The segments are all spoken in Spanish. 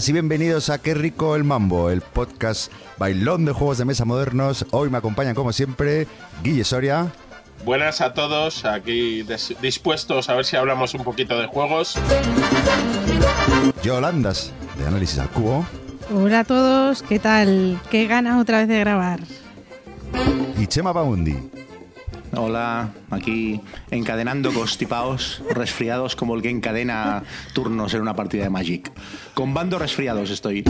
buenas y bienvenidos a Qué rico el mambo, el podcast bailón de juegos de mesa modernos. Hoy me acompañan como siempre Guille Soria. Buenas a todos, aquí dispuestos a ver si hablamos un poquito de juegos. Yolandas, de Análisis al Cubo. Hola a todos, ¿qué tal? ¿Qué ganas otra vez de grabar? Y Chema Baundi. Hola, aquí encadenando constipados, resfriados como el que encadena turnos en una partida de Magic. Con bando resfriados estoy.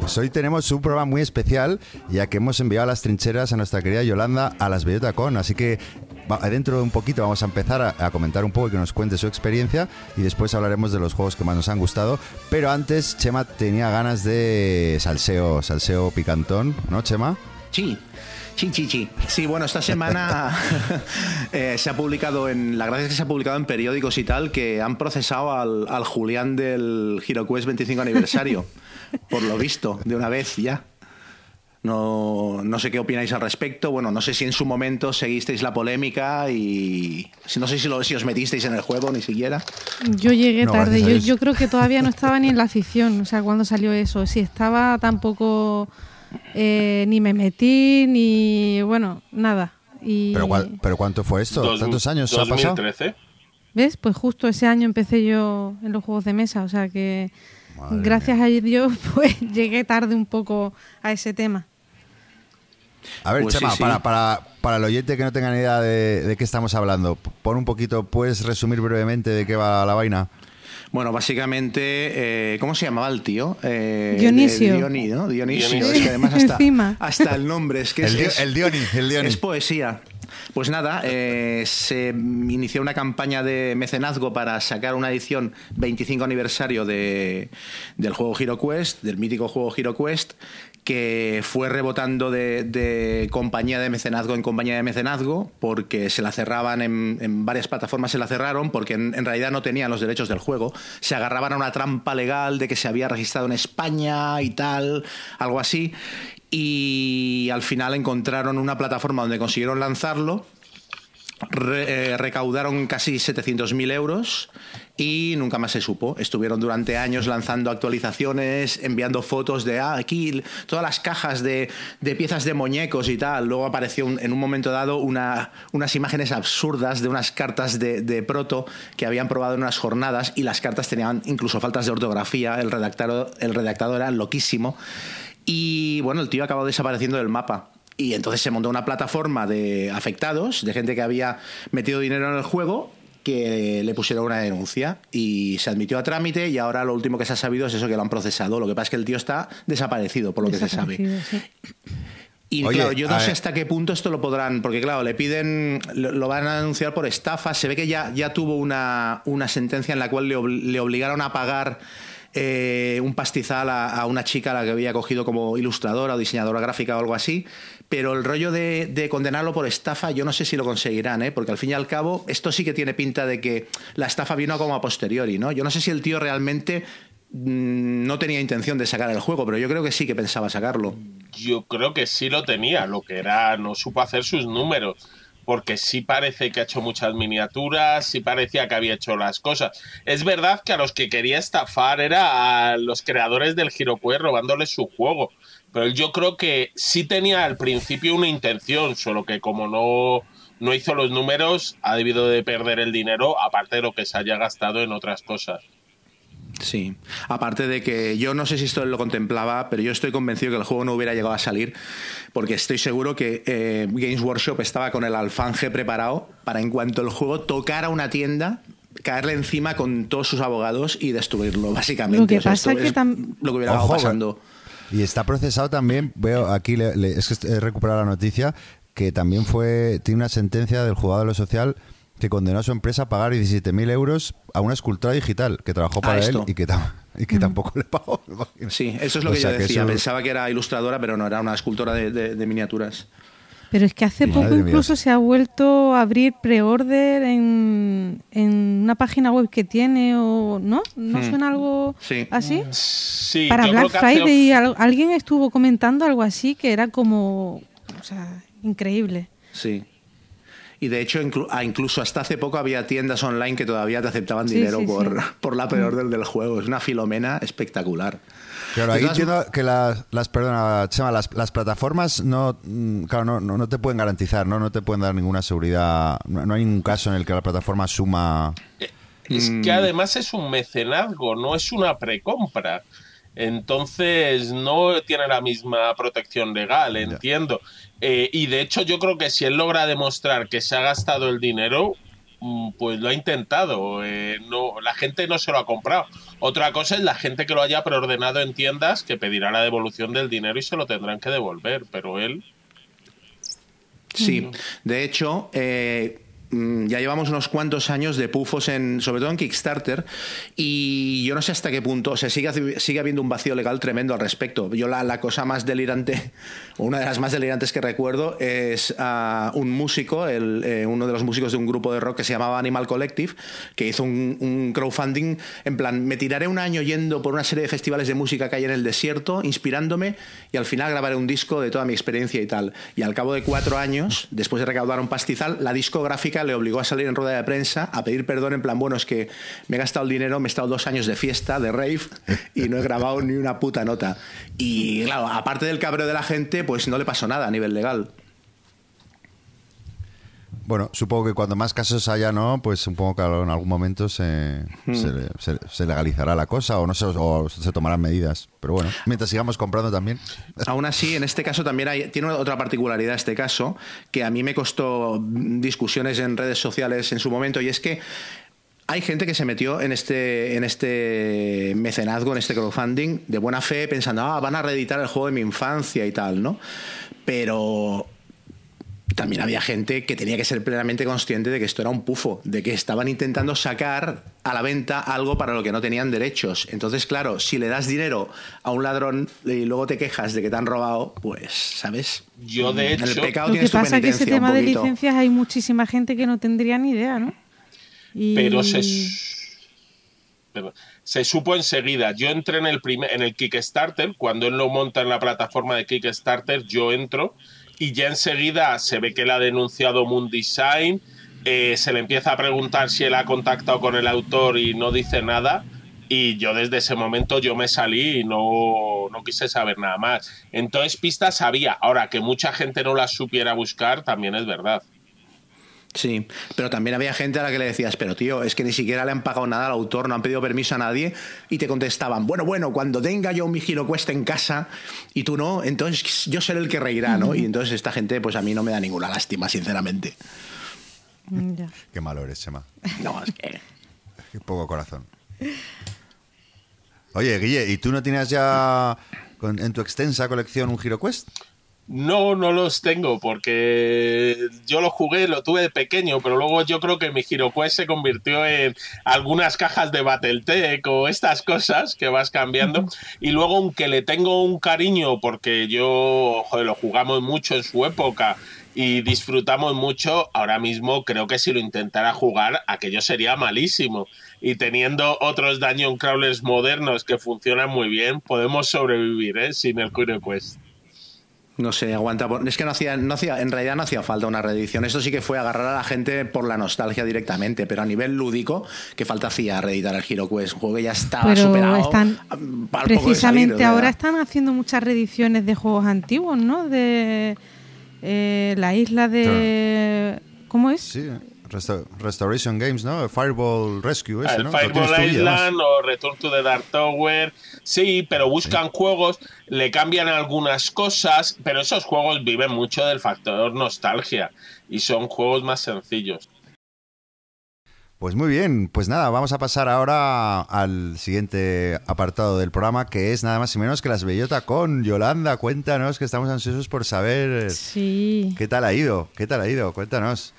Pues hoy tenemos un programa muy especial, ya que hemos enviado a las trincheras a nuestra querida Yolanda a las Bellota Con, así que dentro de un poquito vamos a empezar a, a, comentar un poco y que nos cuente su experiencia y después hablaremos de los juegos que más nos han gustado. Pero antes, Chema tenía ganas de salseo, salseo picantón, ¿no, Chema? Sí. Sí, sí, sí. Sí, bueno, esta semana eh, se ha publicado en. La gracia es que se ha publicado en periódicos y tal que han procesado al, al Julián del HeroQuest 25 aniversario. por lo visto, de una vez ya. No, no, sé qué opináis al respecto. Bueno, no sé si en su momento seguisteis la polémica y no sé si, lo, si os metisteis en el juego ni siquiera. Yo llegué tarde. Yo, yo, creo que todavía no estaba ni en la afición, o sea, cuando salió eso. Si estaba tampoco eh, ni me metí, ni bueno, nada. Y... ¿Pero, ¿Pero cuánto fue esto? ¿Tantos años ha pasado? ¿Ves? Pues justo ese año empecé yo en los juegos de mesa, o sea que gracias a Dios pues llegué tarde un poco a ese tema. A ver, pues Chema, Para, para, para, el oyente que no tenga ni idea de, de, qué estamos hablando, pon un poquito, ¿puedes resumir brevemente de qué va la vaina? Bueno, básicamente, eh, ¿cómo se llamaba el tío? Eh, Dionisio. Dionisio, Dionisio. Es que además hasta, hasta, el nombre es que el, es, el, Dioni, el Dioni. Es poesía. Pues nada, eh, se inició una campaña de mecenazgo para sacar una edición 25 aniversario de, del juego HeroQuest, del mítico juego HeroQuest, que fue rebotando de, compañía de mecenazgo en compañía de mecenazgo, porque se la cerraban en, varias plataformas, se la cerraron porque en, en, realidad no tenían los derechos del juego. Se agarraban a una trampa legal de que se había registrado en España y tal, algo así. Y al final encontraron una plataforma donde consiguieron lanzarlo eh, recaudaron casi 700.000 euros y nunca más se supo. Estuvieron durante años lanzando actualizaciones, enviando fotos de ah, aquí todas las cajas de, piezas de muñecos y tal. Luego apareció en un momento dado una, unas imágenes absurdas de unas cartas de, proto que habían probado en unas jornadas y las cartas tenían incluso faltas de ortografía. El redactado, el redactado era loquísimo. Y bueno, el tío acabó desapareciendo del mapa. Y entonces se montó una plataforma de afectados, de gente que había metido dinero en el juego, que le pusieron una denuncia y se admitió a trámite y ahora lo último que se ha sabido es eso que lo han procesado. Lo que pasa es que el tío está desaparecido, por lo que se sabe. Y claro, yo no sé hasta qué punto esto lo podrán, porque claro, le piden, lo, van a denunciar por estafa. Se ve que ya, ya tuvo una, una sentencia en la cual le, le obligaron a pagar eh, un pastizal a, una chica a la que había cogido como ilustradora o diseñadora gráfica o algo así, pero el rollo de, condenarlo por estafa yo no sé si lo conseguirán, ¿eh? porque al fin y al cabo esto sí que tiene pinta de que la estafa vino como a posteriori, ¿no? Yo no sé si el tío realmente mm, no tenía intención de sacar el juego, pero yo creo que sí que pensaba sacarlo. Yo creo que sí lo tenía, lo que era, no supo hacer sus números porque sí parece que ha hecho muchas miniaturas, sí parecía que había hecho las cosas. Es verdad que a los que quería estafar era a los creadores del HeroQuest robándoles su juego, pero yo creo que sí tenía al principio una intención, solo que como no, no hizo los números, ha debido de perder el dinero, aparte de lo que se haya gastado en otras cosas. Sí, aparte de que yo no sé si esto lo contemplaba, pero yo estoy convencido que el juego no hubiera llegado a salir, porque estoy seguro que eh, Games Workshop estaba con el alfanje preparado para en cuanto el juego tocara una tienda, caerle encima con todos sus abogados y destruirlo, básicamente. Lo que pasa es que lo que hubiera estado pasando. Y está procesado también, veo aquí, es que he recuperado la noticia, que también fue, tiene una sentencia del juzgado de lo social que condenó a su empresa a pagar 17.000 euros a una escultura digital que trabajó para él y que, y que tampoco le pagó. Sí, eso es lo que yo decía. Pensaba que era ilustradora, pero no, era una escultora de, miniaturas. Pero es que hace poco incluso se ha vuelto a abrir pre-order en, una página web que tiene o no, ¿no hmm. suena algo así? Sí, Para Black Friday alguien estuvo comentando algo así que era como, o sea, increíble. Sí. Y de hecho, ah, incluso hasta hace poco había tiendas online que todavía te aceptaban dinero por, por la peor del, del juego. Es una filomena espectacular. Claro, ahí entiendo que las, las perdona, Chema, las, las plataformas no, mm, claro, no, no, te pueden garantizar, ¿no? No te pueden dar ninguna seguridad. No, hay ningún caso en el que la plataforma suma. Es que además es un mecenazgo, no es una precompra. Entonces no tiene la misma protección legal, entiendo. Eh, y de hecho yo creo que si él logra demostrar que se ha gastado el dinero, mm, pues lo ha intentado. Eh, no, la gente no se lo ha comprado. Otra cosa es la gente que lo haya preordenado en tiendas que pedirá la devolución del dinero y se lo tendrán que devolver, pero él... Sí, de hecho, eh, ya llevamos unos cuantos años de pufos, en, sobre todo en Kickstarter, y yo no sé hasta qué punto, o sea, sigue, sigue habiendo un vacío legal tremendo al respecto. Yo la, cosa más delirante, una de las más delirantes que recuerdo, es a un músico, el, eh, uno de los músicos de un grupo de rock que se llamaba Animal Collective, que hizo un, un, crowdfunding en plan, me tiraré un año yendo por una serie de festivales de música que hay en el desierto, inspirándome, y al final grabaré un disco de toda mi experiencia y tal. Y al cabo de cuatro años, después de recaudar un pastizal, la discográfica le obligó a salir en rueda de prensa a pedir perdón en plan, bueno, es que me he gastado el dinero, me he estado dos años de fiesta, de rave, y no he grabado ni una puta nota. Y claro, aparte del cabreo de la gente, pues no le pasó nada a nivel legal. Bueno, supongo que cuando más casos haya, ¿no? Pues supongo que en algún momento se, hmm. se, legalizará la cosa o no se, o se tomarán medidas. Pero bueno, mientras sigamos comprando también. Aún así, en este caso también hay, tiene otra particularidad este caso, que a mí me costó discusiones en redes sociales en su momento, y es que hay gente que se metió en este, en este mecenazgo, en este crowdfunding, de buena fe, pensando, ah, van a reeditar el juego de mi infancia y tal, ¿no? Pero también había gente que tenía que ser plenamente consciente de que esto era un pufo, de que estaban intentando sacar a la venta algo para lo que no tenían derechos. Entonces, claro, si le das dinero a un ladrón y luego te quejas de que te han robado, pues, ¿sabes? Yo de hecho... En el pecado lo que pasa es que ese tema de licencias hay muchísima gente que no tendría ni idea, ¿no? Pero se... se supo enseguida. Yo entré en el, primer, en el Kickstarter, cuando él lo monta en la plataforma de Kickstarter, yo entro y ya enseguida se ve que él ha denunciado Moon Design, eh, se le empieza a preguntar si él ha contactado con el autor y no dice nada. Y yo desde ese momento yo me salí y no, no quise saber nada más. Entonces pistas había. Ahora que mucha gente no las supiera buscar también es verdad. Sí, pero también había gente a la que le decías, pero tío, es que ni siquiera le han pagado nada al autor, no han pedido permiso a nadie, y te contestaban, bueno, bueno, cuando tenga yo un Giro cuesta en casa y tú no, entonces yo seré el que reirá, ¿no? Y entonces esta gente, pues a mí no me da ninguna lástima, sinceramente. Qué malo eres, Chema. No, es que... Qué poco corazón. Oye, Guille, ¿y tú no tienes ya en tu extensa colección un Quest? No, no los tengo porque yo lo jugué, lo tuve de pequeño, pero luego yo creo que mi HeroQuest se convirtió en algunas cajas de Battletech o estas cosas que vas cambiando. Y luego, aunque le tengo un cariño porque yo joder, lo jugamos mucho en su época y disfrutamos mucho, ahora mismo creo que si lo intentara jugar, aquello sería malísimo. Y teniendo otros Dungeon Crawlers modernos que funcionan muy bien, podemos sobrevivir ¿eh? sin el HeroQuest. No sé, aguanta. Es que no hacía, no hacía, en realidad no hacía falta una reedición. Esto sí que fue agarrar a la gente por la nostalgia directamente, pero a nivel lúdico, ¿qué falta hacía reeditar el Hero Quest? Un juego que ya estaba superado. Están, precisamente ahora están haciendo muchas reediciones de juegos antiguos, ¿no? De eh, la isla de. ¿Cómo es? Sí. Restoration Games, ¿no? Fireball Rescue, ese, el Fireball Island o Return to the Dark Tower. Sí, pero buscan juegos, le cambian algunas cosas, pero esos juegos viven mucho del factor nostalgia y son juegos más sencillos. Pues muy bien, pues nada, vamos a pasar ahora al siguiente apartado del programa, que es nada más y menos que las bellota con Yolanda. Cuéntanos, que estamos ansiosos por saber sí. qué tal ha ido, qué tal ha ido, cuéntanos.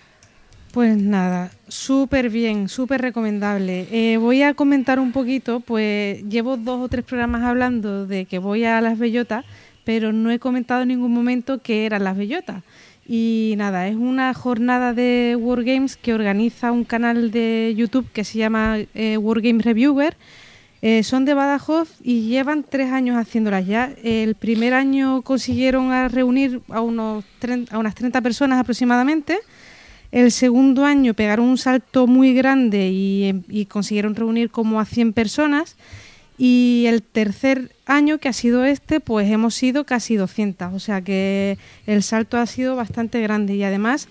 Pues nada, súper bien, súper recomendable. Eh, voy a comentar un poquito, pues llevo dos o tres programas hablando de que voy a las bellotas, pero no he comentado en ningún momento qué eran las bellotas. Y nada, es una jornada de Wargames que organiza un canal de YouTube que se llama eh, Wargames Reviewer. Eh, son de Badajoz y llevan tres años haciéndolas ya. El primer año consiguieron reunir a, unos a unas 30 personas aproximadamente El segundo año pegaron un salto muy grande y, y consiguieron reunir como a 100 personas. Y el tercer año, que ha sido este, pues hemos sido casi 200. O sea que el salto ha sido bastante grande y además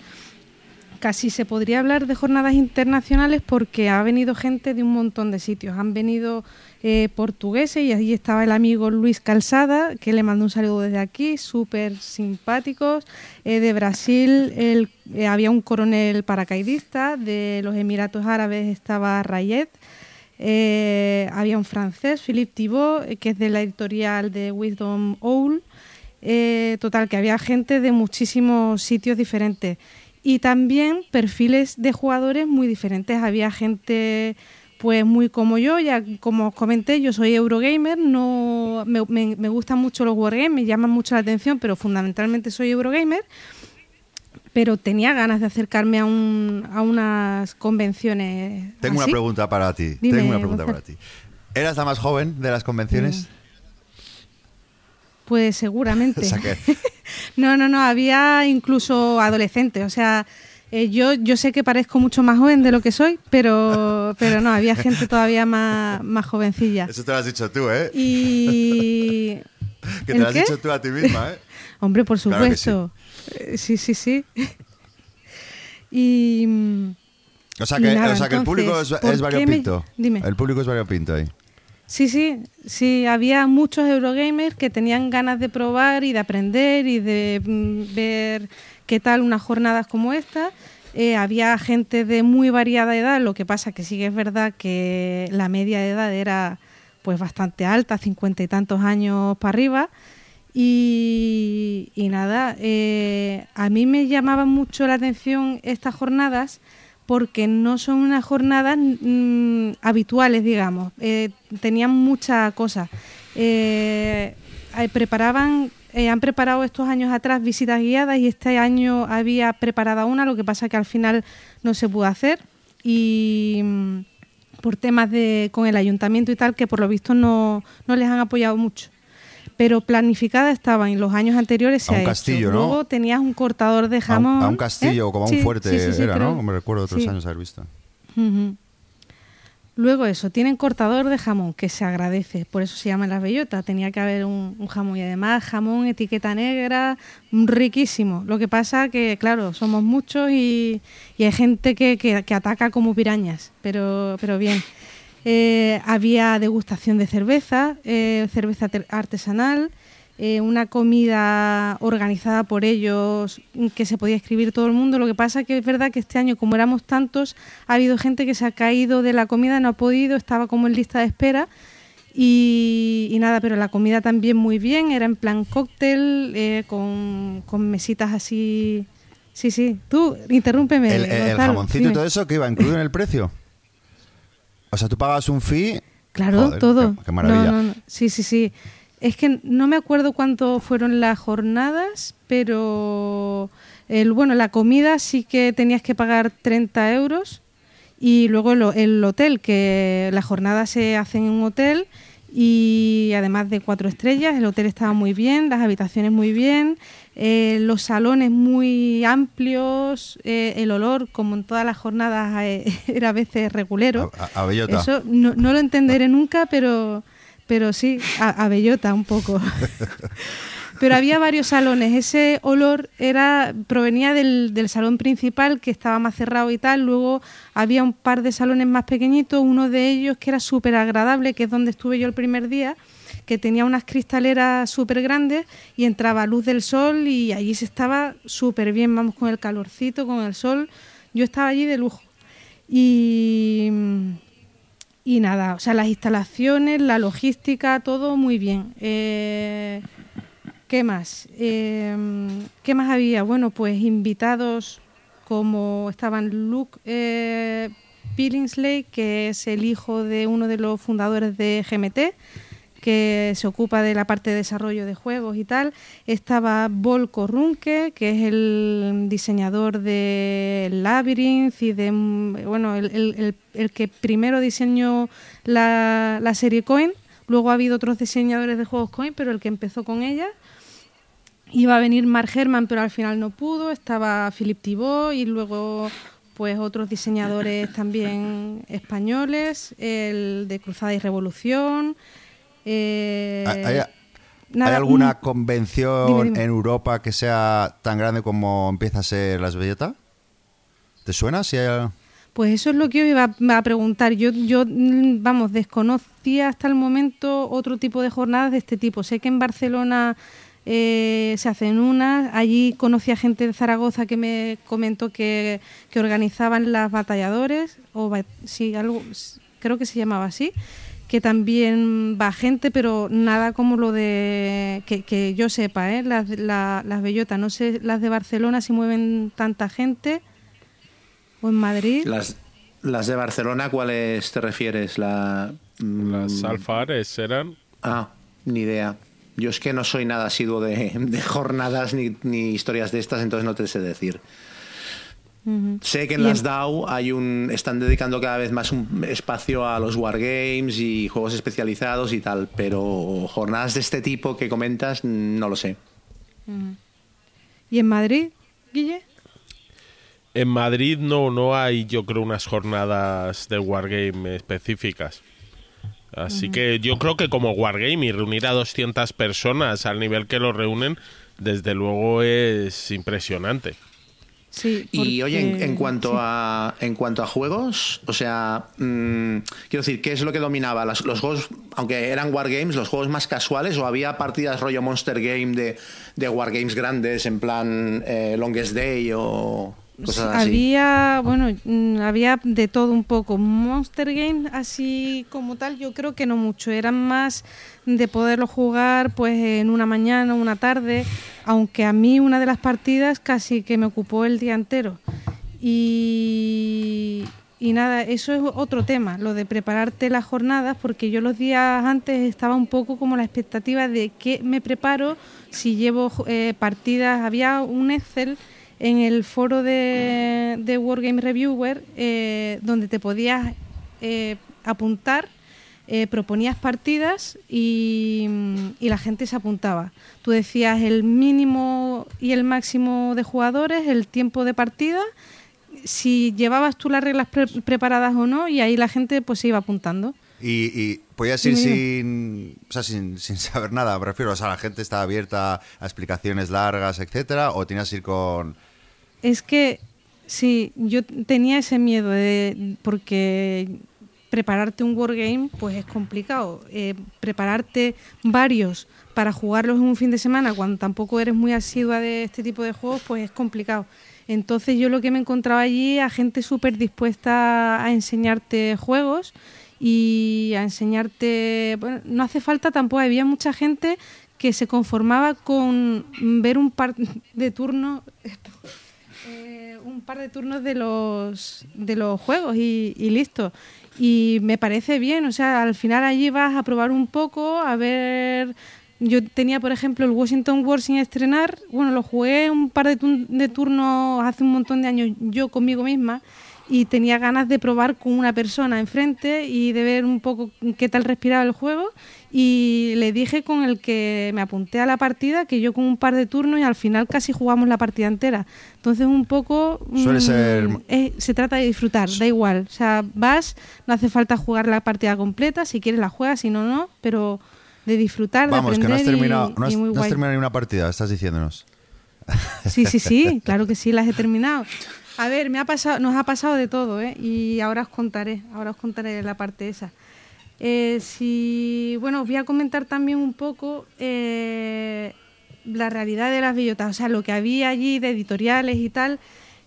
casi se podría hablar de jornadas internacionales porque ha venido gente de un montón de sitios. Han venido eh, y allí estaba el amigo Luis Calzada, que le mando un saludo desde aquí, súper simpáticos. Eh, de Brasil eh, había un coronel paracaidista, de los Emiratos Árabes estaba Rayet. había un francés, Philippe Thibault, que es de la editorial de Wisdom Owl. total, que había gente de muchísimos sitios diferentes y también perfiles de jugadores muy diferentes. Había gente pues muy como yo, ya como os comenté, yo soy Eurogamer, no me, me, gustan mucho los wargames, me llaman mucho la atención, pero fundamentalmente soy Eurogamer. Pero tenía ganas de acercarme a, un, a unas convenciones. Tengo una pregunta para ti. Tengo una pregunta para ti. ¿Eras la más joven de las convenciones? Mm. Pues seguramente. no, no, no, había incluso adolescentes, o sea, eh, yo, yo sé que parezco mucho más joven de lo que soy, pero, pero no, había gente todavía más, más jovencilla. Eso te lo has dicho tú, ¿eh? Y... que te lo has dicho tú a ti misma, ¿eh? Hombre, por supuesto. Sí. sí, sí, Y... O sea que, o sea que el público es, es variopinto. Dime. El público es variopinto ahí. Sí, sí, sí, había muchos Eurogamers que tenían ganas de probar y de aprender y de mm, ver qué tal unas jornadas como esta. Eh, había gente de muy variada edad, lo que pasa que sí que es verdad que la media de edad era pues bastante alta, cincuenta y tantos años para arriba. Y, nada, eh, a mí me llamaban mucho la atención estas jornadas porque no son unas jornadas mm, habituales, digamos. Eh, tenían muchas cosas. Eh, eh, han preparado estos años atrás visitas guiadas y este año había preparada una, lo que pasa que al final no se pudo hacer y mm, por temas de con el ayuntamiento y tal que por lo visto no, no les han apoyado mucho pero planificada estaba en los años anteriores. Se a un castillo, ¿no? Luego tenías un cortador de jamón. A un, castillo, o como a un fuerte era, ¿no? Me recuerdo otros años haber visto. Luego eso, tienen cortador de jamón, que se agradece, por eso se llama las bellotas. Tenía que haber un, jamón y además jamón, etiqueta negra, riquísimo. Lo que pasa que, claro, somos muchos y, hay gente que, que, ataca como pirañas, pero, pero bien. Eh, había degustación de cerveza, eh, cerveza artesanal, eh, una comida organizada por ellos que se podía escribir todo el mundo. Lo que pasa que es verdad que este año, como éramos tantos, ha habido gente que se ha caído de la comida, no ha podido, estaba como en lista de espera. Y, nada, pero la comida también muy bien, era en plan cóctel, con, mesitas así. Sí, sí, tú interrúmpeme. ¿El, jamoncito y todo eso que iba incluido en el precio? O sea, tú pagas un fee. Claro, todo. Qué, maravilla. Sí, sí, sí. Es que no me acuerdo cuánto fueron las jornadas, pero el, bueno, la comida sí que tenías que pagar 30 euros y luego el hotel, que las jornadas se hacen en un hotel y además de cuatro estrellas, el hotel estaba muy bien, las habitaciones muy bien, eh, los salones muy amplios, eh, el olor, como en todas las jornadas, eh, era a veces regulero. A. Eso no, lo entenderé nunca, pero, pero sí, a, bellota un poco. pero había varios salones. Ese olor era provenía del, del, salón principal que estaba más cerrado y tal. Luego había un par de salones más pequeñitos, uno de ellos que era súper agradable, que es donde estuve yo el primer día que tenía unas cristaleras súper grandes y entraba luz del sol y allí se estaba súper bien, vamos con el calorcito, con el sol. Yo estaba allí de lujo. Y, y nada, o sea, las instalaciones, la logística, todo muy bien. Eh, ¿Qué más? Eh, ¿Qué más había? Bueno, pues invitados como estaban Luke eh, Billingsley, que es el hijo de uno de los fundadores de GMT, que se ocupa de la parte de desarrollo de juegos y tal. Estaba Volko Runke, que es el diseñador de Labyrinth y de, bueno, el, que primero diseñó la, serie Coin. Luego ha habido otros diseñadores de juegos Coin, pero el que empezó con ella. Iba a venir Mark Herman, pero al final no pudo. Estaba Philip Thibault y luego pues otros diseñadores también españoles, el de Cruzada y Revolución. Eh, ¿Hay, alguna convención en Europa que sea tan grande como empieza a ser Las Bellotas? ¿Te suena? Si Pues eso es lo que os iba a preguntar. Yo, yo, mm, vamos, desconocía hasta el momento otro tipo de jornadas de este tipo. Sé que en Barcelona eh, se hacen unas. Allí conocí a gente de Zaragoza que me comentó que, organizaban las batalladores, o sí, algo, creo que se llamaba así, que también va gente, pero nada como lo de, que, yo sepa, ¿eh? las, las bellotas, no sé, las de Barcelona si mueven tanta gente, o en Madrid. Las, las de Barcelona, ¿cuáles te refieres? La, las mm, alfares eran... Ah, ni idea. Yo es que no soy nada asiduo de, jornadas ni, historias de estas, entonces no te sé decir. Sé que en las DAO hay un, están dedicando cada vez más un espacio a los wargames y juegos especializados y tal, pero jornadas de este tipo que comentas no lo sé. ¿Y en Madrid, Guille? En Madrid no, no hay, yo creo, unas jornadas de wargame específicas. Así que yo creo que como Wargame y reunir a 200 personas al nivel que lo reúnen, desde luego es impresionante. Sí, Y oye, en, cuanto a en cuanto a juegos, o sea, mm, quiero decir, ¿qué es lo que dominaba? Los, juegos, aunque eran wargames, los juegos más casuales, o había partidas rollo Monster Game de, de wargames grandes, en plan eh, Longest Day o había, bueno, mm, había de todo un poco. Monster Game, así como tal, yo creo que no mucho. Eran más de poderlo jugar pues en una mañana, una tarde, aunque a mí una de las partidas casi que me ocupó el día entero. Y, y nada, eso es otro tema, lo de prepararte las jornadas, porque yo los días antes estaba un poco como la expectativa de qué me preparo si llevo eh, partidas. Había un Excel en el foro de, de Wargame Reviewer, eh, donde te podías eh, apuntar, eh, proponías partidas y, la gente se apuntaba. Tú decías el mínimo y el máximo de jugadores, el tiempo de partida, si llevabas tú las reglas preparadas o no, y ahí la gente pues se iba apuntando. Y, y podías ir sin, o sea, sin, sin, saber nada, me refiero, o sea, la gente estaba abierta a explicaciones largas, etcétera, o tenías que ir con es que sí, yo tenía ese miedo de, porque prepararte un wargame pues es complicado. Eh, prepararte varios para jugarlos en un fin de semana cuando tampoco eres muy asidua de este tipo de juegos pues es complicado. Entonces yo lo que me encontraba allí a gente súper dispuesta a enseñarte juegos y a enseñarte, bueno, no hace falta tampoco, había mucha gente que se conformaba con ver un par de turnos eh, un par de turnos de los, de los juegos y, listo. Y me parece bien, o sea, al final allí vas a probar un poco, a ver... Yo tenía, por ejemplo, el Washington War sin estrenar. Bueno, lo jugué un par de, de turnos hace un montón de años yo conmigo misma y tenía ganas de probar con una persona enfrente y de ver un poco qué tal respiraba el juego y le dije con el que me apunté a la partida que yo con un par de turnos y al final casi jugamos la partida entera. Entonces un poco... Suele mm, ser... se trata de disfrutar, da igual. O sea, vas, no hace falta jugar la partida completa, si quieres la juegas, si no, no, pero de disfrutar, Vamos, de aprender que no has terminado, no has, terminado ni una partida, estás diciéndonos. Sí, sí, sí, claro que sí, las he terminado. A ver, me ha pasado, nos ha pasado de todo, ¿eh? Y ahora os contaré, ahora os contaré la parte esa. Eh, si, bueno, os voy a comentar también un poco eh, la realidad de las bellotas, o sea, lo que había allí de editoriales y tal,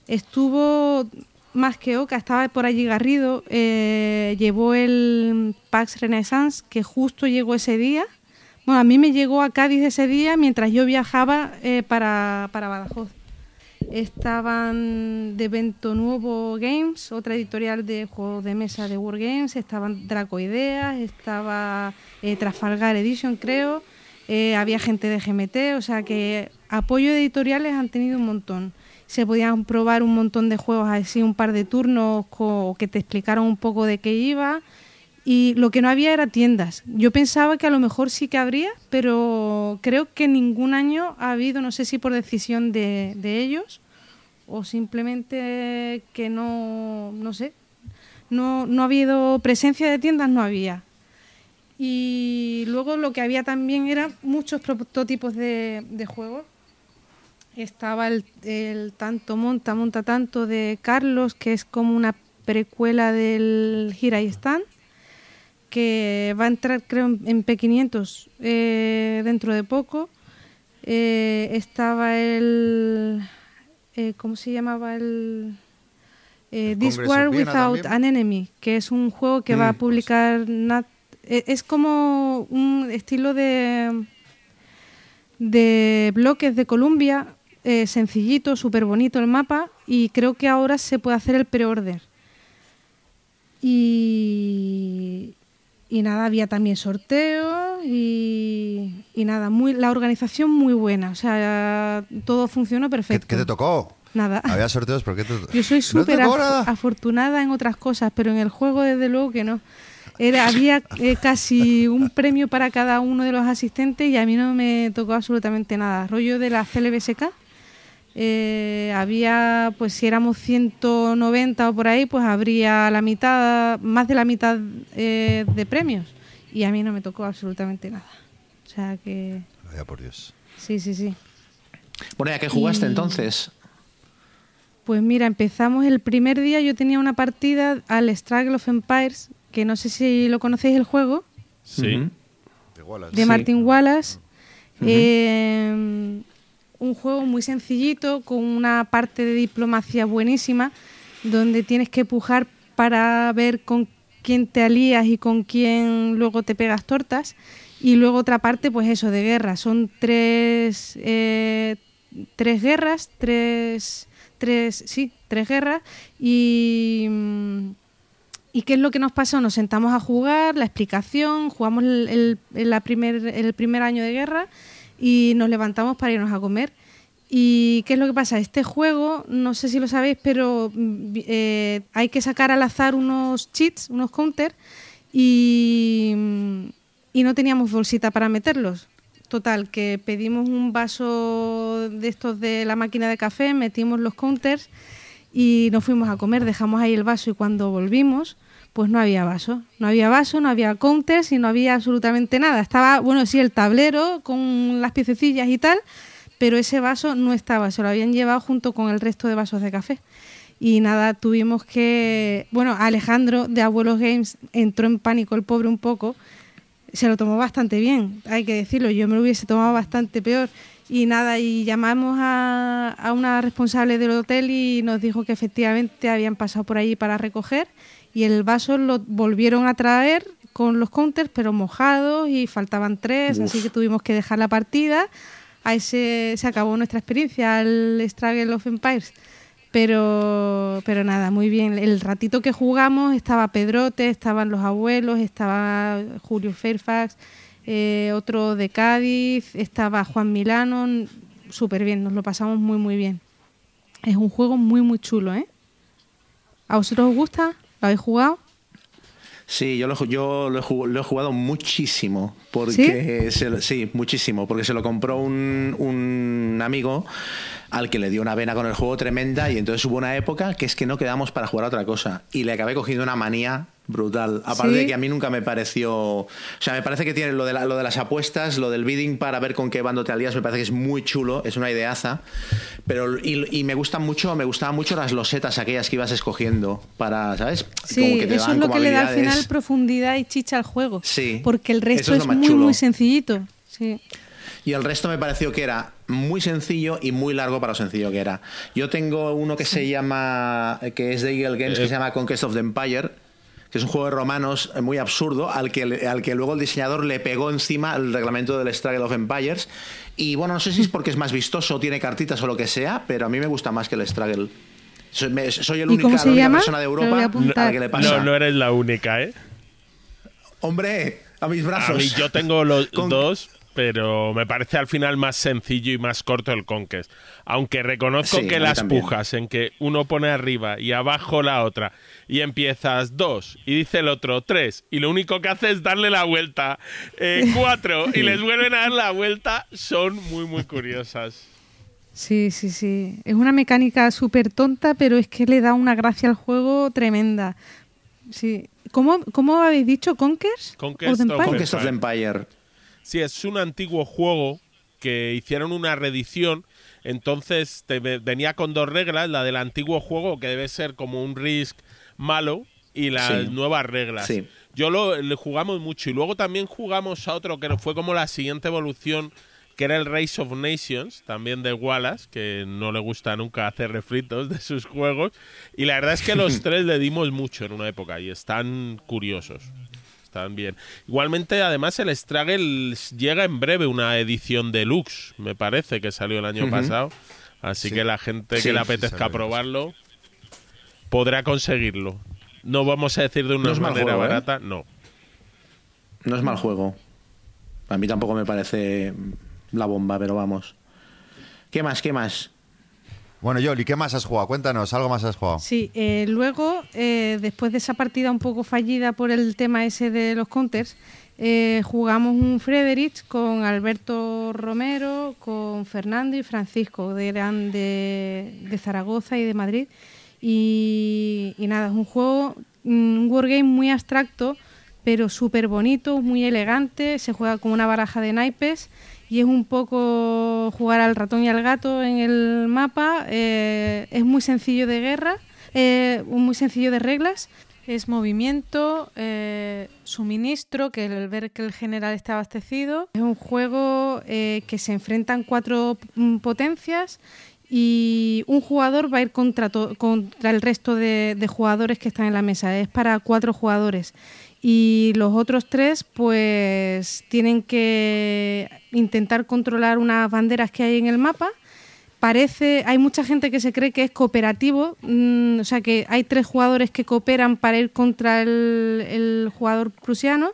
estuvo más que Oca, estaba por allí Garrido, eh, llevó el Pax Renaissance, que justo llegó ese día. Bueno, a mí me llegó a Cádiz ese día mientras yo viajaba para, para Badajoz estaban de Vento Nuevo Games, otra editorial de juegos de mesa de Wargames, estaban Dracoideas, estaba eh, Trafalgar Edition, creo, eh, había gente de GMT, o sea que apoyo de editoriales han tenido un montón. Se podían probar un montón de juegos así, un par de turnos que te explicaron un poco de qué iba y lo que no había era tiendas. Yo pensaba que a lo mejor sí que habría, pero creo que ningún año ha habido, no sé si por decisión de, de ellos o simplemente que no, no sé, no, no ha habido presencia de tiendas, no había. Y luego lo que había también eran muchos prototipos de, de juegos. Estaba el, el, tanto monta, monta tanto de Carlos, que es como una precuela del Gira y Stand, que va a entrar creo en P500 eh, dentro de poco. Eh, estaba el... Eh, ¿Cómo se llamaba el...? Eh, This War Without también. an Enemy, que es un juego que mm, va a publicar Nat e, es como un estilo de, de bloques de Columbia, eh, sencillito, súper bonito el mapa y creo que ahora se puede hacer el pre-order. Y, y nada, había también sorteos y, y, nada, muy, la organización muy buena, o sea, todo funcionó perfecto. ¿Qué, qué te tocó? Nada. Había sorteos, ¿por qué te Yo soy súper ¿No af afortunada en otras cosas, pero en el juego desde luego que no. Era, había eh, casi un premio para cada uno de los asistentes y a mí no me tocó absolutamente nada. Rollo de la CLBSK. Eh, había, pues si éramos 190 o por ahí, pues habría la mitad, más de la mitad eh, de premios. Y a mí no me tocó absolutamente nada. O sea que... Vaya por Dios. Sí, sí, sí. Bueno, ¿y a qué jugaste y... entonces? Pues mira, empezamos el primer día, yo tenía una partida al Struggle of Empires, que no sé si lo conocéis el juego. Sí. De, Wallace. de Martin sí. Wallace. Uh -huh. eh, un juego muy sencillito, con una parte de diplomacia buenísima, donde tienes que pujar para ver con quién te alías y con quién luego te pegas tortas. Y luego otra parte, pues eso, de guerra. Son tres, eh, tres guerras, tres, tres, sí, tres guerras. Y ¿Y qué es lo que nos pasó? Nos sentamos a jugar, la explicación, jugamos el, el, primer, el primer año de guerra y nos levantamos para irnos a comer. ¿Y qué es lo que pasa? Este juego, no sé si lo sabéis, pero eh, hay que sacar al azar unos cheats, unos counters, y, y no teníamos bolsita para meterlos. Total, que pedimos un vaso de estos de la máquina de café, metimos los counters y nos fuimos a comer, dejamos ahí el vaso y cuando volvimos, pues no había vaso. No había vaso, no había counters y no había absolutamente nada. Estaba, bueno, sí, el tablero con las piececillas y tal, pero ese vaso no estaba, se lo habían llevado junto con el resto de vasos de café. Y nada, tuvimos que. Bueno, Alejandro de Abuelos Games entró en pánico, el pobre un poco. Se lo tomó bastante bien, hay que decirlo. Yo me lo hubiese tomado bastante peor y nada, y llamamos a, a, una responsable del hotel y nos dijo que efectivamente habían pasado por allí para recoger y el vaso lo volvieron a traer con los counters pero mojados y faltaban tres, Uf. así que tuvimos que dejar la partida. Ahí se, se acabó nuestra experiencia al Struggle of Empires. Pero, pero nada, muy bien. El ratito que jugamos estaba Pedrote, estaban los abuelos, estaba Julio Fairfax, eh, otro de Cádiz, estaba Juan Milano, súper bien, nos lo pasamos muy, muy bien. Es un juego muy, muy chulo, ¿eh? ¿A vosotros os gusta? ¿Lo habéis jugado? Sí, yo, lo, yo lo, he, lo, he, jugado muchísimo. Porque ¿Sí? Se, sí, muchísimo. Porque se lo compró un, un amigo al que le dio una vena con el juego tremenda y entonces hubo una época que es que no quedamos para jugar a otra cosa y le acabé cogiendo una manía brutal. Aparte ¿Sí? de que a mí nunca me pareció... O sea, me parece que tiene lo de, la, lo de las apuestas, lo del bidding para ver con qué bando te alías, me parece que es muy chulo, es una ideaza. Pero, y, y me gustan mucho, me gustaban mucho las losetas aquellas que ibas escogiendo para, ¿sabes? Sí, como que te eso es lo que le da al final profundidad y chicha al juego. Sí. Porque el resto es, es muy, chulo. muy sencillito. Sí. Y el resto me pareció que era muy sencillo y muy largo para lo sencillo que era. Yo tengo uno que se llama, que es de Eagle Games, que se llama Conquest of the Empire, que es un juego de romanos muy absurdo, al que, al que luego el diseñador le pegó encima el reglamento del Struggle of Empires. Y bueno, no sé si es porque es más vistoso, tiene cartitas o lo que sea, pero a mí me gusta más que el Struggle. Soy, soy el única, la única persona de Europa a la que le pasa. No, no eres la única, ¿eh? Hombre, a mis brazos. A mí yo tengo los Con... dos pero me parece al final más sencillo y más corto el Conquest. Aunque reconozco Sí, que las también. pujas en que uno pone arriba y abajo la otra y empiezas dos y dice el otro tres y lo único que hace es darle la vuelta eh, cuatro y les vuelven a dar la vuelta son muy muy curiosas. Sí, sí, sí. Es una mecánica súper tonta, pero es que le da una gracia al juego tremenda. Sí. ¿Cómo, cómo habéis dicho? ¿Conkers? Conquest ¿O The of Empire? Conquest of the Empire. Sí, es un antiguo juego que hicieron una reedición. Entonces te ve- venía con dos reglas, la del antiguo juego que debe ser como un Risk malo y las Sí. nuevas reglas. Sí. Yo lo jugamos mucho y luego también jugamos a otro que fue como la siguiente evolución que era el Race of Nations, también de Wallace, que no le gusta nunca hacer refritos de sus juegos. Y la verdad es que los tres le dimos mucho en una época y están curiosos. Están bien. Igualmente, además, el Struggle llega en breve una edición deluxe, me parece, que salió el año pasado. Así Sí. que la gente Sí, que le apetezca probarlo podrá conseguirlo. No vamos a decir de una No manera juego, ¿eh? barata, no. No es mal juego. A mí tampoco me parece la bomba, pero vamos. ¿Qué más? ¿Qué más? Bueno, Yoli, ¿qué más has jugado? Cuéntanos, ¿algo más has jugado? Sí, eh, luego, eh, después de esa partida un poco fallida por el tema ese de los counters, eh, jugamos un Frederich con Alberto Romero, con Fernando y Francisco, de, eran de, de Zaragoza y de Madrid. Y, y nada, es un juego, mm, un wargame muy abstracto, pero súper bonito, muy elegante, se juega con una baraja de naipes y es un poco jugar al ratón y al gato en el mapa. eh, es muy sencillo de guerra, eh, muy sencillo de reglas. Es movimiento, eh, suministro, que el ver que el general está abastecido. Es un juego que se enfrentan cuatro mm, potencias y un jugador va a ir contra, contra el resto de jugadores que están en la mesa. Es para cuatro jugadores. Y los otros tres, pues, tienen que intentar controlar unas banderas que hay en el mapa. Parece, hay mucha gente que se cree que es cooperativo, mm, o sea que hay tres jugadores que cooperan para ir contra el, jugador prusiano,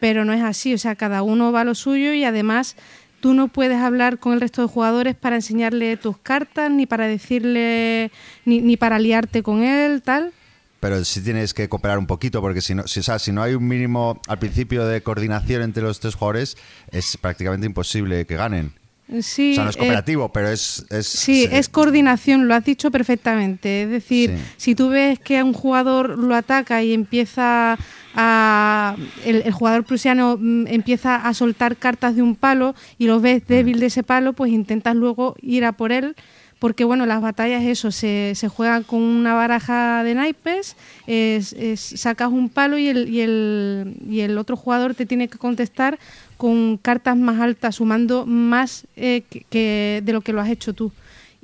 pero no es así, o sea, cada uno va a lo suyo y además tú no puedes hablar con el resto de jugadores para enseñarle tus cartas, ni para decirle, ni, ni para liarte con él, tal. Pero sí tienes que cooperar un poquito, porque si no, si, o sea, si no hay un mínimo al principio de coordinación entre los tres jugadores, es prácticamente imposible que ganen. Sí, o sea, no es eh, cooperativo, pero es... es Sí, es coordinación, lo has dicho perfectamente. Es decir, Sí. si tú ves que un jugador lo ataca y empieza a. El, el jugador prusiano mm, empieza a soltar cartas de un palo y lo Mm. ves débil de ese palo, pues intentas luego ir a por él. Porque bueno, las batallas, eso, se, se juegan con una baraja de naipes, es- es- sacas un palo y el, y, el, y el otro jugador te tiene que contestar con cartas más altas, sumando más eh, que, que de lo que lo has hecho tú.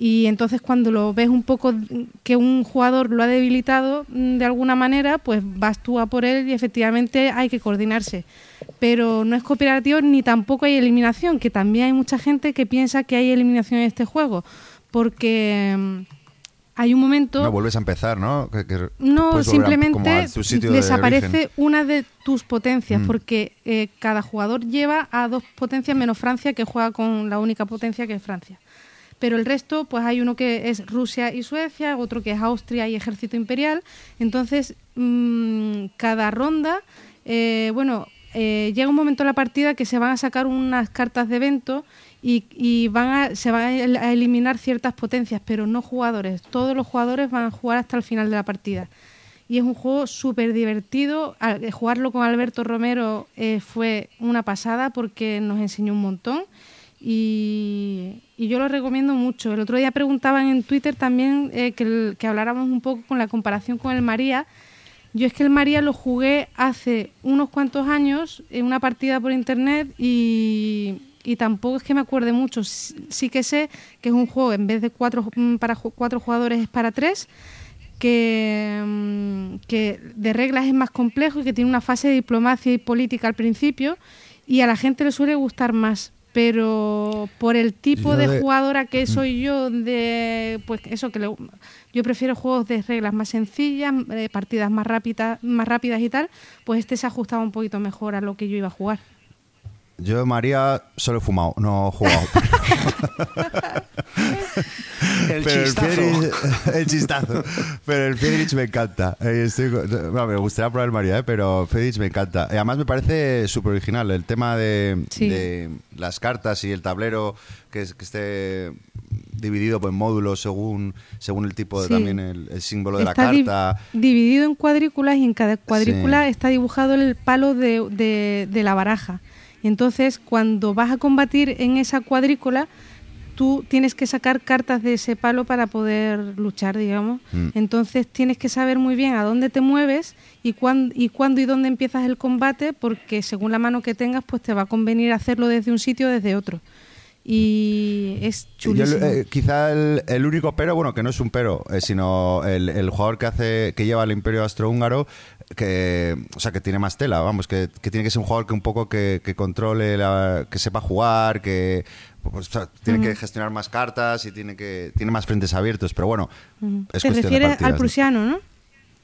Y entonces cuando lo ves un poco que un jugador lo ha debilitado mm, de alguna manera, pues vas tú a por él y efectivamente hay que coordinarse. Pero no es cooperativo ni tampoco hay eliminación, que también hay mucha gente que piensa que hay eliminación en este juego, porque mm, hay un momento... No, vuelves a empezar, ¿no? Que- que No, a- simplemente a de desaparece una de tus potencias, Mm. porque eh, cada jugador lleva a dos potencias menos Francia, que juega con la única potencia que es Francia. Pero el resto, pues hay uno que es Rusia y Suecia, otro que es Austria y Ejército Imperial. Entonces, mm, cada ronda, eh, bueno, eh, llega un momento en la partida que se van a sacar unas cartas de evento y, van a, se van a el- a eliminar ciertas potencias, pero no jugadores. Todos los jugadores van a jugar hasta el final de la partida. Y es un juego súper divertido. Eh, Jugarlo con Alberto Romero eh, fue una pasada porque nos enseñó un montón. Y, y yo lo recomiendo mucho. El otro día preguntaban en Twitter también eh, que, el- que habláramos un poco con la comparación con el María. Yo es que el María lo jugué hace unos cuantos años en una partida por internet y, y tampoco es que me acuerde mucho. Sí, que sé que es un juego, en vez de cuatro, mm, para cuatro jugadores, es para tres, que, mm, que de reglas es más complejo y que tiene una fase de diplomacia y política al principio y a la gente le suele gustar más. Pero por el tipo de de- jugadora que soy yo, de pues eso que le- yo prefiero juegos de reglas más sencillas, eh, partidas más rápidas, más rápidas y tal, pues este se ajustaba un poquito mejor a lo que yo iba a jugar. Yo, María, solo he fumado, no he jugado. El Pero chistazo. Friedrich- el chistazo. Pero el Friedrich me encanta. Eh, estoy con- bueno, me gustaría probar el María, eh, pero Friedrich me encanta. Y además me parece súper original el tema de, Sí. de las cartas y el tablero que, es- que esté dividido en módulos según, según el tipo, de, Sí. también el, el símbolo de Está la di- carta. dividido en cuadrículas y en cada cuadrícula está dibujado el palo de, de- de la baraja. Entonces, cuando vas a combatir en esa cuadrícula, tú tienes que sacar cartas de ese palo para poder luchar, digamos. Mm. Entonces, tienes que saber muy bien a dónde te mueves y cuándo y, cuándo y dónde empiezas el combate, porque según la mano que tengas, pues te va a convenir hacerlo desde un sitio o desde otro. Y es Yo, chulísimo. eh, quizá el, el único pero, bueno, que no es un pero, eh, sino el, el jugador que hace que lleva el Imperio Austrohúngaro, que, o sea, que tiene más tela, vamos, que, que tiene que ser un jugador que un poco que, que controle, la- que sepa jugar, que pues, o sea, tiene que gestionar más cartas y tiene que tiene más frentes abiertos, pero bueno, es de partidas, al ¿no? prusiano, ¿no?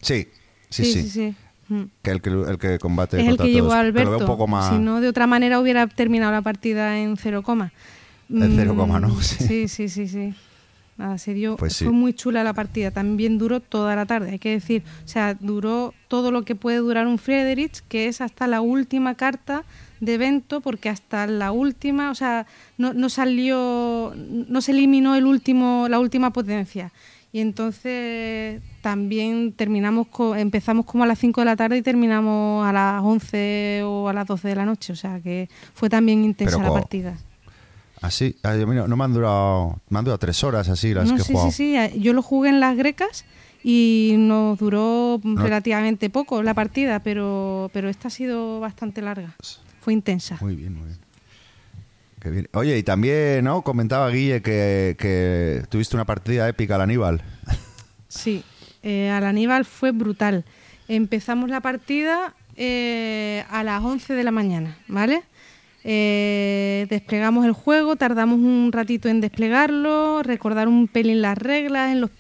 Sí, sí, sí. sí. Mm. Que el que, el que combate es el que llevó a Alberto. un poco más... Si no, de otra manera hubiera terminado la partida en cero coma. En cero Mm, coma, ¿no? Sí. Sí, sí, sí, sí. Nada, se dio, Pues sí. fue muy chula la partida. También duró toda la tarde, hay que decir. O sea, duró todo lo que puede durar un Frederich, que es hasta la última carta de evento, porque hasta la última, o sea, no, no salió, no se eliminó el último, la última potencia. Y entonces también terminamos, co- empezamos como a las 5 de la tarde y terminamos a las 11 o a las 12 de la noche. O sea que fue también intensa Pero la partida. Así, no me han durado, me han durado tres horas así las No, que he sí, jugado. sí, sí. Yo lo jugué en las grecas y nos duró relativamente poco la partida, pero, pero esta ha sido bastante larga. Fue intensa. Muy bien, muy bien. Qué bien. Oye, y también, ¿no? Comentaba Guille que, que tuviste una partida épica al Aníbal. Sí, eh, al Aníbal fue brutal. Empezamos la partida eh, a las 11 de la mañana, ¿vale? Eh, desplegamos el juego, tardamos un ratito en desplegarlo, recordar un pelín las reglas en los,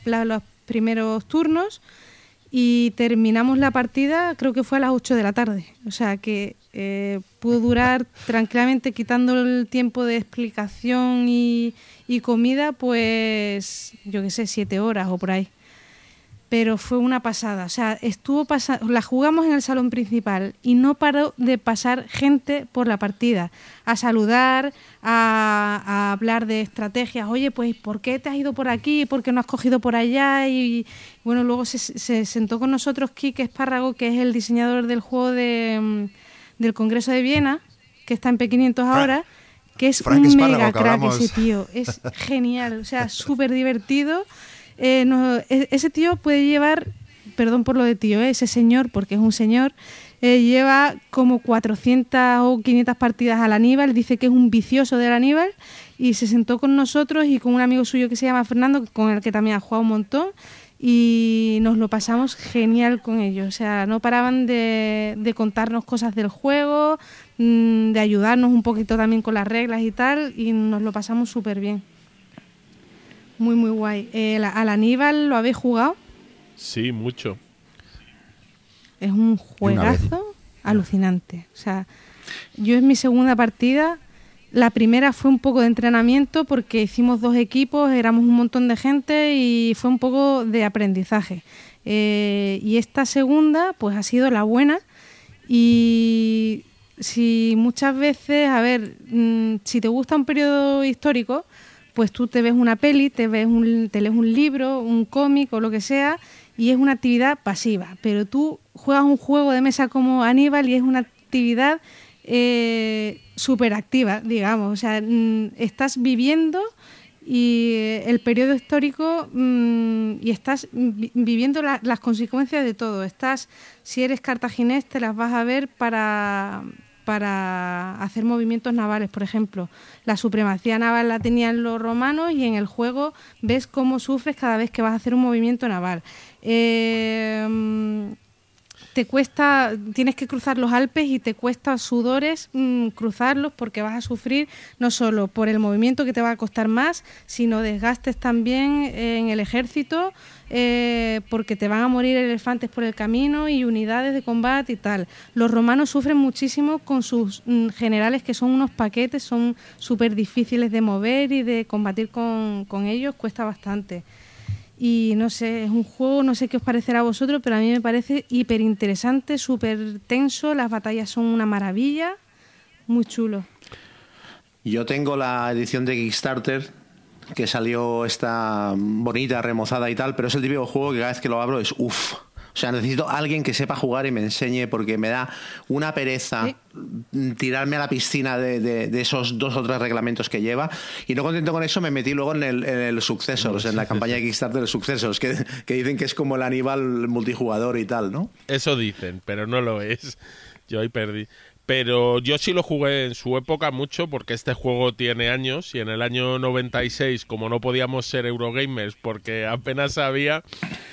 primeros turnos y terminamos la partida creo que fue a las 8 de la tarde. O sea que eh, pudo durar tranquilamente quitando el tiempo de explicación y, y comida, pues yo qué sé, 7 horas o por ahí pero fue una pasada. O sea, estuvo pasa la jugamos en el salón principal y no paró de pasar gente por la partida, a saludar, a, a hablar de estrategias. Oye, pues, ¿por qué te has ido por aquí? ¿Por qué no has cogido por allá? Y bueno, luego se, se sentó con nosotros Kike Espárrago, que es el diseñador del juego de, mm, del Congreso de Viena, que está en P500 ahora. Que es Frank un Espárrago, mega crack ese tío. Es genial, o sea, súper divertido. Eh, no, e- ese tío puede llevar, perdón por lo de tío, eh, ese señor, porque es un señor, eh, lleva como 400 o 500 partidas al Aníbal, dice que es un vicioso del Aníbal y se sentó con nosotros y con un amigo suyo que se llama Fernando, con el que también ha jugado un montón y nos lo pasamos genial con ellos. O sea, no paraban de, de contarnos cosas del juego, mm, de ayudarnos un poquito también con las reglas y tal, y nos lo pasamos súper bien. Muy, muy guay. Eh, la- al Aníbal lo habéis jugado. Sí, mucho. Es un juegazo alucinante. O sea, yo es mi segunda partida. La primera fue un poco de entrenamiento porque hicimos dos equipos, éramos un montón de gente y fue un poco de aprendizaje. Eh, y esta segunda, pues ha sido la buena. Y si muchas veces, a ver, mm, si te gusta un periodo histórico, pues tú te ves una peli, te ves un, te lees un libro, un cómic o lo que sea, y es una actividad pasiva. Pero tú juegas un juego de mesa como Aníbal y es una actividad eh, súper activa, digamos. O sea, mm, estás viviendo y eh, el periodo histórico mm, y estás vi- viviendo la- las consecuencias de todo. Estás, si eres cartaginés, te las vas a ver para, para hacer movimientos navales, por ejemplo. La supremacía naval la tenían los romanos y en el juego ves cómo sufres cada vez que vas a hacer un movimiento naval. Eh, te cuesta, tienes que cruzar los Alpes y te cuesta sudores mm, cruzarlos porque vas a sufrir no solo por el movimiento que te va a costar más, sino desgastes también en el ejército eh, porque te van a morir elefantes por el camino y unidades de combate y tal. Los romanos sufren muchísimo con sus mm, generales que son unos paquetes, son súper difíciles de mover y de combatir con, con ellos, cuesta bastante. Y no sé, es un juego, no sé qué os parecerá a vosotros, pero a mí me parece hiper interesante, súper tenso, las batallas son una maravilla, muy chulo. Yo tengo la edición de Kickstarter que salió esta bonita, remozada y tal, pero es el típico juego que cada vez que lo abro es uff. O sea, necesito alguien que sepa jugar y me enseñe porque me da una pereza tirarme a la piscina de, esos dos o tres reglamentos que lleva. Y no contento con eso, me metí luego en el, en el Successors, en la campaña de Kickstarter de Successors, que, que dicen que es como el Aníbal multijugador y tal, ¿no? Eso dicen, pero no lo es. Yo ahí perdí. Pero yo sí lo jugué en su época mucho porque este juego tiene años y en el año 96, como no podíamos ser Eurogamers porque apenas había,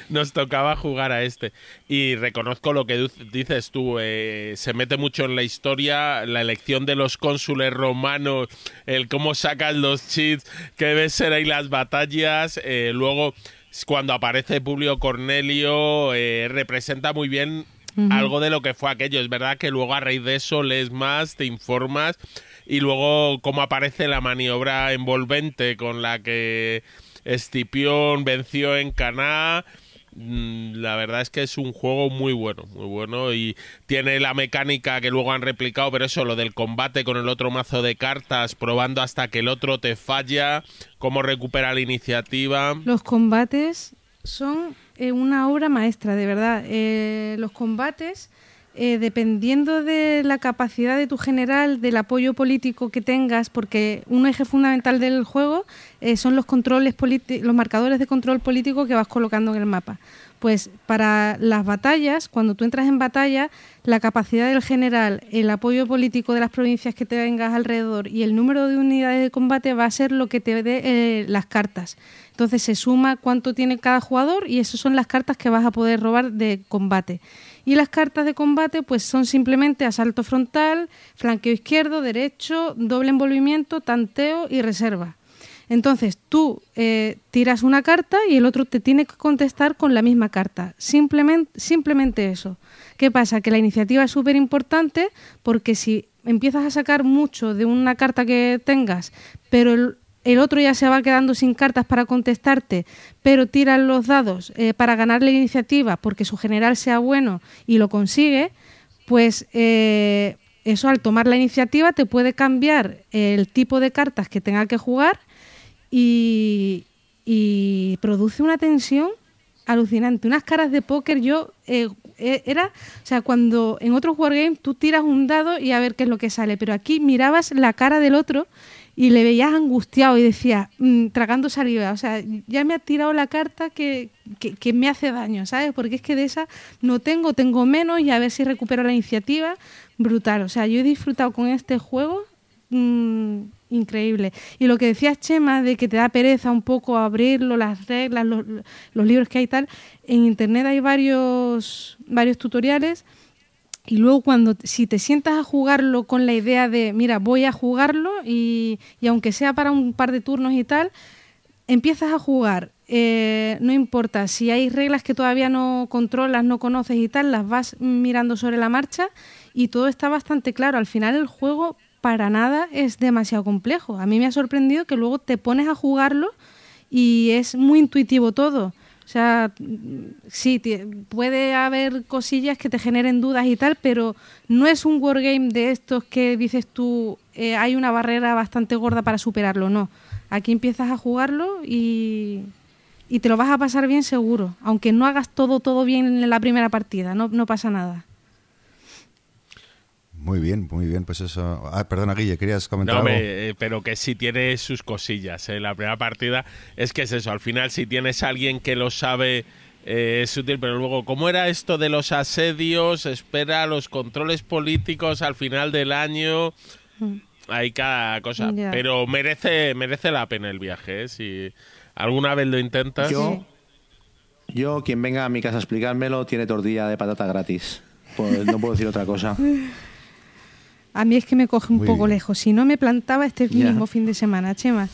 nos tocaba jugar a este. Y reconozco lo que dices tú, eh, se mete mucho en la historia, la elección de los cónsules romanos, el cómo sacan los cheats, que ves ser ahí las batallas, eh, luego cuando aparece Publio Cornelio, eh, representa muy bien algo de lo que fue aquello. Es verdad que luego a raíz de eso lees más, te informas y luego cómo aparece la maniobra envolvente con la que Escipión venció en Caná. Mm, la verdad es que es un juego muy bueno, muy bueno y tiene la mecánica que luego han replicado, pero eso, lo del combate con el otro mazo de cartas, probando hasta que el otro te falla, cómo recupera la iniciativa. Los combates son eh, una obra maestra, de verdad. Eh, los combates, eh, dependiendo de la capacidad de tu general, del apoyo político que tengas, porque un eje fundamental del juego son los controles los marcadores de control político que vas colocando en el mapa. Pues para las batallas, cuando tú entras en batalla, la capacidad del general, el apoyo político de las provincias que te vengas alrededor y el número de unidades de combate va a ser lo que te dé las cartas. Entonces se suma cuánto tiene cada jugador y esas son las cartas que vas a poder robar de combate. Y las cartas de combate pues son simplemente asalto frontal, flanqueo izquierdo, derecho, doble envolvimiento, tanteo y reserva. Entonces tú eh, tiras una carta y el otro te tiene que contestar con la misma carta. Simplemente, simplemente eso. ¿Qué pasa? Que la iniciativa es súper importante porque si empiezas a sacar mucho de una carta que tengas, pero el, el otro ya se va quedando sin cartas para contestarte, pero tira los dados eh, para ganar la iniciativa porque su general sea bueno y lo consigue, pues eh, eso al tomar la iniciativa te puede cambiar el tipo de cartas que tenga que jugar y, produce una tensión alucinante. Unas caras de póker yo... Eh, era, o sea, cuando en otros wargames tú tiras un dado y a ver qué es lo que sale, pero aquí mirabas la cara del otro y le veías angustiado y decía, mm, tragando saliva, o sea, ya me ha tirado la carta que, que, me hace daño, ¿sabes? Porque es que de esa no tengo, tengo menos y a ver si recupero la iniciativa, brutal, o sea, yo he disfrutado con este juego mm, increíble. Y lo que decías, Chema, de que te da pereza un poco abrirlo, las reglas, los, los libros que hay y tal, en internet hay varios, varios tutoriales y luego cuando, si te sientas a jugarlo con la idea de, mira, voy a jugarlo y, aunque sea para un par de turnos y tal, empiezas a jugar. Eh, no importa, si hay reglas que todavía no controlas, no conoces y tal, las vas mirando sobre la marcha y todo está bastante claro. Al final el juego para nada es demasiado complejo. A mí me ha sorprendido que luego te pones a jugarlo y es muy intuitivo todo. O sea, sí, puede haber cosillas que te generen dudas y tal, pero no es un wargame de estos que dices tú, eh, hay una barrera bastante gorda para superarlo, no. Aquí empiezas a jugarlo y, y te lo vas a pasar bien seguro, aunque no hagas todo, todo bien en la primera partida, no, no pasa nada. Muy bien, muy bien. Pues eso. Ah, perdona, Guille, querías comentar. No, eh, pero que sí tiene sus cosillas. ¿eh? la primera partida es que es eso. Al final, si tienes a alguien que lo sabe, eh, es útil. Pero luego, ¿cómo era esto de los asedios? Espera los controles políticos al final del año. Mm. Hay cada cosa. Pero merece, merece la pena el viaje. Si alguna vez lo intentas. Yo, Yo, quien venga a mi casa a explicármelo, tiene tortilla de patata gratis. Pues no puedo decir otra cosa. A mí es que me coge un Muy poco bien. lejos. Si no me plantaba este mismo fin de semana, Chema.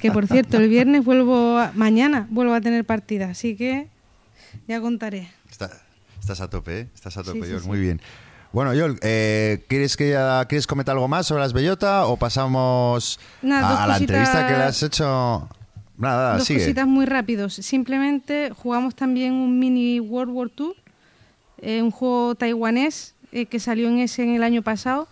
Que por cierto, el viernes vuelvo, a- mañana vuelvo a tener partida, así que ya contaré. Está- estás a tope, ¿eh? Estás a tope, Sí, sí, Yol. sí. Muy bien. Bueno, Yol, eh, ¿quieres, que ya, ¿quieres comentar algo más sobre las bellota o pasamos Nada, a, la cositas- entrevista que le has hecho? Nada, Dos sigue. cositas muy rápidos. Simplemente jugamos también un mini World War II, eh, un juego taiwanés eh, que salió en ese en el año pasado,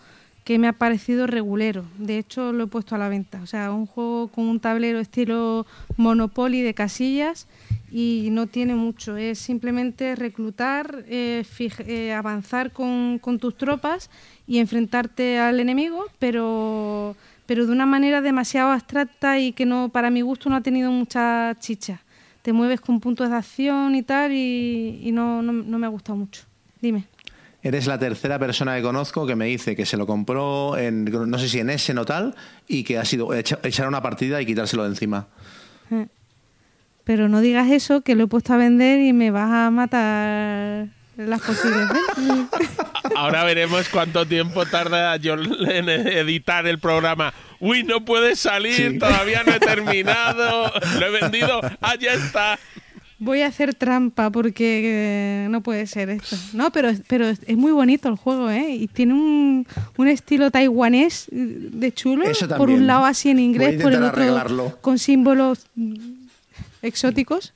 que me ha parecido regulero. De hecho, lo he puesto a la venta. O sea, un juego con un tablero estilo Monopoly de casillas y no tiene mucho. Es simplemente reclutar, eh, eh, avanzar con, tus tropas y enfrentarte al enemigo, pero, pero de una manera demasiado abstracta y que no, para mi gusto no ha tenido mucha chicha. Te mueves con puntos de acción y tal y, y no, no, no me ha gustado mucho. Dime. Eres la tercera persona que conozco que me dice que se lo compró en, no sé si en ese o tal, y que ha sido echa- echar una partida y quitárselo de encima. Eh. Pero no digas eso, que lo he puesto a vender y me vas a matar las posibles. Ahora veremos cuánto tiempo tarda yo en editar el programa. Uy, no puede salir, Sí. todavía no he terminado. Lo he vendido. Ya está. Voy a hacer trampa porque eh, no puede ser esto. No, pero, pero es muy bonito el juego, ¿eh? Y tiene un, un estilo taiwanés eh, de chulo. Eso Por un lado así en inglés, por el otro arreglarlo. con símbolos mm, exóticos.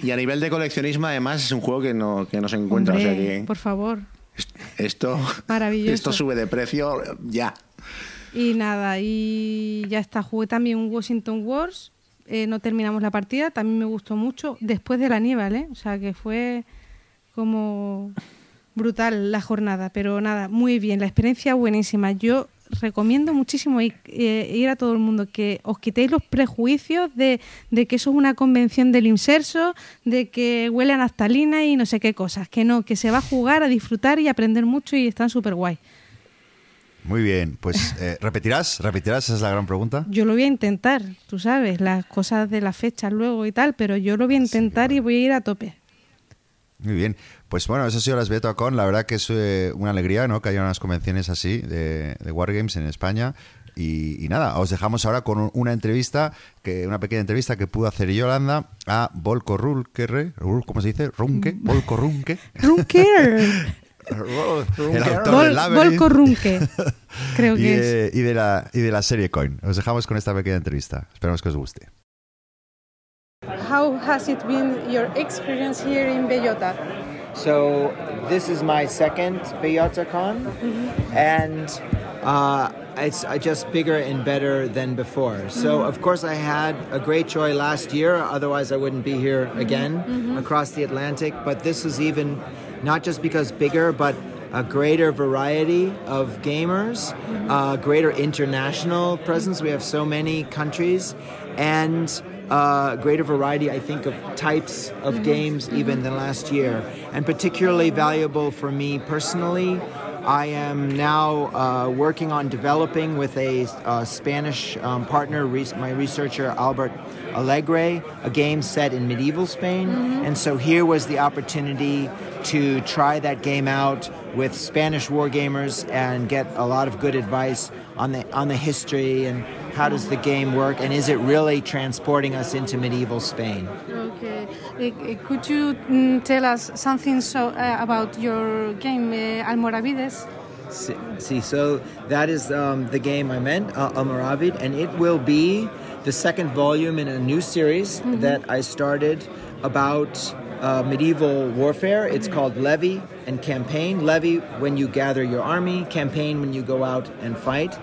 Y a nivel de coleccionismo, además, es un juego que no, que no se encuentra. o sea Hombre, que Por favor. esto, Maravilloso. esto sube de precio ya. Y nada, y ya está. Jugué también un Washington Wars. Eh, no terminamos la partida. También me gustó mucho. Después del Aníbal, ¿eh? O sea que fue como brutal la jornada. Pero nada, muy bien. La experiencia buenísima. Yo recomiendo muchísimo ir, eh, ir a todo el mundo que os quitéis los prejuicios de, de que eso es una convención del inserso, de que huele a naftalina y no sé qué cosas. Que no, que se va a jugar, a disfrutar y aprender mucho y están súper guay. Muy bien, pues eh, ¿repetirás? ¿Repetirás? Esa es la gran pregunta. Yo lo voy a intentar, tú sabes, las cosas de las fechas luego y tal, pero yo lo voy a intentar y voy a ir a tope. Muy bien, pues bueno, eso ha sido las BetoCon. La verdad que es eh, una alegría ¿no? que haya unas convenciones así de, de Wargames en España. Y, y nada, os dejamos ahora con un- una entrevista, que una pequeña entrevista que pudo hacer Yolanda a Volko Rulke, ¿cómo se dice? Runke, Volko Runke. Runker, el autor Vol- del Labyrinth Volko Runke, creo y, que es. de, y de la, y de la serie Coin. Os dejamos con esta pequeña entrevista. Esperamos que os guste. How has it been your experience here in Bellota? So this is my second BeyonceCon, and uh, it's uh, just bigger and better than before. So of course I had a great joy last year. Otherwise I wouldn't be here again across the Atlantic. But this is even not just because bigger, but a greater variety of gamers, uh, greater international presence. We have so many countries, and uh, greater variety, I think, of types of games even than last year, and particularly valuable for me personally. I am now uh, working on developing with a uh, Spanish um, partner, res- my researcher Albert Alegre, a game set in medieval Spain. And so here was the opportunity to try that game out with Spanish wargamers and get a lot of good advice on the on the history and how does the game work and is it really transporting us into medieval Spain? Okay. Uh, could you mm, tell us something so uh, about your game, uh, Almoravides? See, see, so that is um, the game I meant, uh, Almoravid, and it will be the second volume in a new series that I started about uh, medieval warfare. It's called Levy and Campaign. Levy when you gather your army, campaign when you go out and fight.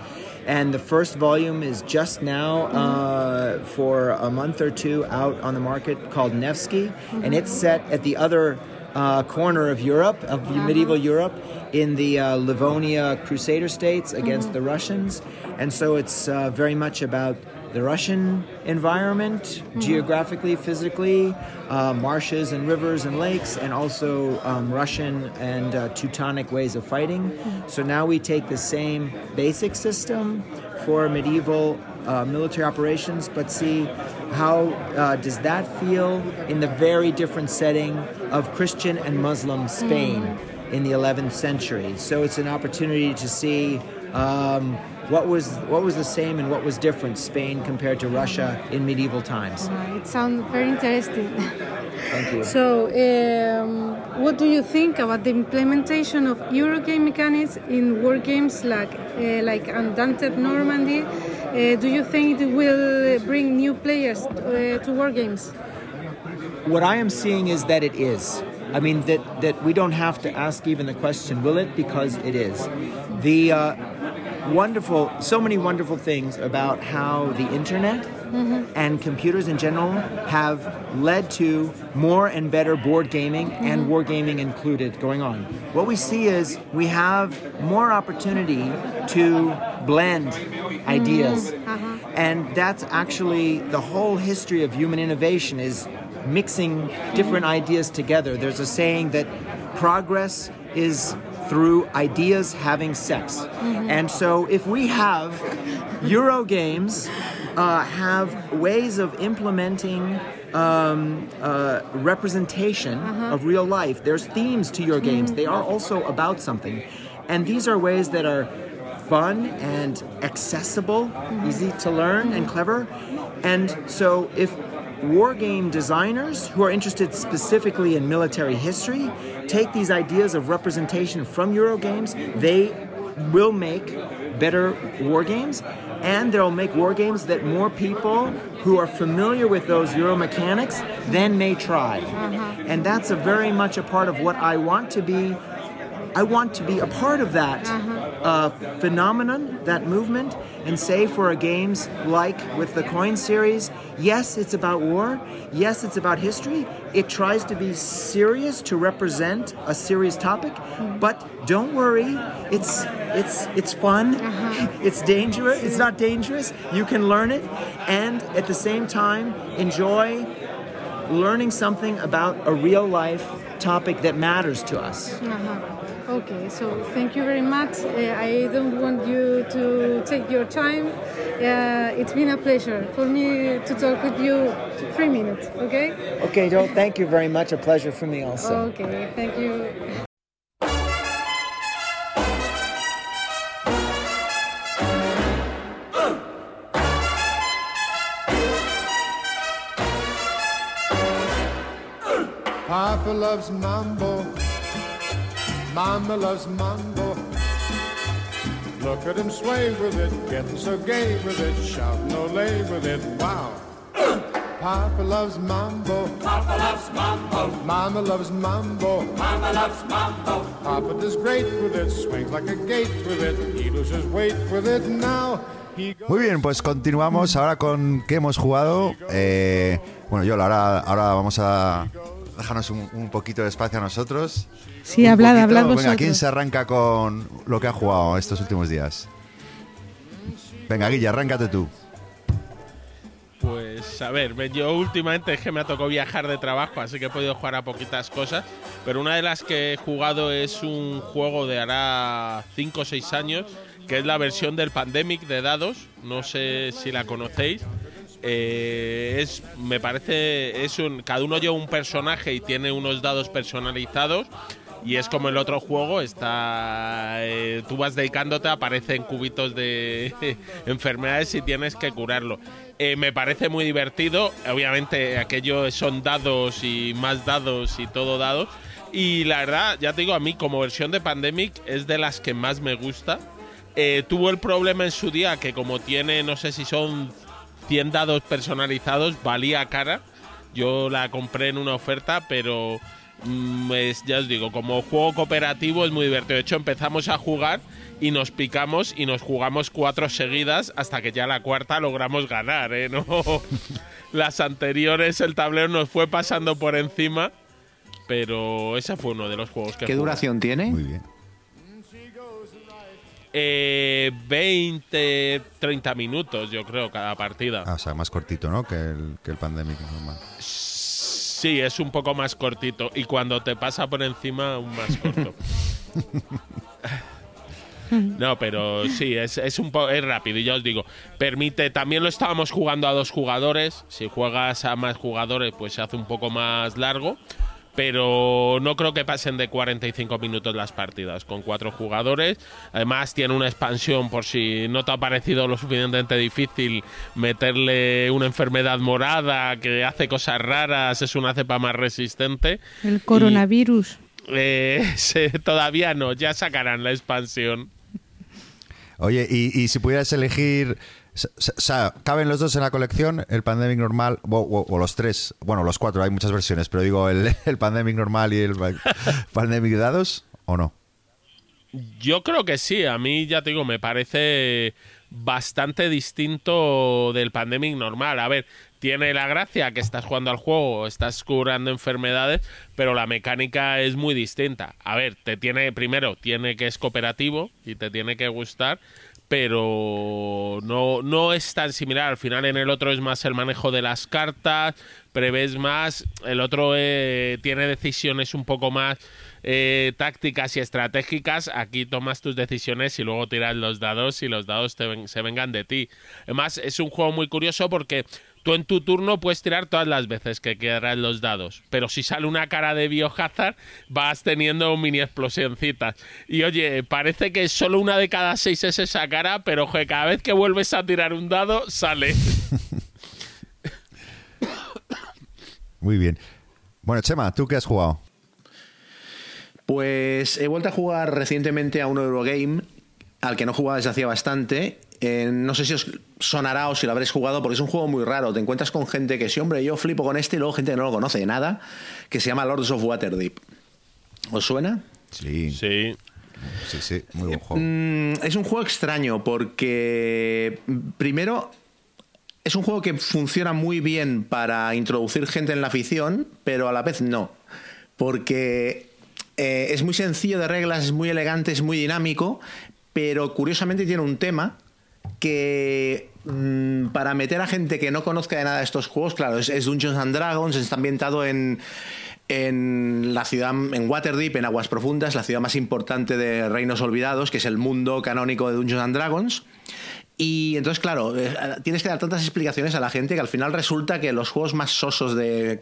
And the first volume is just now uh, for a month or two out on the market called Nevsky, and it's set at the other uh, corner of Europe, of medieval Europe, in the uh, Livonia Crusader states against the Russians. And so it's uh, very much about the Russian environment, geographically, physically, uh, marshes and rivers and lakes, and also um, Russian and uh, Teutonic ways of fighting. So now we take the same basic system for medieval uh, military operations, but see how uh, does that feel in the very different setting of Christian and Muslim Spain in the 11th century? So it's an opportunity to see um, what was what was the same and what was different Spain compared to Russia in medieval times. Uh, it sounds very interesting. Thank you. So, um, what do you think about the implementation of Eurogame mechanics in war games like uh, like Undaunted Normandy? Uh, do you think it will bring new players uh, to war games? What I am seeing is that it is. I mean that that we don't have to ask even the question, will it? Because it is. The uh, wonderful, so many wonderful things about how the internet mm-hmm. and computers in general have led to more and better board gaming and mm-hmm. wargaming included going on. What we see is we have more opportunity to blend mm-hmm. ideas. Uh-huh. And that's actually the whole history of human innovation is mixing different ideas together. There's a saying that progress is through ideas having sex. And so if we have Euro games uh, have ways of implementing um, uh, representation of real life. There's themes to your games. They are also about something. And these are ways that are fun and accessible, easy to learn, and clever. And so if war game designers who are interested specifically in military history take these ideas of representation from Euro games, they will make better war games and they'll make war games that more people who are familiar with those Euro mechanics then may try. Uh-huh. And that's a very much a part of what I want to be I want to be a part of that uh, phenomenon, that movement, and say for a games like with the Coin series, yes, it's about war. Yes, it's about history. It tries to be serious to represent a serious topic, but don't worry, it's it's it's fun. It's dangerous. It's not dangerous. You can learn it, and at the same time enjoy learning something about a real life topic that matters to us. Uh-huh. Okay, so thank you very much. Uh, I don't want you to take your time. Uh, it's been a pleasure for me to talk with you three minutes, okay? Okay, Joel, thank you very much. A pleasure for me also. Okay, thank you. Papa loves mambo. Mama loves mambo. Look at him sway with it, getting so gay with it, shouting olay with it. Wow. Papa loves mambo. Papa loves mambo. Mama loves mambo. Mama loves mambo. Papa does great with it, swings like a gate with it. He loses weight with it now. He goes Muy bien, pues continuamos ahora con qué hemos jugado. Eh, bueno, yo ahora, ahora vamos a dejarnos un, un poquito de espacio a nosotros. Sí, hablad, poquito. hablad Venga, vosotros. ¿quién se arranca con lo que ha jugado estos últimos días? Venga, Guilla, arráncate tú. Pues a ver, me- yo últimamente es que me ha tocado viajar de trabajo, así que he podido jugar a poquitas cosas. Pero una de las que he jugado es un juego de hará 5 o 6 años, que es la versión del Pandemic de dados. No sé si la conocéis. Eh, es, me parece, es un, cada uno lleva un personaje y tiene unos dados personalizados. Y es como el otro juego, está eh, tú vas dedicándote, aparecen cubitos de enfermedades y tienes que curarlo. Eh, me parece muy divertido, obviamente aquello son dados y más dados y todo dados. Y la verdad, ya te digo, a mí como versión de Pandemic es de las que más me gusta. Tuvo el problema en su día que como tiene, no sé si son 100 dados personalizados, valía cara. Yo la compré en una oferta, pero mm, es- ya os digo, como juego cooperativo es muy divertido. De hecho, empezamos a jugar y nos picamos y nos jugamos cuatro seguidas hasta que ya la cuarta logramos ganar, ¿eh? No, las anteriores el tablero nos fue pasando por encima, pero ese fue uno de los juegos que ¿Qué jugué. duración tiene? Muy bien. Eh, 20, 30 minutos, yo creo, cada partida. Ah, o sea, más cortito, ¿no? Que el, que el Pandemic normal. Sí, es un poco más cortito. Y cuando te pasa por encima, aún más corto. No, pero sí, es, es un poco es rápido y ya os digo, permite, también lo estábamos jugando a dos jugadores, si juegas a más jugadores pues se hace un poco más largo, pero no creo que pasen de 45 minutos las partidas con cuatro jugadores. Además tiene una expansión por si no te ha parecido lo suficientemente difícil meterle una enfermedad morada que hace cosas raras, es una cepa más resistente. El coronavirus. Eh, todavía no, ya sacarán la expansión. Oye, y, y si pudieras elegir o sea, ¿caben los dos en la colección? ¿El Pandemic normal? O, los tres. Bueno, los cuatro, hay muchas versiones, pero digo, ¿el, el Pandemic normal y el Pandemic dados? ¿O no? Yo creo que sí. A mí, ya te digo, me parece bastante distinto del Pandemic normal. A ver, tiene la gracia que estás jugando al juego, estás curando enfermedades, pero la mecánica es muy distinta. A ver, te tiene, primero, tiene que es cooperativo y te tiene que gustar, pero no, no es tan similar. Al final en el otro es más el manejo de las cartas, prevés más, el otro eh, tiene decisiones un poco más eh, tácticas y estratégicas. Aquí tomas tus decisiones y luego tiras los dados y los dados se vengan de ti. Además es un juego muy curioso porque Tú en tu turno puedes tirar todas las veces que quieras los dados, pero si sale una cara de biohazard vas teniendo mini explosioncitas. Y oye, parece que solo una de cada seis es esa cara, pero cada vez que vuelves a tirar un dado sale. Muy bien. Bueno, Chema, ¿tú qué has jugado? Pues he vuelto a jugar recientemente a un Eurogame al que no jugaba desde hacía bastante eh, no sé si os sonará o si lo habréis jugado, porque es un juego muy raro. Te encuentras con gente que, sí, hombre, yo flipo con este y luego gente que no lo conoce de nada, que se llama Lords of Waterdeep. ¿Os suena? Sí. Sí. Sí, sí, muy buen juego. Mm, es un juego extraño porque, primero, es un juego que funciona muy bien para introducir gente en la afición, pero a la vez no. Porque eh, es muy sencillo de reglas, es muy elegante, es muy dinámico, pero curiosamente tiene un tema que mm, para meter a gente que no conozca de nada estos juegos, claro, es, Dungeons and Dragons, está ambientado en, en la ciudad, en Waterdeep, en Aguas Profundas, la ciudad más importante de Reinos Olvidados, que es el mundo canónico de Dungeons and Dragons. Y entonces, claro, eh, tienes que dar tantas explicaciones a la gente que al final resulta que los juegos más sosos de,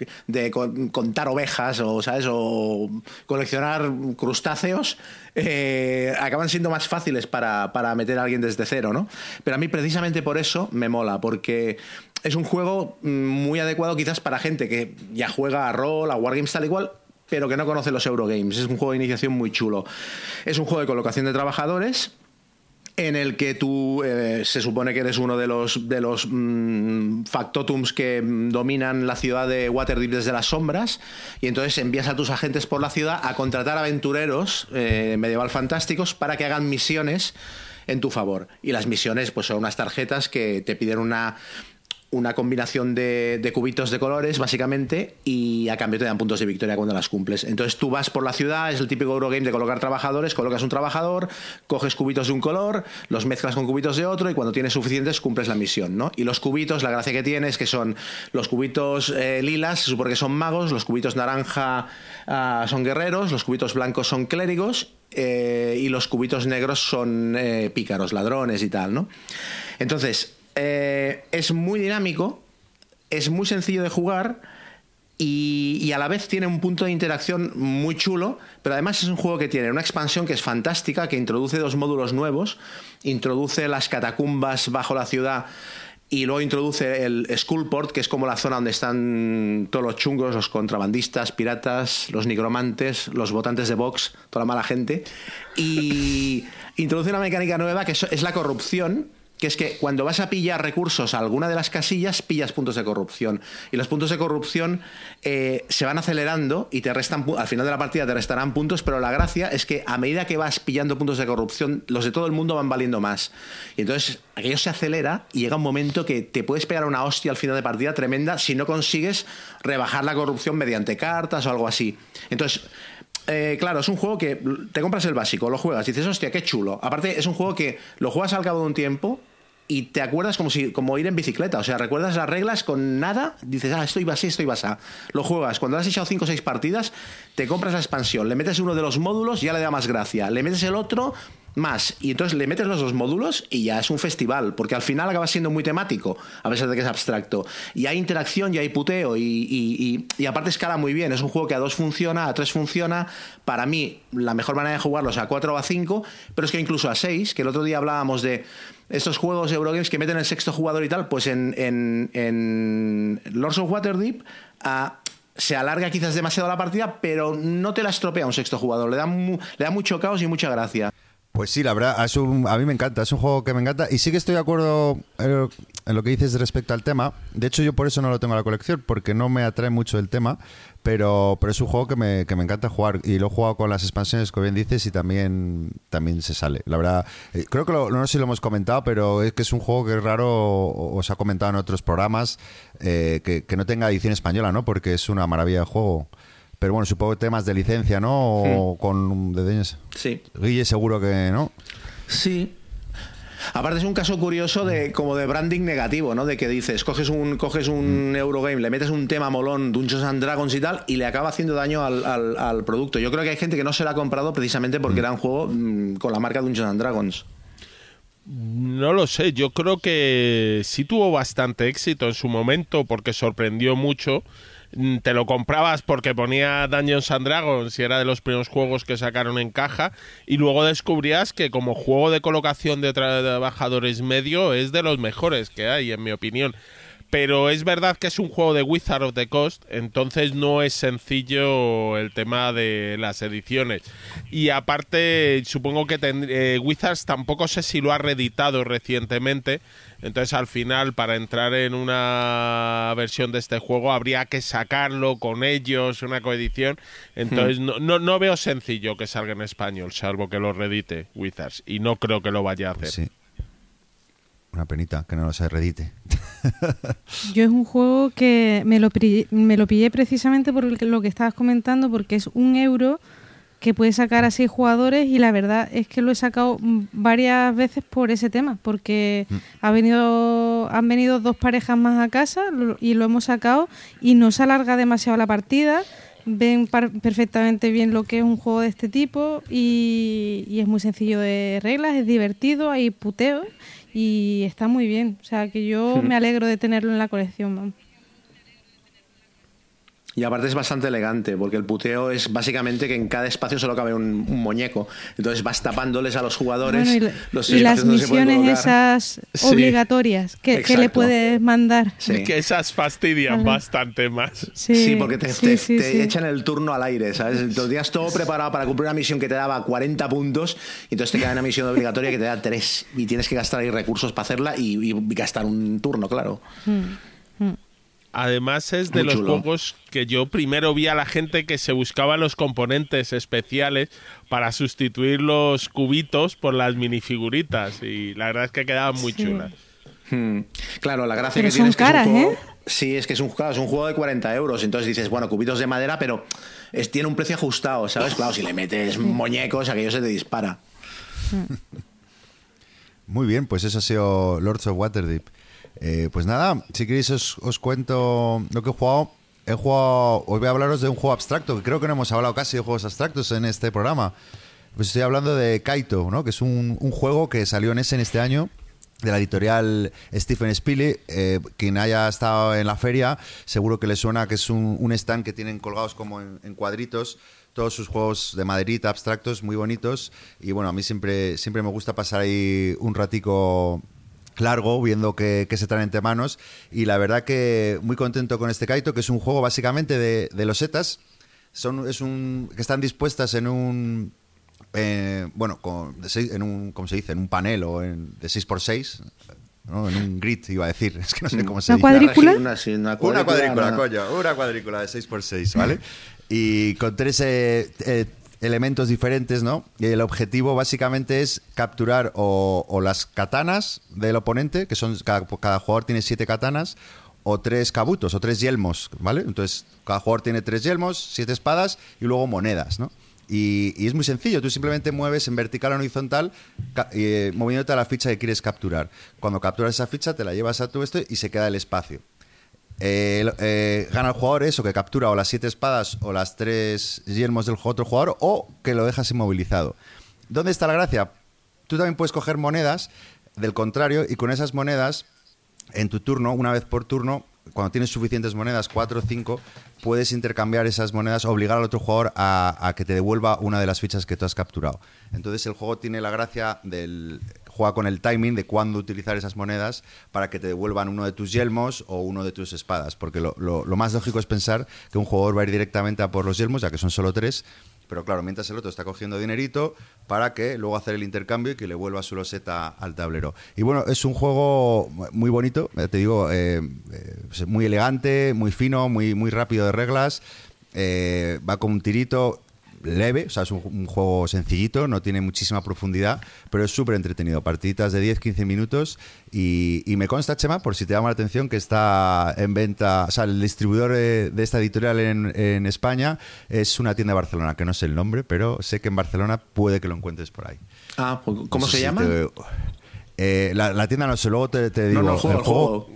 contar ovejas o, ¿sabes? o coleccionar crustáceos eh, acaban siendo más fáciles para, meter a alguien desde cero, ¿no? Pero a mí precisamente por eso me mola, porque es un juego mm, muy adecuado quizás para gente que ya juega a rol, a wargames tal igual, pero que no conoce los Eurogames. Es un juego de iniciación muy chulo. Es un juego de colocación de trabajadores en el que tú eh, se supone que eres uno de los, de los mm, factotums que dominan la ciudad de Waterdeep desde las sombras y entonces envías a tus agentes por la ciudad a contratar aventureros eh, medieval fantásticos para que hagan misiones en tu favor. Y las misiones pues son unas tarjetas que te piden una una combinación de, cubitos de colores, básicamente, y a cambio te dan puntos de victoria cuando las cumples. Entonces tú vas por la ciudad, es el típico Eurogame de colocar trabajadores, colocas un trabajador, coges cubitos de un color, los mezclas con cubitos de otro, y cuando tienes suficientes cumples la misión, ¿no? Y los cubitos, la gracia que tiene es que son los cubitos eh, lilas, se supone que son magos, los cubitos naranja ah, son guerreros, los cubitos blancos son clérigos, eh, y los cubitos negros son eh, pícaros, ladrones y tal, ¿no? Entonces, eh, es muy dinámico, es muy sencillo de jugar y, a la vez tiene un punto de interacción muy chulo, pero además es un juego que tiene una expansión que es fantástica, que introduce dos módulos nuevos, introduce las catacumbas bajo la ciudad y luego introduce el Skullport, que es como la zona donde están todos los chungos, los contrabandistas, piratas, los nigromantes, los votantes de box, toda la mala gente. Y introduce una mecánica nueva que es la corrupción, que es que cuando vas a pillar recursos a alguna de las casillas, pillas puntos de corrupción. Y los puntos de corrupción eh, se van acelerando y te restan, al final de la partida te restarán puntos, pero la gracia es que a medida que vas pillando puntos de corrupción, los de todo el mundo van valiendo más. Y entonces aquello se acelera y llega un momento que te puedes pegar una hostia al final de partida tremenda si no consigues rebajar la corrupción mediante cartas o algo así. Entonces, eh, claro, es un juego que te compras el básico, lo juegas y dices, hostia, qué chulo. Aparte, es un juego que lo juegas al cabo de un tiempo y te acuerdas como si como ir en bicicleta, o sea, recuerdas las reglas con nada, dices, ah, esto iba así, esto iba. Lo juegas, cuando has echado 5 o 6 partidas, te compras la expansión, le metes uno de los módulos, ya le da más gracia, le metes el otro más. Y entonces le metes los dos módulos y ya es un festival, porque al final acaba siendo muy temático, a pesar de que es abstracto. Y hay interacción y hay puteo, y, y, aparte escala muy bien. Es un juego que a dos funciona, a tres funciona. Para mí, la mejor manera de jugarlo es a cuatro o a cinco, pero es que incluso a seis, que el otro día hablábamos de estos juegos Eurogames que meten el sexto jugador y tal, pues en, en, Lords of Waterdeep. a se alarga quizás demasiado la partida, pero no te la estropea un sexto jugador. Le da, le da mucho caos y mucha gracia. Pues sí, la verdad, a mí me encanta, es un juego que me encanta y sí que estoy de acuerdo eh, en lo que dices respecto al tema. De hecho, yo por eso no lo tengo en la colección, porque no me atrae mucho el tema, pero, pero es un juego que me, que me encanta jugar y lo he jugado con las expansiones que bien dices y también, también se sale. La verdad, eh, creo que no sé si lo hemos comentado, pero es que es un juego que es raro, os ha comentado en otros programas, eh, que, que no tenga edición española, ¿no? Porque es una maravilla de juego. Pero bueno, supongo temas de licencia, ¿no? O hmm. con de Sí. Guille seguro que no. Sí, Aparte es un caso curioso de como de branding negativo, ¿no? De que dices, coges un, coges un mm. Eurogame, le metes un tema molón, Dungeons and Dragons y tal, y le acaba haciendo daño al, producto. Yo creo que hay gente que no se lo ha comprado precisamente porque mm. era un juego mm, con la marca Dungeons and Dragons. No lo sé, yo creo que sí tuvo bastante éxito en su momento porque sorprendió mucho Mm, te lo comprabas porque ponía Dungeons and Dragons y era de los primeros juegos que sacaron en caja y luego descubrías que como juego de colocación de trabajadores medio es de los mejores que hay en mi opinión pero es verdad que es un juego de Wizard of the Coast, entonces no es sencillo el tema de las ediciones. Y aparte, supongo que eh, Wizards tampoco sé si lo ha reeditado recientemente, entonces al final para entrar en una versión de este juego habría que sacarlo con ellos, una coedición. Entonces hmm. no, no, veo sencillo que salga en español, salvo que lo reedite Wizards, y no creo que lo vaya a hacer. Sí. Una penita que no lo se redite. Yo es un juego que me lo, me lo pillé precisamente por lo que estabas comentando, porque es un euro que puede sacar a seis jugadores y la verdad es que lo he sacado varias veces por ese tema, porque mm. ha venido, han venido dos parejas más a casa y lo hemos sacado y no se alarga demasiado la partida ven perfectamente bien lo que es un juego de este tipo y, y, es muy sencillo de reglas, es divertido, hay puteos y está muy bien. O sea, que yo me alegro de tenerlo en la colección. Y aparte es bastante elegante, porque el puteo es básicamente que en cada espacio solo cabe un, muñeco. Entonces vas tapándoles a los jugadores y, los las misiones esas obligatorias que, le puedes mandar. Que esas fastidian bastante más. Sí, porque te, echan el turno al aire, ¿sabes? Los días todo preparado para cumplir una misión que te daba 40 puntos y entonces te queda una misión obligatoria que te da 3 y tienes que gastar ahí recursos para hacerla y, gastar un turno, claro. Mm, mm. Además es de los juegos que yo primero vi a la gente que se buscaba los componentes especiales para sustituir los cubitos por las minifiguritas y la verdad es que quedaban muy chulas. Hmm. Claro, la gracia que tiene es que es un juego, ¿eh? Sí, es que es un, es un juego de 40 euros. Entonces dices, bueno, cubitos de madera, pero es, tiene un precio ajustado, ¿sabes? Claro, si le metes muñecos, aquello se te dispara. Muy bien, pues eso ha sido Lords of Waterdeep. Eh, pues nada, si queréis os, cuento lo que he jugado. He jugado, hoy voy a hablaros de un juego abstracto, que creo que no hemos hablado casi de juegos abstractos en este programa. Pues estoy hablando de Kaito, ¿no? que es un, juego que salió en ese en este año de la editorial Stephen Spiley. Eh, quien haya estado en la feria, seguro que le suena que es un, stand que tienen colgados como en, cuadritos todos sus juegos de maderita abstractos muy bonitos y bueno a mí siempre siempre me gusta pasar ahí un ratico largo viendo que, se traen entre manos y la verdad que muy contento con este Kaito que es un juego básicamente de, de losetas son es un que están dispuestas en un eh, bueno con, en un ¿cómo se dice? en un panel o en, de 6x6 ¿no? en un grid iba a decir es que no sé cómo se ¿Una Cuadrícula? Una, cuadrícula? coño una cuadrícula de 6x6 ¿vale? y con tres eh, eh, elementos diferentes, ¿no? Y el objetivo básicamente es capturar o, las katanas del oponente, que son cada, jugador tiene siete katanas, o tres kabutos, o tres yelmos, ¿vale? Entonces, cada jugador tiene tres yelmos, siete espadas y luego monedas, ¿no? Y, es muy sencillo, tú simplemente mueves en vertical o en horizontal eh, moviéndote a la ficha que quieres capturar. Cuando capturas esa ficha te la llevas a tu esto y se queda el espacio. Eh, gana el jugador eso, que captura o las siete espadas o las tres yelmos del otro jugador o que lo dejas inmovilizado. ¿Dónde está la gracia? tú también puedes coger monedas del contrario y con esas monedas, en tu turno, una vez por turno, cuando tienes suficientes monedas, 4 o 5, puedes intercambiar esas monedas, obligar al otro jugador a, a que te devuelva una de las fichas que tú has capturado. Entonces el juego tiene la gracia del juega con el timing de cuándo utilizar esas monedas para que te devuelvan uno de tus yelmos o uno de tus espadas. Porque lo, más lógico es pensar que un jugador va a ir directamente a por los yelmos, ya que son solo tres. Pero claro, mientras el otro está cogiendo dinerito para que luego hacer el intercambio y que le vuelva su loseta al tablero. Y bueno, es un juego muy bonito, te digo, eh, eh, muy elegante, muy fino, muy, muy rápido de reglas. eh, va con un tirito leve, o sea, es un, un juego sencillito, no tiene muchísima profundidad, pero es súper entretenido. Partiditas de 10-15 minutos y, y me consta, Chema, por si te llama la atención, que está en venta, o sea, el distribuidor eh, de esta editorial en, en España es una tienda de Barcelona, que no sé el nombre, pero sé que en Barcelona puede que lo encuentres por ahí. Ah, pues, ¿cómo No se si llama? te- eh, la, la tienda no sé, luego te, te digo. no, el juego, el juego.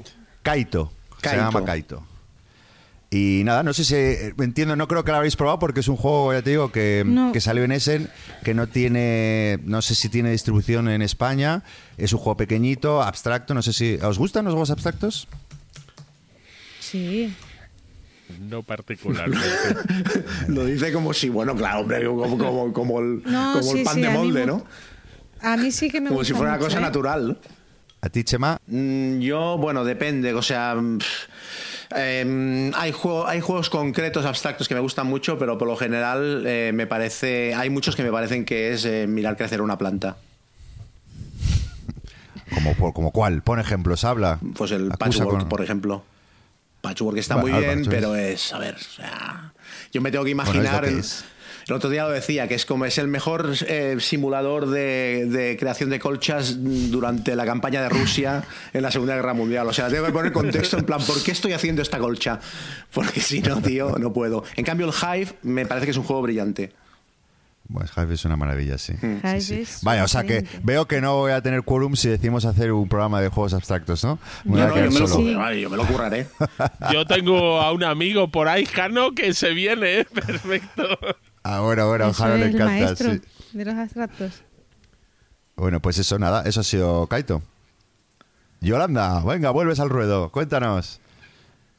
Kaito. Se Kaito. llama Kaito. Y nada, no sé si eh, entiendo, no creo que lo habréis probado porque es un juego, ya te digo, que, No. que salió en Essen, que no tiene, no sé si tiene distribución en España, es un juego pequeñito, abstracto, no sé si... ¿Os gustan los juegos abstractos? Sí. No particularmente. Lo dice como si, bueno, claro, hombre, como, como, como el, No, como el sí, pan sí, de a molde, me- ¿no? A mí sí que me Como gusta si fuera una mucho, cosa ¿eh? natural. ¿A ti, Chema? Mm, Yo, bueno, depende. O sea, mm, eh, hay, juego- hay juegos concretos, abstractos que me gustan mucho, pero por lo general eh, me parece. Hay muchos que me parecen que es eh, mirar crecer una planta. Como, por- como cuál? Pon ejemplos, habla. Pues el Acusa patchwork, con- por ejemplo. Patchwork está Bueno, muy bien, pero es. A ver, o sea. Yo me tengo que imaginar. El, otro día lo decía, que es como es el mejor eh, simulador de, de creación de colchas durante la campaña de Rusia en la Segunda Guerra Mundial. O sea, tengo que poner contexto en plan, ¿por qué estoy haciendo esta colcha? Porque si no, tío, no puedo. En cambio, el Hive me parece que es un juego brillante. Bueno, Hive es una maravilla, sí. Mm. Sí, sí. Vaya, o sea que veo que no voy a tener quórum si decimos hacer un programa de juegos abstractos, ¿no? Me No, no, yo, me lo. Sí. vale, yo me lo curraré. Yo tengo a un amigo por ahí, Jano, que se viene, ¿eh? perfecto. Ahora, ahora, Eso ojalá le el encanta. maestro sí. de los abstractos. Bueno, pues eso, nada, eso ha sido Kaito. Yolanda, venga, vuelves al ruedo, cuéntanos.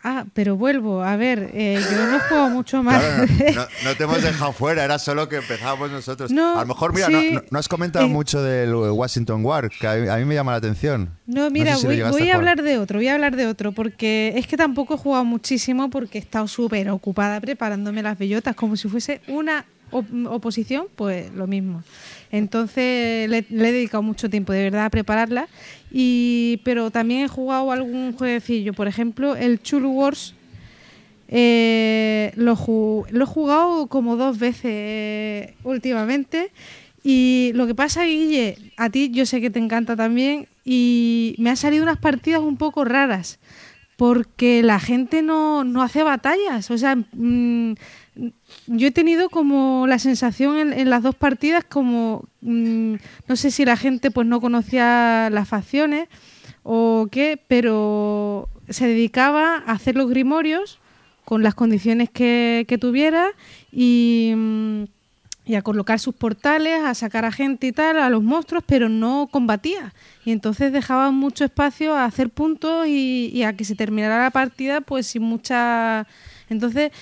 Ah, pero vuelvo. A ver, eh, yo no juego mucho más. Claro, no, no- no te hemos dejado fuera, era solo que empezábamos nosotros. No, a lo mejor, mira, sí, no, has comentado eh, mucho del Washington War, que a mí, me llama la atención. No, mira, sé si lo voy, voy a hablar de otro, voy a hablar de otro, porque es que tampoco he jugado muchísimo porque he estado súper ocupada preparándome las bellotas, como si fuese una op- oposición, pues lo mismo. Entonces le, le he dedicado mucho tiempo de verdad a prepararla, y, pero también he jugado algún jueguecillo, por ejemplo, el Chulu Wars. eh, lo, lo he jugado como dos veces eh, últimamente y lo que pasa, Guille, a ti yo sé que te encanta también y me han salido unas partidas un poco raras porque la gente no, no hace batallas. O sea, mm, yo he tenido como la sensación en, las dos partidas como, mm, no sé si la gente pues no conocía las facciones o qué, pero se dedicaba a hacer los grimorios con las condiciones que, tuviera y, mm, y a colocar sus portales, a sacar a gente y tal, a los monstruos, pero no combatía. Y entonces dejaba mucho espacio a hacer puntos y, y a que se terminara la partida pues sin mucha... Entonces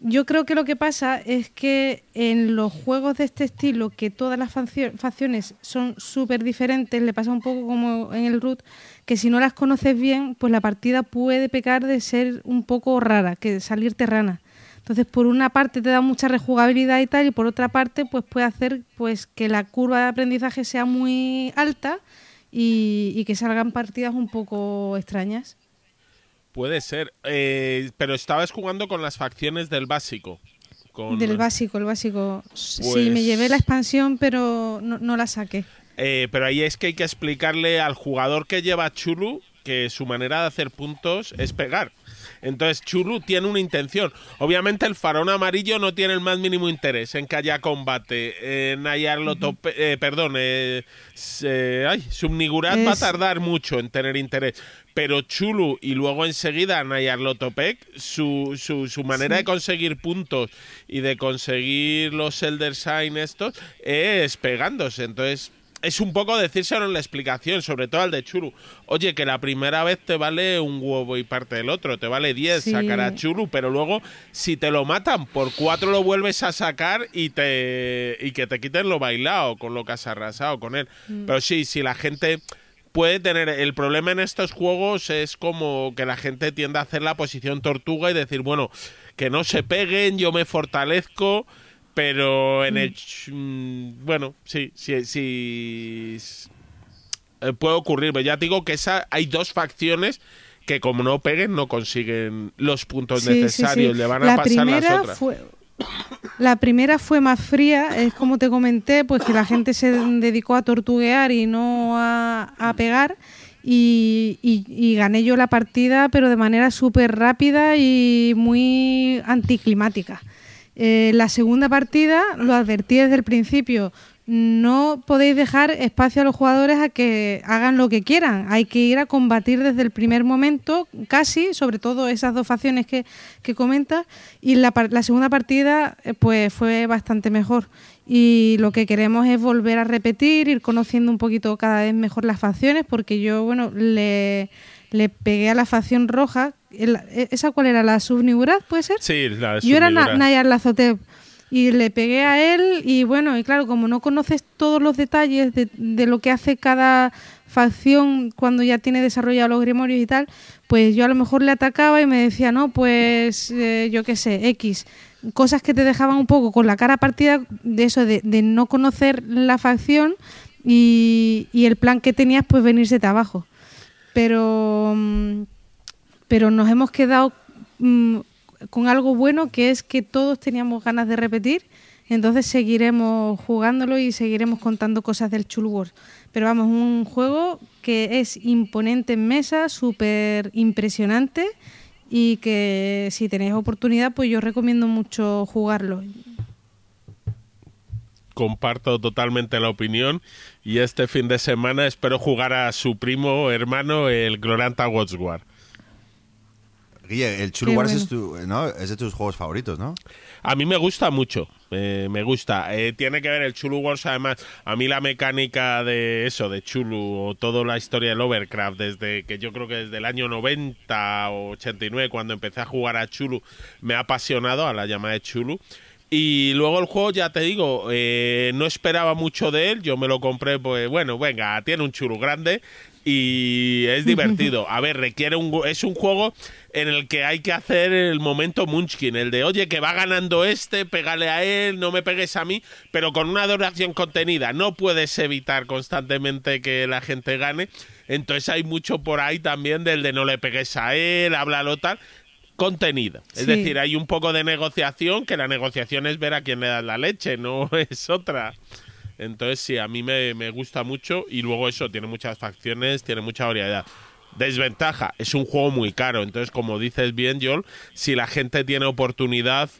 yo creo que lo que pasa es que en los juegos de este estilo, que todas las faccio- facciones son súper diferentes, le pasa un poco como en el root, que si no las conoces bien, pues la partida puede pecar de ser un poco rara, que salir terrana. Entonces, por una parte te da mucha rejugabilidad y tal, y por otra parte, pues puede hacer pues que la curva de aprendizaje sea muy alta y que salgan partidas un poco extrañas. Puede ser. Eh, pero estabas jugando con las facciones del básico. Con, Del básico, el básico. Sí, Pues- me llevé la expansión, pero no, no la saqué. Eh, pero ahí es que hay que explicarle al jugador que lleva Chulu que su manera de hacer puntos es pegar. Entonces Chulu tiene una intención. Obviamente el farón amarillo no tiene el más mínimo interés en que haya combate, en hallarlo tope, eh, perdón, eh, ay, Subnigurat va a tardar mucho en tener interés. Pero Chulu y luego enseguida Nayarlotopec, su, su, su manera de conseguir puntos y de conseguir los Elder Sign estos es pegándose. Entonces es un poco decírselo en la explicación, sobre todo al de Chulu. Oye, que la primera vez te vale un huevo y parte del otro, te vale 10 Sí. sacar a Chulu, pero luego si te lo matan por 4 lo vuelves a sacar y te y que te quiten lo bailado con lo que has arrasado con él. Pero sí, si la gente puede tener el problema en estos juegos es como que la gente tiende a hacer la posición tortuga y decir, bueno, que no se peguen, yo me fortalezco, pero en el ch- mm, bueno, sí, sí, sí eh, puede ocurrir, pero ya te digo que esa hay dos facciones que como no peguen no consiguen los puntos Sí, necesarios, sí. le van a la pasar las otras. Fue, la primera fue más fría, es como te comenté, pues que la gente se dedicó a tortuguear y no a, pegar. Y gané yo la partida, pero de manera súper rápida y muy anticlimática. Eh, la segunda partida, lo advertí desde el principio, no podéis dejar espacio a los jugadores a que hagan lo que quieran. Hay que ir a combatir desde el primer momento, casi, sobre todo esas dos facciones que, que comentas. Y la, la segunda partida, eh, pues fue bastante mejor. Y lo que queremos es volver a repetir, ir conociendo un poquito cada vez mejor las facciones, porque yo, bueno, le, le pegué a la facción roja. El- ¿Esa cuál era? ¿La Subniguraz, puede ser? Sí, la Yo era. Nayar Lazotep y le pegué a él y bueno, y claro, como no conoces todos los detalles de, de lo que hace cada facción cuando ya tiene desarrollado los grimorios y tal, pues yo a lo mejor le atacaba y me decía, no, pues eh, yo qué sé, X. Cosas que te dejaban un poco con la cara partida de eso, de, de no conocer la facción y, el plan que tenías, pues venirse de abajo. Pero, mm, pero nos hemos quedado mm, con algo bueno que es que todos teníamos ganas de repetir, entonces seguiremos jugándolo y seguiremos contando cosas del Chul Wars. Pero vamos, un juego que es imponente en mesa, súper impresionante y que si tenéis oportunidad, pues yo recomiendo mucho jugarlo. comparto totalmente la opinión y este fin de semana espero jugar a su primo hermano el Gloranta Watchwar. Guille, el Chulu Qué Wars bueno. es, tu- ¿no? es de tus juegos favoritos, ¿no? A mí me gusta mucho, eh, me gusta. Eh, tiene que ver el Chulu Wars, además, a mí la mecánica de eso, de Chulu, o toda la historia del Overcraft, desde que yo creo que desde el año 90 o 89, cuando empecé a jugar a Chulu, me ha apasionado a la llamada de Chulu. Y luego el juego, ya te digo, eh, no esperaba mucho de él. Yo me lo compré, pues bueno, venga, tiene un churu grande y es divertido. A ver, requiere un. Es un juego en el que hay que hacer el momento Munchkin, el de oye, que va ganando este, pégale a él, no me pegues a mí, pero con una duración contenida. No puedes evitar constantemente que la gente gane. Entonces hay mucho por ahí también del de no le pegues a él, háblalo tal contenida. Es Sí. decir, hay un poco de negociación, que la negociación es ver a quién le das la leche, no es otra. Entonces, sí, a mí me, me gusta mucho y luego eso, tiene muchas facciones, tiene mucha variedad. Desventaja, es un juego muy caro, entonces como dices bien, Joel, si la gente tiene oportunidad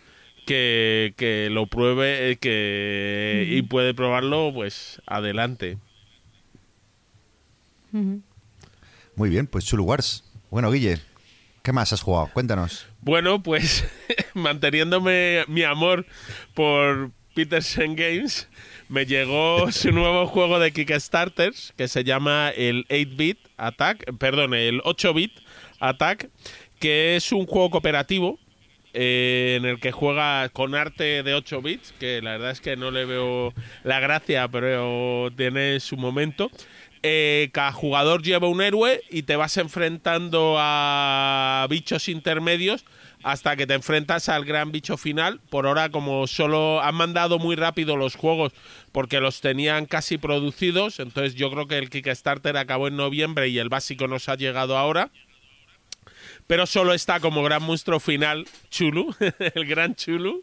que, que lo pruebe eh, que, y puede probarlo, pues adelante. Muy bien, pues Chulu Wars. Bueno, Guille, ¿qué más has jugado? Cuéntanos. Bueno, pues manteniéndome mi amor por Peterson Games, me llegó su nuevo juego de Kickstarters que se llama el 8-bit Attack, perdón, el 8-bit Attack, que es un juego cooperativo eh, en el que juega con arte de 8 bits, que la verdad es que no le veo la gracia, pero tiene su momento. Eh, cada jugador lleva un héroe y te vas enfrentando a bichos intermedios hasta que te enfrentas al gran bicho final. Por ahora, como solo han mandado muy rápido los juegos porque los tenían casi producidos, entonces yo creo que el Kickstarter acabó en noviembre y el básico nos ha llegado ahora pero solo está como gran monstruo final Chulu, el gran Chulu.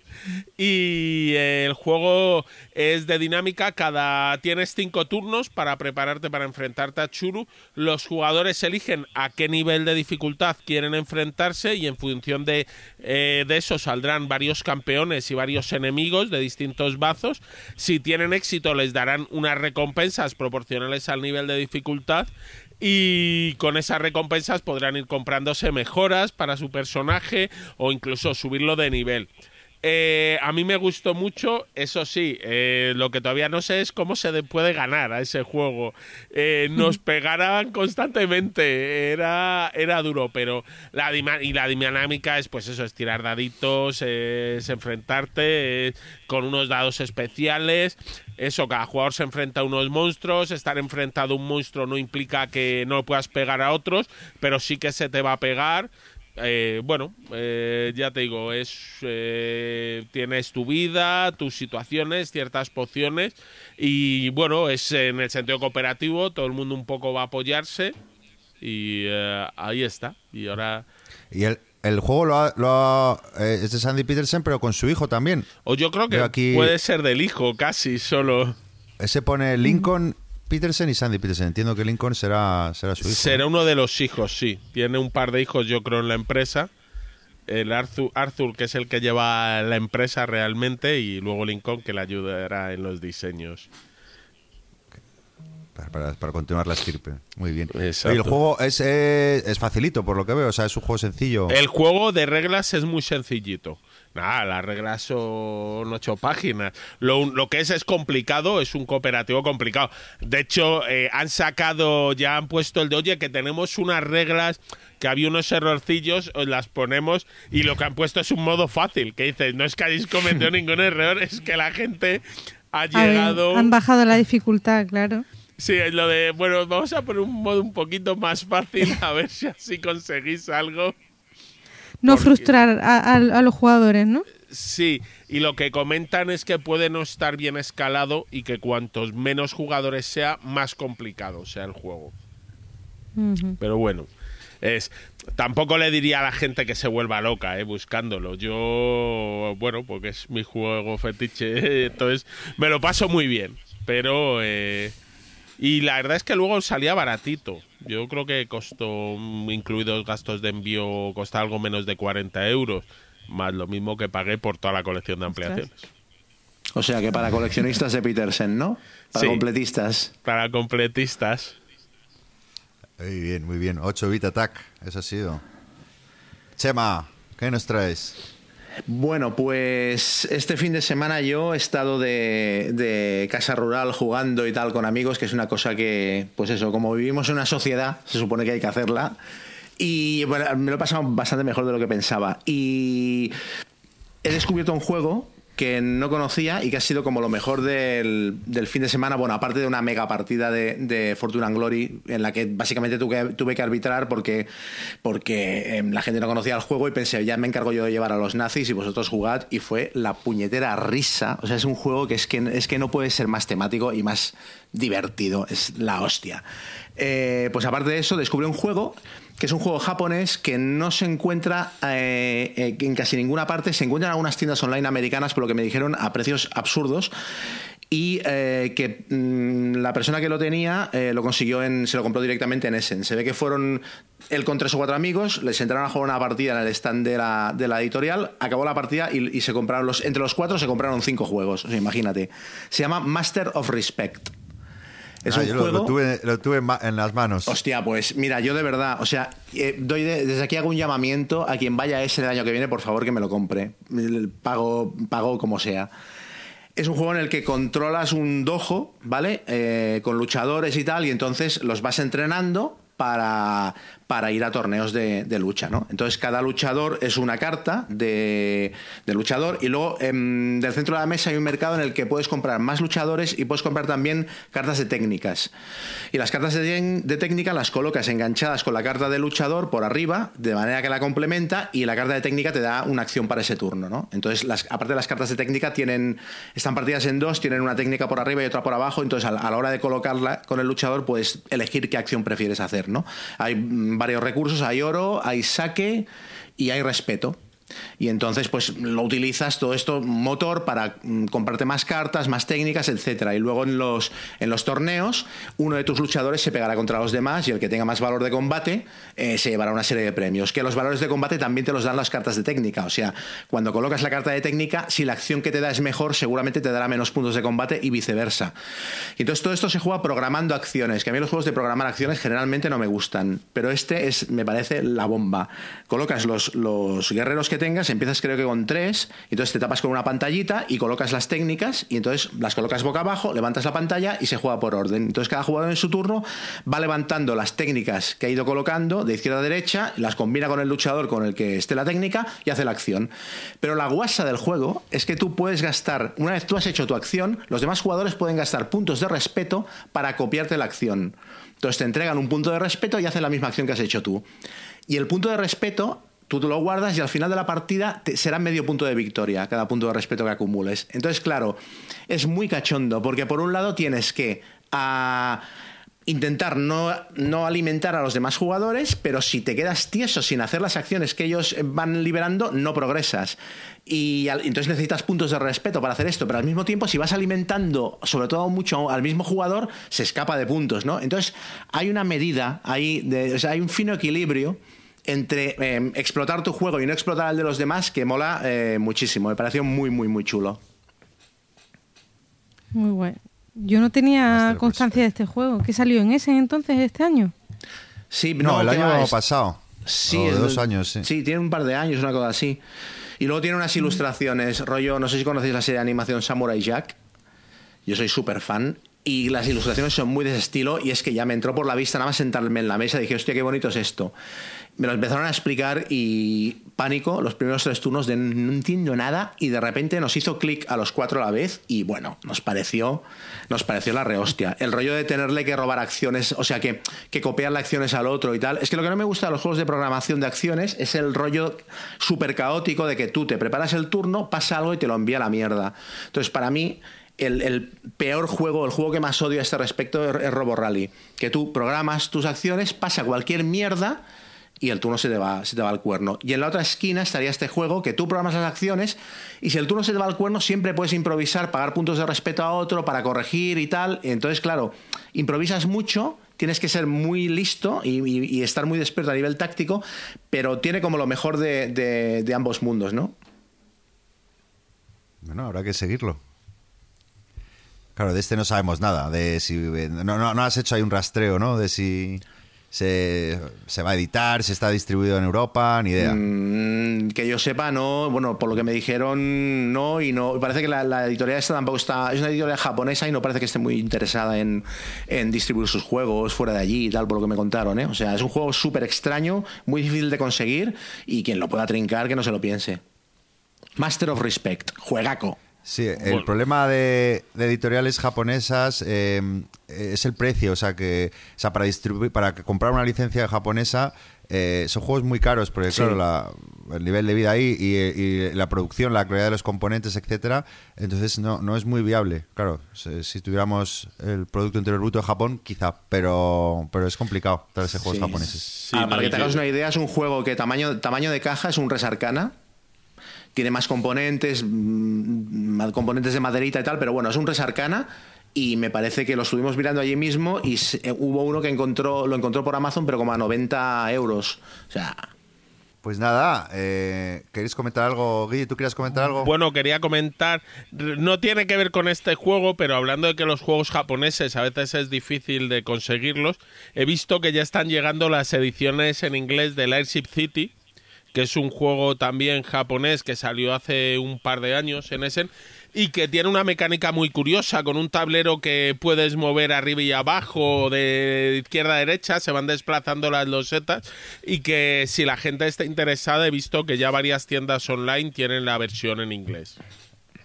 Y eh, el juego es de dinámica, cada tienes cinco turnos para prepararte para enfrentarte a Chulu. Los jugadores eligen a qué nivel de dificultad quieren enfrentarse y en función de, eh, de eso saldrán varios campeones y varios enemigos de distintos bazos. Si tienen éxito les darán unas recompensas proporcionales al nivel de dificultad y con esas recompensas podrán ir comprándose mejoras para su personaje o incluso subirlo de nivel. Eh, a mí me gustó mucho, eso sí, eh, lo que todavía no sé es cómo se puede ganar a ese juego. Eh, nos pegaran constantemente, era, era duro, pero la, y la dinámica es pues eso, es tirar daditos, es enfrentarte con unos dados especiales. Eso, cada jugador se enfrenta a unos monstruos, estar enfrentado a un monstruo no implica que no puedas pegar a otros, pero sí que se te va a pegar. Eh, bueno, eh, ya te digo, es eh, tienes tu vida, tus situaciones, ciertas pociones y bueno, es en el sentido cooperativo, todo el mundo un poco va a apoyarse y ahí está. Y ahora... Y el, el juego lo, ha, es de Sandy Peterson, pero con su hijo también. O yo creo que puede ser del hijo, casi solo. Ese pone Lincoln Peterson y Sandy Peterson. Entiendo que Lincoln será, será su hijo. Será uno de los hijos, sí. Tiene un par de hijos, yo creo, en la empresa. El Arthur, Arthur, que es el que lleva la empresa realmente, y luego Lincoln, que le ayudará en los diseños. Para, continuar la estirpe. Muy bien. el juego es, es, facilito, por lo que veo. O sea, es un juego sencillo. El juego de reglas es muy sencillito. Nada, las reglas son ocho páginas. Lo, que es es complicado, es un cooperativo complicado. De hecho, eh, han sacado, ya han puesto el de, oye, que tenemos unas reglas que había unos errorcillos, os las ponemos y lo que han puesto es un modo fácil, que dice, no es que hayáis cometido ningún error, es que la gente ha llegado... han bajado la dificultad, claro. Sí, es lo de, bueno, vamos a poner un modo un poquito más fácil a ver si así conseguís algo. No frustrar a, los jugadores, ¿no? Sí, y lo que comentan es que puede no estar bien escalado y que cuantos menos jugadores sea, más complicado sea el juego. Pero bueno, es tampoco le diría a la gente que se vuelva loca, eh, buscándolo. Yo, bueno, porque es mi juego fetiche, entonces me lo paso muy bien. Pero eh, y la verdad es que luego salía baratito. Yo creo que costó, incluidos gastos de envío, costa algo menos de 40 euros, más lo mismo que pagué por toda la colección de ampliaciones. O sea que para coleccionistas de Petersen, ¿no? Para completistas. Para completistas. Muy bien, muy bien. 8 bit attack, eso ha sido. Chema, ¿qué nos traes? Bueno, pues este fin de semana yo he estado de, casa rural jugando y tal con amigos, que es una cosa que, pues eso, como vivimos en una sociedad, se supone que hay que hacerla. Y bueno, me lo he pasado bastante mejor de lo que pensaba. Y he descubierto un juego que no conocía y que ha sido como lo mejor del, fin de semana. Bueno, aparte de una mega partida de, de Fortuna and Glory en la que básicamente tuve, tuve que arbitrar porque, porque em, la gente no conocía el juego y pensé, ya me encargo yo de llevar a los nazis y vosotros jugad. Y fue la puñetera risa. O sea, es un juego que es que, es que no puede ser más temático y más divertido. Es la hostia. Eh, pues aparte de eso, descubrí un juego que es un juego japonés que no se encuentra eh, eh, en casi ninguna parte, se encuentra en algunas tiendas online americanas, por lo que me dijeron, a precios absurdos y que mm, la persona que lo tenía lo consiguió en, se lo compró directamente en Essen. Se ve que fueron él con tres o cuatro amigos, les entraron a jugar una partida en el stand de la, editorial, acabó la partida y, se compraron los, entre los cuatro se compraron cinco juegos. Imagínate. Se llama Master of Respect. Es ah, un juego... lo, tuve, lo tuve en las manos. Hostia, pues mira, yo de verdad, o sea, eh, doy desde aquí hago un llamamiento a quien vaya ese el año que viene, por favor que me lo compre. Pago, pago como sea. Es un juego en el que controlas un dojo, ¿vale? Eh, con luchadores y tal, y entonces los vas entrenando para, para ir a torneos de, lucha, ¿no? Entonces cada luchador es una carta de, luchador y luego em, del centro de la mesa hay un mercado en el que puedes comprar más luchadores y puedes comprar también cartas de técnicas. Y las cartas de, de técnica las colocas enganchadas con la carta de luchador por arriba, de manera que la complementa y la carta de técnica te da una acción para ese turno, ¿no? Entonces, las, aparte de las cartas de técnica, tienen, están partidas en dos, tienen una técnica por arriba y otra por abajo, entonces a, la hora de colocarla con el luchador puedes elegir qué acción prefieres hacer, ¿no? Hay varios recursos, hay oro, hay saque y hay respeto. Y entonces, pues lo utilizas todo esto motor para mm, comprarte más cartas, más técnicas, etcétera. Y luego en los, en los torneos, uno de tus luchadores se pegará contra los demás y el que tenga más valor de combate eh, se llevará una serie de premios. Que los valores de combate también te los dan las cartas de técnica. O sea, cuando colocas la carta de técnica, si la acción que te da es mejor, seguramente te dará menos puntos de combate y viceversa. Y entonces todo esto se juega programando acciones. Que a mí los juegos de programar acciones generalmente no me gustan. Pero este es, me parece, la bomba. Colocas los, los guerreros que tengas, empiezas creo que con tres, entonces te tapas con una pantallita y colocas las técnicas y entonces las colocas boca abajo, levantas la pantalla y se juega por orden. Entonces cada jugador en su turno va levantando las técnicas que ha ido colocando de izquierda a derecha, las combina con el luchador con el que esté la técnica y hace la acción. Pero la guasa del juego es que tú puedes gastar, una vez tú has hecho tu acción, los demás jugadores pueden gastar puntos de respeto para copiarte la acción. Entonces te entregan un punto de respeto y hacen la misma acción que has hecho tú. Y el punto de respeto tú te lo guardas y al final de la partida te, será medio punto de victoria cada punto de respeto que acumules. Entonces, claro, es muy cachondo porque por un lado tienes que a, intentar no, no, alimentar a los demás jugadores, pero si te quedas tieso sin hacer las acciones que ellos van liberando, no progresas. Y entonces necesitas puntos de respeto para hacer esto, pero al mismo tiempo, si vas alimentando, sobre todo mucho al mismo jugador, se escapa de puntos, ¿no? Entonces hay una medida, hay, o sea, hay un fino equilibrio entre eh, explotar tu juego y no explotar el de los demás que mola eh, muchísimo. Me pareció muy, muy, muy chulo. Muy bueno. Yo no tenía constancia de este juego. ¿Qué salió en ese entonces, este año? Sí, no, el año pasado. Sí, de dos años, sí. Sí, tiene un par de años, una cosa así. Y luego tiene unas ilustraciones, rollo, no sé si conocéis la serie de animación Samurai Jack. Yo soy súper fan. Y las ilustraciones son muy de ese estilo. Y es que ya me entró por la vista nada más sentarme en la mesa. Dije, hostia, qué bonito es esto me lo empezaron a explicar y pánico los primeros tres turnos de no entiendo nada y de repente nos hizo clic a los cuatro a la vez y bueno, nos pareció nos pareció la rehostia. El rollo de tenerle que robar acciones, o sea, que, que copiarle acciones al otro y tal. Es que lo que no me gusta de los juegos de programación de acciones es el rollo súper caótico de que tú te preparas el turno, pasa algo y te lo envía a la mierda. Entonces, para mí, el, peor juego, el juego que más odio a este respecto es Robo Rally. Que tú programas tus acciones, pasa cualquier mierda y el turno se te, va, se te va al cuerno. Y en la otra esquina estaría este juego que tú programas las acciones y si el turno se te va al cuerno siempre puedes improvisar, pagar puntos de respeto a otro para corregir y tal. Entonces, claro, improvisas mucho, tienes que ser muy listo y, estar muy despierto a nivel táctico, pero tiene como lo mejor de, de, ambos mundos, ¿no? Bueno, habrá que seguirlo. Claro, de este no sabemos nada, de si no, no, no has hecho ahí un rastreo, ¿no? De si se, se, va a editar, se está distribuido en Europa, ni idea. Mm, que yo sepa, no. Bueno, por lo que me dijeron, no. Y no parece que la, editorial esta tampoco está. Es una editorial japonesa y no parece que esté muy interesada en, en distribuir sus juegos fuera de allí y tal, por lo que me contaron. ¿eh? O sea, es un juego súper extraño, muy difícil de conseguir y quien lo pueda trincar, que no se lo piense. Master of Respect, juegaco. Sí, el problema de, editoriales japonesas eh, es el precio, o sea que, o sea, para distribuir, para comprar una licencia japonesa eh, son juegos muy caros porque claro el nivel de vida ahí y, la producción, la calidad de los componentes, etcétera, entonces no, no es muy viable. Claro, si, tuviéramos el producto interior bruto de Japón, quizá, pero pero es complicado traerse juegos japoneses. Ah, para que te hagas una idea, es un juego que tamaño tamaño de caja es un Resarcana tiene más componentes, mm, más componentes de maderita y tal, pero bueno, es un Resarcana y me parece que lo estuvimos mirando allí mismo y eh, hubo uno que encontró lo encontró por Amazon pero como a 90 euros. O sea... Pues nada, eh, ¿queréis comentar algo, Guille? ¿Tú querías comentar algo? Bueno, quería comentar, no tiene que ver con este juego, pero hablando de que los juegos japoneses a veces es difícil de conseguirlos, he visto que ya están llegando las ediciones en inglés del Airship City, que es un juego también japonés que salió hace un par de años en Essen y que tiene una mecánica muy curiosa con un tablero que puedes mover arriba y abajo de izquierda a derecha, se van desplazando las losetas y que si la gente está interesada he visto que ya varias tiendas online tienen la versión en inglés.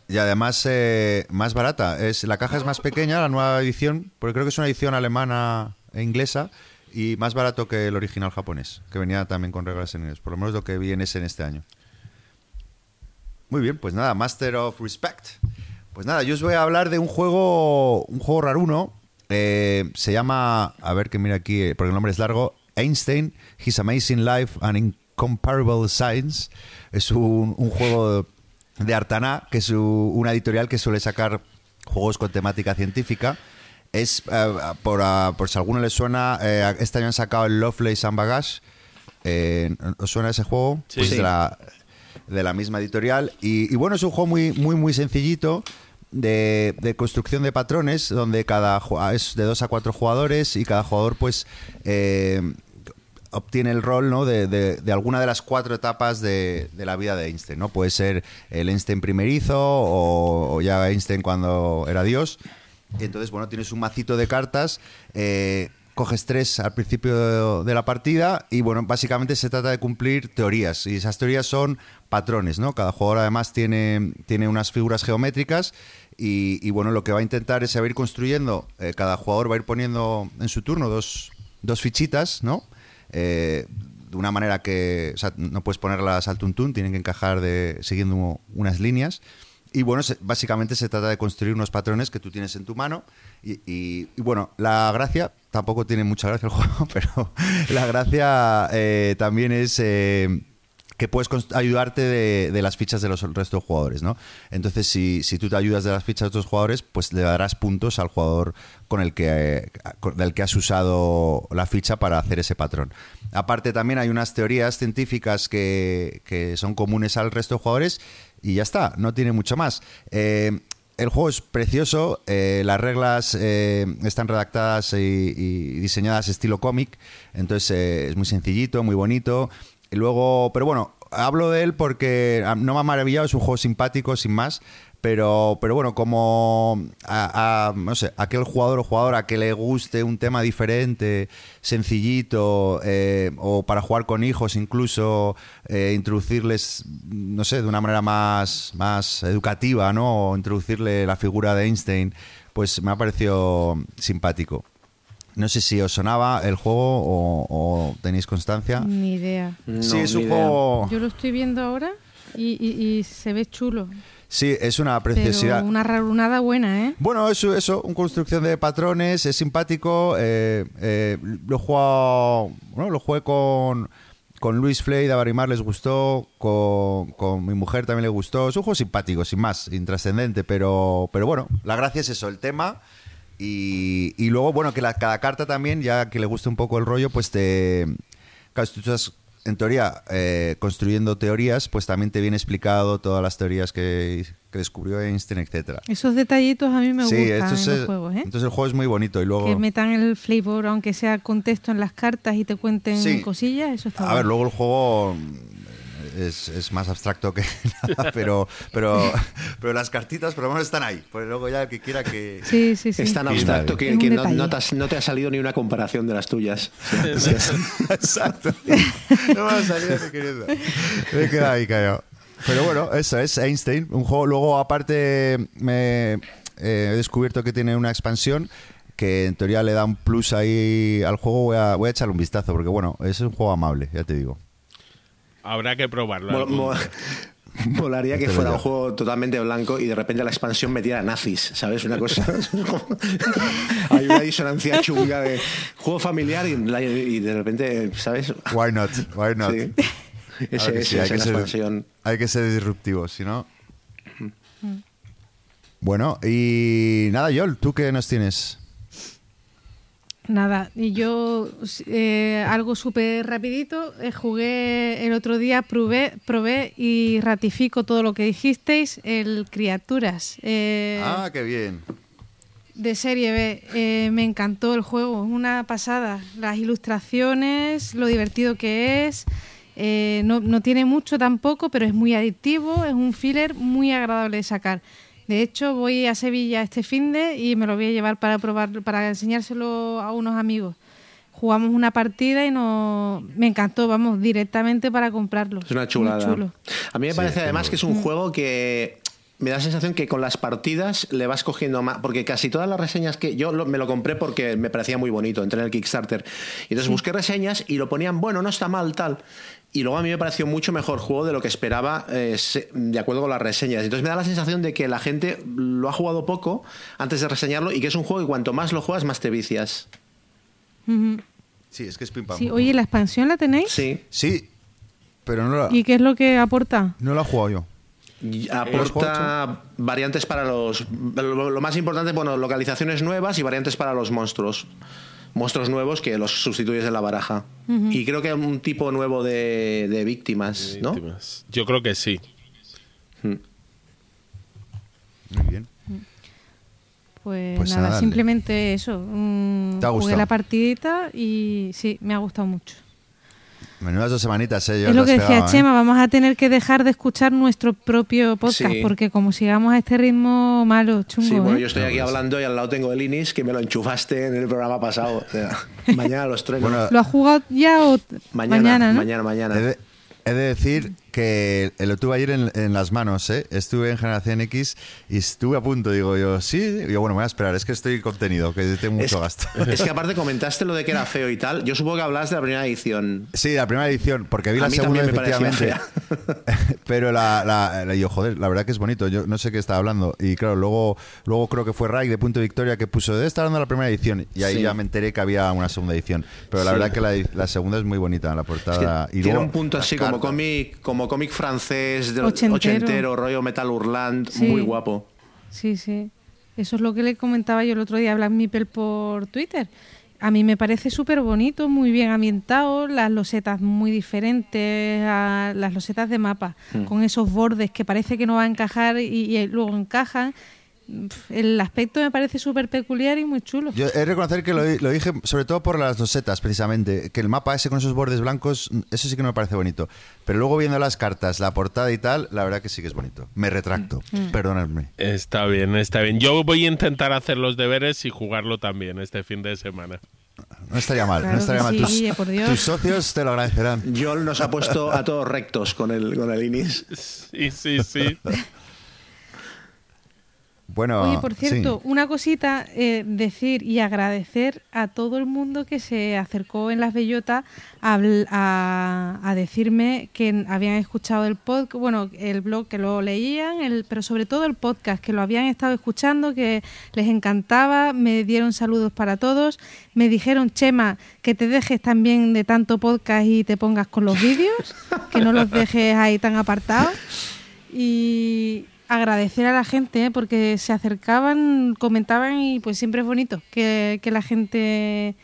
Y además eh, más barata, es la caja es más pequeña, la nueva edición, porque creo que es una edición alemana e inglesa y más barato que el original japonés, que venía también con reglas en inglés, por lo menos lo que vi en ese en este año. Muy bien, pues nada, Master of Respect. Pues nada, yo os voy a hablar de un juego, un juego raruno. Eh, se llama, a ver que mira aquí, eh, porque el nombre es largo, Einstein, His Amazing Life and Incomparable Science. Es un, juego de Artana, que es una editorial que suele sacar juegos con temática científica. Es, eh, por, ah, por, si a alguno le suena, eh, este año han sacado el Lovelace and Bagage. Eh, ¿Os suena ese juego? Sí. Pues de, la, de la misma editorial. Y, bueno, es un juego muy, muy, muy sencillito. De, de, construcción de patrones donde cada es de dos a cuatro jugadores y cada jugador pues obtiene el rol ¿no? de, de- de alguna de las cuatro etapas de, de la vida de Einstein. ¿no? Puede ser el Einstein primerizo o, o ya Einstein cuando era Dios. Entonces, bueno, tienes un macito de cartas. eh, coges tres al principio de, la partida y bueno, básicamente se trata de cumplir teorías y esas teorías son patrones, ¿no? Cada jugador además tiene, tiene unas figuras geométricas y, bueno, lo que va a intentar es ir construyendo, eh, cada jugador va a ir poniendo en su turno dos, dos fichitas, ¿no? Eh, de una manera que o sea, no puedes ponerlas al tuntún, tienen que encajar de, siguiendo unas líneas. Y bueno, básicamente se trata de construir unos patrones que tú tienes en tu mano. Y, bueno, la gracia, tampoco tiene mucha gracia el juego, pero la gracia eh, también es eh, que puedes ayudarte de, las fichas de los el resto de jugadores, ¿no? Entonces, si, si tú te ayudas de las fichas de otros jugadores, pues le darás puntos al jugador con el que, eh, del que has usado la ficha para hacer ese patrón. Aparte, también hay unas teorías científicas que, que son comunes al resto de jugadores y ya está, no tiene mucho más. Eh, el juego es precioso, eh, las reglas eh, están redactadas y, y diseñadas estilo cómic, entonces eh, es muy sencillito, muy bonito. Y luego, pero bueno, hablo de él porque ah, no me ha maravillado, es un juego simpático, sin más. Pero, pero bueno, como a, a, no sé, aquel jugador o jugadora que le guste un tema diferente, sencillito, eh, o para jugar con hijos incluso, eh, introducirles, no sé, de una manera más, más educativa, ¿no? O introducirle la figura de Einstein, pues me ha parecido simpático. No sé si os sonaba el juego o, o tenéis constancia. Ni idea. No, sí, es un idea. juego... Yo lo estoy viendo ahora y, y- y se ve chulo. Sí, es una preciosidad. Pero una rarunada buena, ¿eh? Bueno, eso, eso, una construcción de patrones, es simpático. eh, eh, lo he jugado, bueno, lo jugué con, con Luis Flay, a Barimar les gustó, con, con mi mujer también le gustó. Es un juego simpático, sin más, intrascendente, pero, pero bueno, la gracia es eso, el tema. Y, y luego, bueno, que la- cada carta también, ya que le guste un poco el rollo, pues te... Claro, si tú estás, en teoría, eh, construyendo teorías, pues también te viene explicado todas las teorías que, que descubrió Einstein, etcétera. Esos detallitos a mí me Sí, gustan esto en los juegos, ¿eh? Entonces el juego es muy bonito y luego... Que metan el flavor, aunque sea contexto en las cartas y te cuenten Sí. cosillas, eso está A ver, luego el juego es, es más abstracto que nada, pero, pero, pero las cartitas por lo menos están ahí. Pues luego ya el que quiera que... Sí, sí, sí. Es tan abstracto que, que no, no te has- no te ha salido ni una comparación de las tuyas. Exacto. No me ha salido ni queriendo. Me he quedado ahí callado. Pero bueno, eso es Einstein. Un juego, luego aparte me eh, he descubierto que tiene una expansión que en teoría le da un plus ahí al juego. Voy a, voy a echarle un vistazo porque bueno, es un juego amable, ya te digo. Habrá que probarlo. Mo-. Molaría que Te lo fuera un juego totalmente blanco y de repente la expansión metiera nazis, ¿sabes? Una cosa. Hay una disonancia chunga de juego familiar y, de repente, ¿sabes? Why not? Why not? Sí. Ese, que ese sí, hay que ser- expansión. Hay que ser disruptivos, si no. Bueno, y nada, Yol, ¿tú qué nos tienes? Nada, y yo eh, algo súper rapidito, eh, jugué el otro día, probé, probé y ratifico todo lo que dijisteis, el Criaturas. eh, Ah, qué bien. de serie B. Eh, me encantó el juego, es una pasada. Las ilustraciones, lo divertido que es. eh, no, no tiene mucho tampoco, pero es muy adictivo, es un filler muy agradable de sacar. De hecho, voy a Sevilla este fin de y me lo voy a llevar para probar, para enseñárselo a unos amigos. Jugamos una partida y no me encantó, vamos, directamente para comprarlo. Es una chulada. chulo. A mí me Sí, parece además que es un juego que me da la sensación que con las partidas le vas cogiendo más, porque casi todas las reseñas que yo lo- me lo compré porque me parecía muy bonito, entré en el Kickstarter. Y entonces busqué reseñas y lo ponían, bueno, no está mal, tal. Y luego a mí me pareció mucho mejor juego de lo que esperaba, eh, de acuerdo con las reseñas. Entonces me da la sensación de que la gente lo ha jugado poco antes de reseñarlo y que es un juego que cuanto más lo juegas, más te vicias. Sí, es que es pim pam. Sí, oye, ¿la expansión la tenéis? Sí. Sí, pero no la, ¿Y qué es lo que aporta? no la he jugado yo. Y Aporta variantes para los. Lo, lo más importante, bueno, localizaciones nuevas y variantes para los monstruos. Monstruos nuevos que los sustituyes en la baraja. Y creo que un tipo nuevo de, de víctimas, ¿no? Víctimas. Yo creo que sí. Muy bien. Pues, Pues nada, nada, simplemente eso. mm, ¿Te ha jugué la partidita y sí, me ha gustado mucho. Menudas dos semanitas, ¿eh? Es lo que decía Chema, vamos a tener que dejar de escuchar nuestro propio podcast, porque como sigamos a este ritmo malo, chungo. Sí, bueno, ¿eh? yo estoy aquí hablando y al lado tengo el Inis, que me lo enchufaste en el programa pasado. mañana los tres. ¿Lo has jugado ya o mañana? Mañana, mañana. He de decir que lo tuve ayer en, las manos, ¿eh? Estuve en Generación X y estuve a punto, digo yo, sí, y yo, bueno, me voy a esperar, es que estoy contenido, que tengo mucho gasto. Es que aparte comentaste lo de que era feo y tal, yo supongo que hablas de la primera edición. Sí, la primera edición, porque vi la segunda efectivamente. pero la, la, yo, joder, la verdad que es bonito, yo no sé qué estaba hablando. Y claro, luego, luego creo que fue Ray de Punto Victoria que puso, de estar de la primera edición, y ahí ya me enteré que había una segunda edición. Pero la verdad que la, segunda es muy bonita, la portada. y tiene un punto así como cómic, como cómic francés del ochentero, rollo Metal Urland, muy guapo. Sí, sí. Eso es lo que le comentaba yo el otro día a Black Mipel por Twitter. A mí me parece súper bonito, muy bien ambientado, las losetas muy diferentes a las losetas de mapa, hmm. con esos bordes que parece que no va a encajar y luego encajan el aspecto me parece súper peculiar y muy chulo. Yo he de reconocer que lo, dije sobre todo por las losetas, precisamente. Que el mapa ese con esos bordes blancos, eso sí que no me parece bonito. Pero luego viendo las cartas, la portada y tal, la verdad que sí que es bonito. Me retracto, mm. mm. perdonadme. Está bien, está bien. Yo voy a intentar hacer los deberes y jugarlo también este fin de semana. No estaría mal, no estaría mal. tus, socios te lo agradecerán. Joel nos ha puesto a todos rectos con el, con el Inis. Sí, sí, sí. Bueno, Oye, por cierto, una cosita, eh, decir y agradecer a todo el mundo que se acercó en las bellotas a, decirme que habían escuchado el podcast, bueno, el blog que lo leían, el, pero sobre todo el podcast, que lo habían estado escuchando, que les encantaba, me dieron saludos para todos, me dijeron, Chema, que te dejes también de tanto podcast y te pongas con los vídeos, que no los dejes ahí tan apartados. Y, agradecer a la gente ¿eh? porque se acercaban, comentaban y pues siempre es bonito que, la gente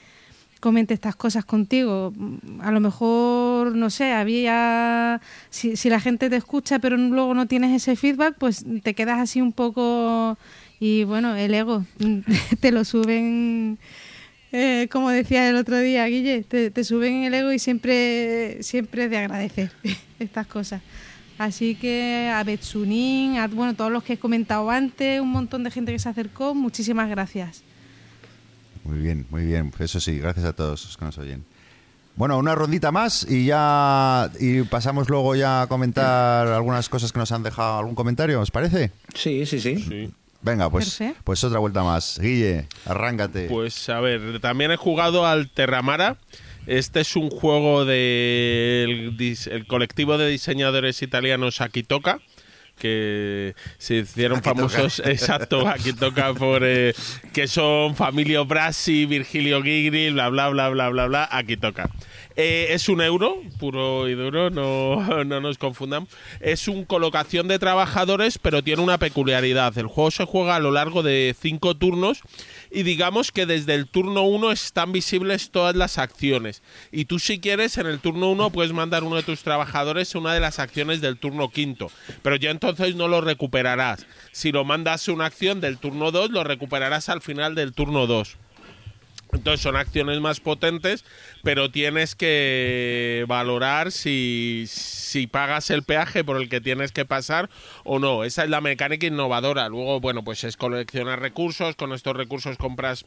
comente estas cosas contigo. A lo mejor, no sé, había. Si, la gente te escucha pero luego no tienes ese feedback, pues te quedas así un poco. Y bueno, el ego, te lo suben. Eh, como decía el otro día, Guille, te, te suben el ego y siempre, siempre de agradecer estas cosas. Así que a Betsunin, a bueno, todos los que he comentado antes, un montón de gente que se acercó, muchísimas gracias. Muy bien, muy bien. Eso sí, gracias a todos los que nos oyen. Bueno, una rondita más y ya y pasamos luego ya a comentar algunas cosas que nos han dejado algún comentario, ¿os parece? Sí, sí, sí. Venga, pues, pues otra vuelta más. Guille, arráncate. Pues a ver, también he jugado al Terramara este es un juego del el colectivo de diseñadores italianos Akitoka que se hicieron famosos, exacto, aquí toca por eh, que son Familio Brasi, Virgilio Gigri, bla bla bla bla bla bla, aquí toca. Eh, es un euro, puro y duro, no, no nos confundamos. Es un colocación de trabajadores, pero tiene una peculiaridad. El juego se juega a lo largo de cinco turnos y digamos que desde el turno 1 están visibles todas las acciones. Y tú si quieres en el turno 1 puedes mandar uno de tus trabajadores una de las acciones del turno quinto, pero ya entonces no lo recuperarás. Si lo mandas una acción del turno 2, lo recuperarás al final del turno 2. Entonces son acciones más potentes, pero tienes que valorar si, si, pagas el peaje por el que tienes que pasar o no. Esa es la mecánica innovadora. Luego, bueno, pues es coleccionar recursos, con estos recursos compras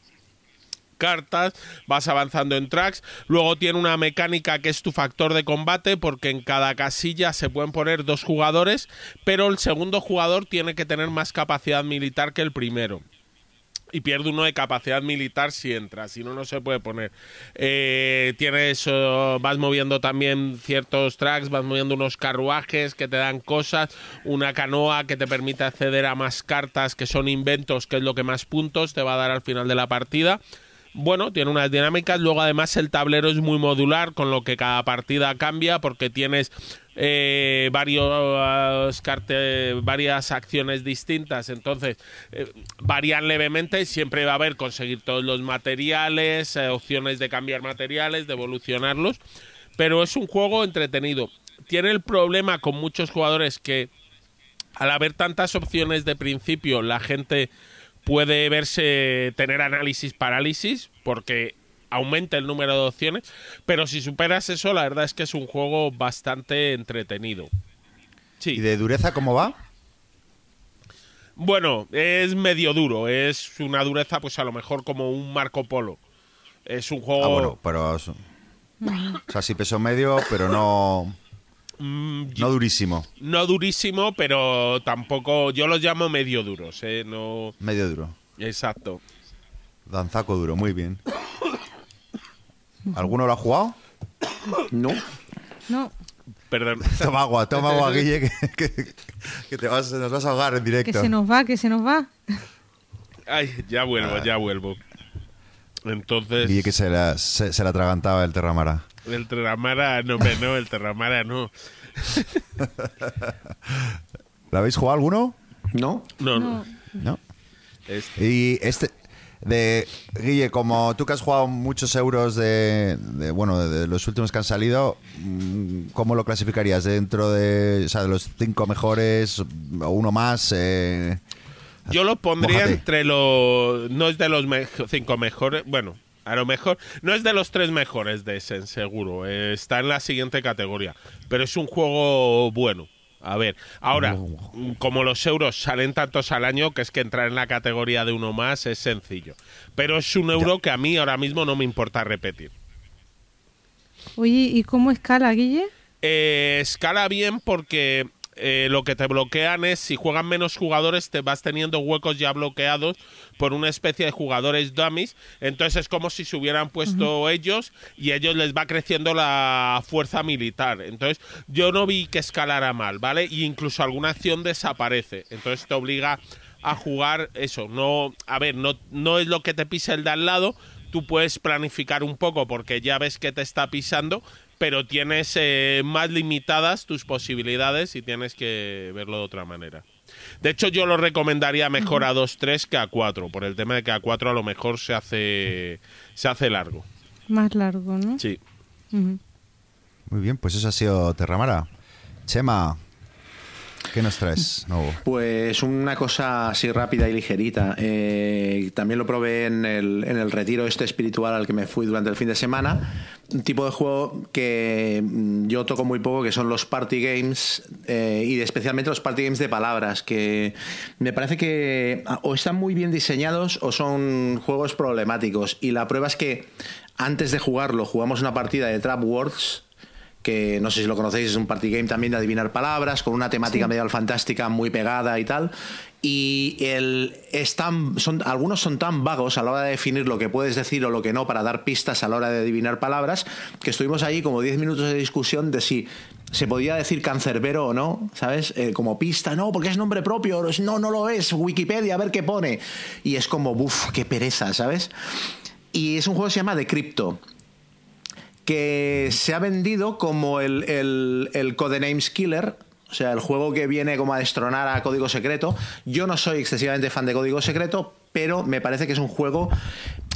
cartas, vas avanzando en tracks. Luego tiene una mecánica que es tu factor de combate, porque en cada casilla se pueden poner dos jugadores, pero el segundo jugador tiene que tener más capacidad militar que el primero y pierde uno de capacidad militar si entra, si no, no se puede poner. Eh, tienes, vas moviendo también ciertos tracks, vas moviendo unos carruajes que te dan cosas, una canoa que te permite acceder a más cartas que son inventos, que es lo que más puntos te va a dar al final de la partida bueno, tiene unas dinámicas. Luego, además, el tablero es muy modular, con lo que cada partida cambia, porque tienes eh, varios varias acciones distintas. Entonces, eh, varían levemente. Siempre va a haber conseguir todos los materiales, eh, opciones de cambiar materiales, de evolucionarlos. Pero es un juego entretenido. Tiene el problema con muchos jugadores que, al haber tantas opciones de principio, la gente puede verse tener análisis parálisis porque aumente el número de opciones, pero si superas eso, la verdad es que es un juego bastante entretenido. Sí. ¿Y de dureza cómo va? Bueno, es medio duro, es una dureza pues a lo mejor como un Marco Polo. Es un juego... Ah, bueno, pero... O sea, sí peso medio, pero no... Mm, No durísimo, no durísimo, pero tampoco... Yo los llamo medio duros, ¿eh? No... medio duro. Exacto. Danzaco duro, muy bien. ¿Alguno lo ha jugado? No. No, Perdón. Toma agua, toma agua, Guille, que, que- que te vas, nos vas a ahogar en que directo. se nos va, que se nos va. Ay, ya vuelvo, ya vuelvo. Entonces... Guille que se la, se, se la atragantaba el Terramara. El Terramara, no, hombre, no, el Terramara no. ¿Lo habéis jugado alguno? No. No, no. No. No. Este- Y este, de Guille, como tú que has jugado muchos euros de, de, bueno, de, de los últimos que han salido, mm, ¿cómo lo clasificarías? Dentro de, o sea, de los cinco mejores o uno más. Eh, Yo lo pondría Mójate. entre los. No es de los me- cinco mejores. Bueno, a lo mejor. No es de los tres mejores de Essen, seguro. eh, está en la siguiente categoría. Pero es un juego bueno. A ver, ahora, como los euros salen tantos al año, que es que entrar en la categoría de uno más es sencillo. Pero es un euro que a mí ahora mismo no me importa repetir. Oye, ¿y cómo escala, Guille? Eh, escala bien porque eh, lo que te bloquean es si juegan menos jugadores te vas teniendo huecos ya bloqueados por una especie de jugadores dummies. Entonces es como si se hubieran puesto ellos y ellos les va creciendo la fuerza militar. Entonces yo no vi que escalara mal vale y incluso alguna acción desaparece. Entonces te obliga a jugar eso. No a ver no no es lo que te pisa el de al lado. Tú puedes planificar un poco porque ya ves que te está pisando, pero tienes eh, más limitadas tus posibilidades y tienes que verlo de otra manera. De hecho, yo lo recomendaría mejor a 2-3 que a 4, por el tema de que a 4 a lo mejor se hace, se hace largo. Más largo, ¿no? Sí. Muy bien, pues eso ha sido Terramara. Chema, ¿qué nos traes nuevo? Pues una cosa así rápida y ligerita. Eh, también lo probé en el, en el retiro este espiritual al que me fui durante el fin de semana. Un tipo de juego que mm, yo toco muy poco, que son los party games eh, y especialmente los party games de palabras, que me parece que ah, o están muy bien diseñados o son juegos problemáticos. Y la prueba es que antes de jugarlo jugamos una partida de Trap Words que no sé si lo conocéis, es un party game también de adivinar palabras, con una temática medieval fantástica muy pegada y tal. Y el, es tan- son, algunos son tan vagos a la hora de definir lo que puedes decir o lo que no para dar pistas a la hora de adivinar palabras, que estuvimos ahí como 10 minutos de discusión de si se podía decir cancerbero o no, ¿sabes? Eh, como pista, no, porque es nombre propio, no, no lo es, Wikipedia, a ver qué pone. Y es como, uff, qué pereza, ¿sabes? Y es un juego que se llama The Crypto que se ha vendido como el, el, el Codenames Killer. O sea, el juego que viene como a destronar a Código Secreto. Yo no soy excesivamente fan de Código Secreto, pero me parece que es un juego.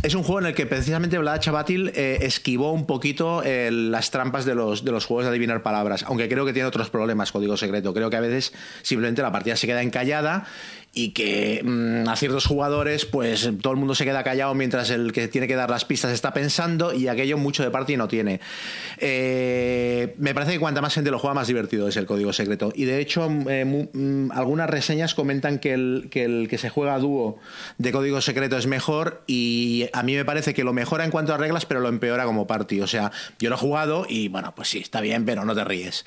Es un juego en el que precisamente Vlad Chavatil eh, esquivó un poquito eh, las trampas de los, de los juegos de adivinar palabras. Aunque creo que tiene otros problemas Código Secreto. Creo que a veces simplemente la partida se queda encallada y que mm, a ciertos jugadores, pues todo el mundo se queda callado mientras el que tiene que dar las pistas está pensando y aquello mucho de parte no tiene. Eh, me parece que cuanta más gente lo juega, más divertido es el código secreto. Y de hecho, eh, mu- mm, algunas reseñas comentan que el, que el que se juega a dúo de código secreto es mejor y a mí me parece que lo mejora en cuanto a reglas, pero lo empeora como party. O sea, yo lo he jugado y bueno, pues sí, está bien, pero no te ríes.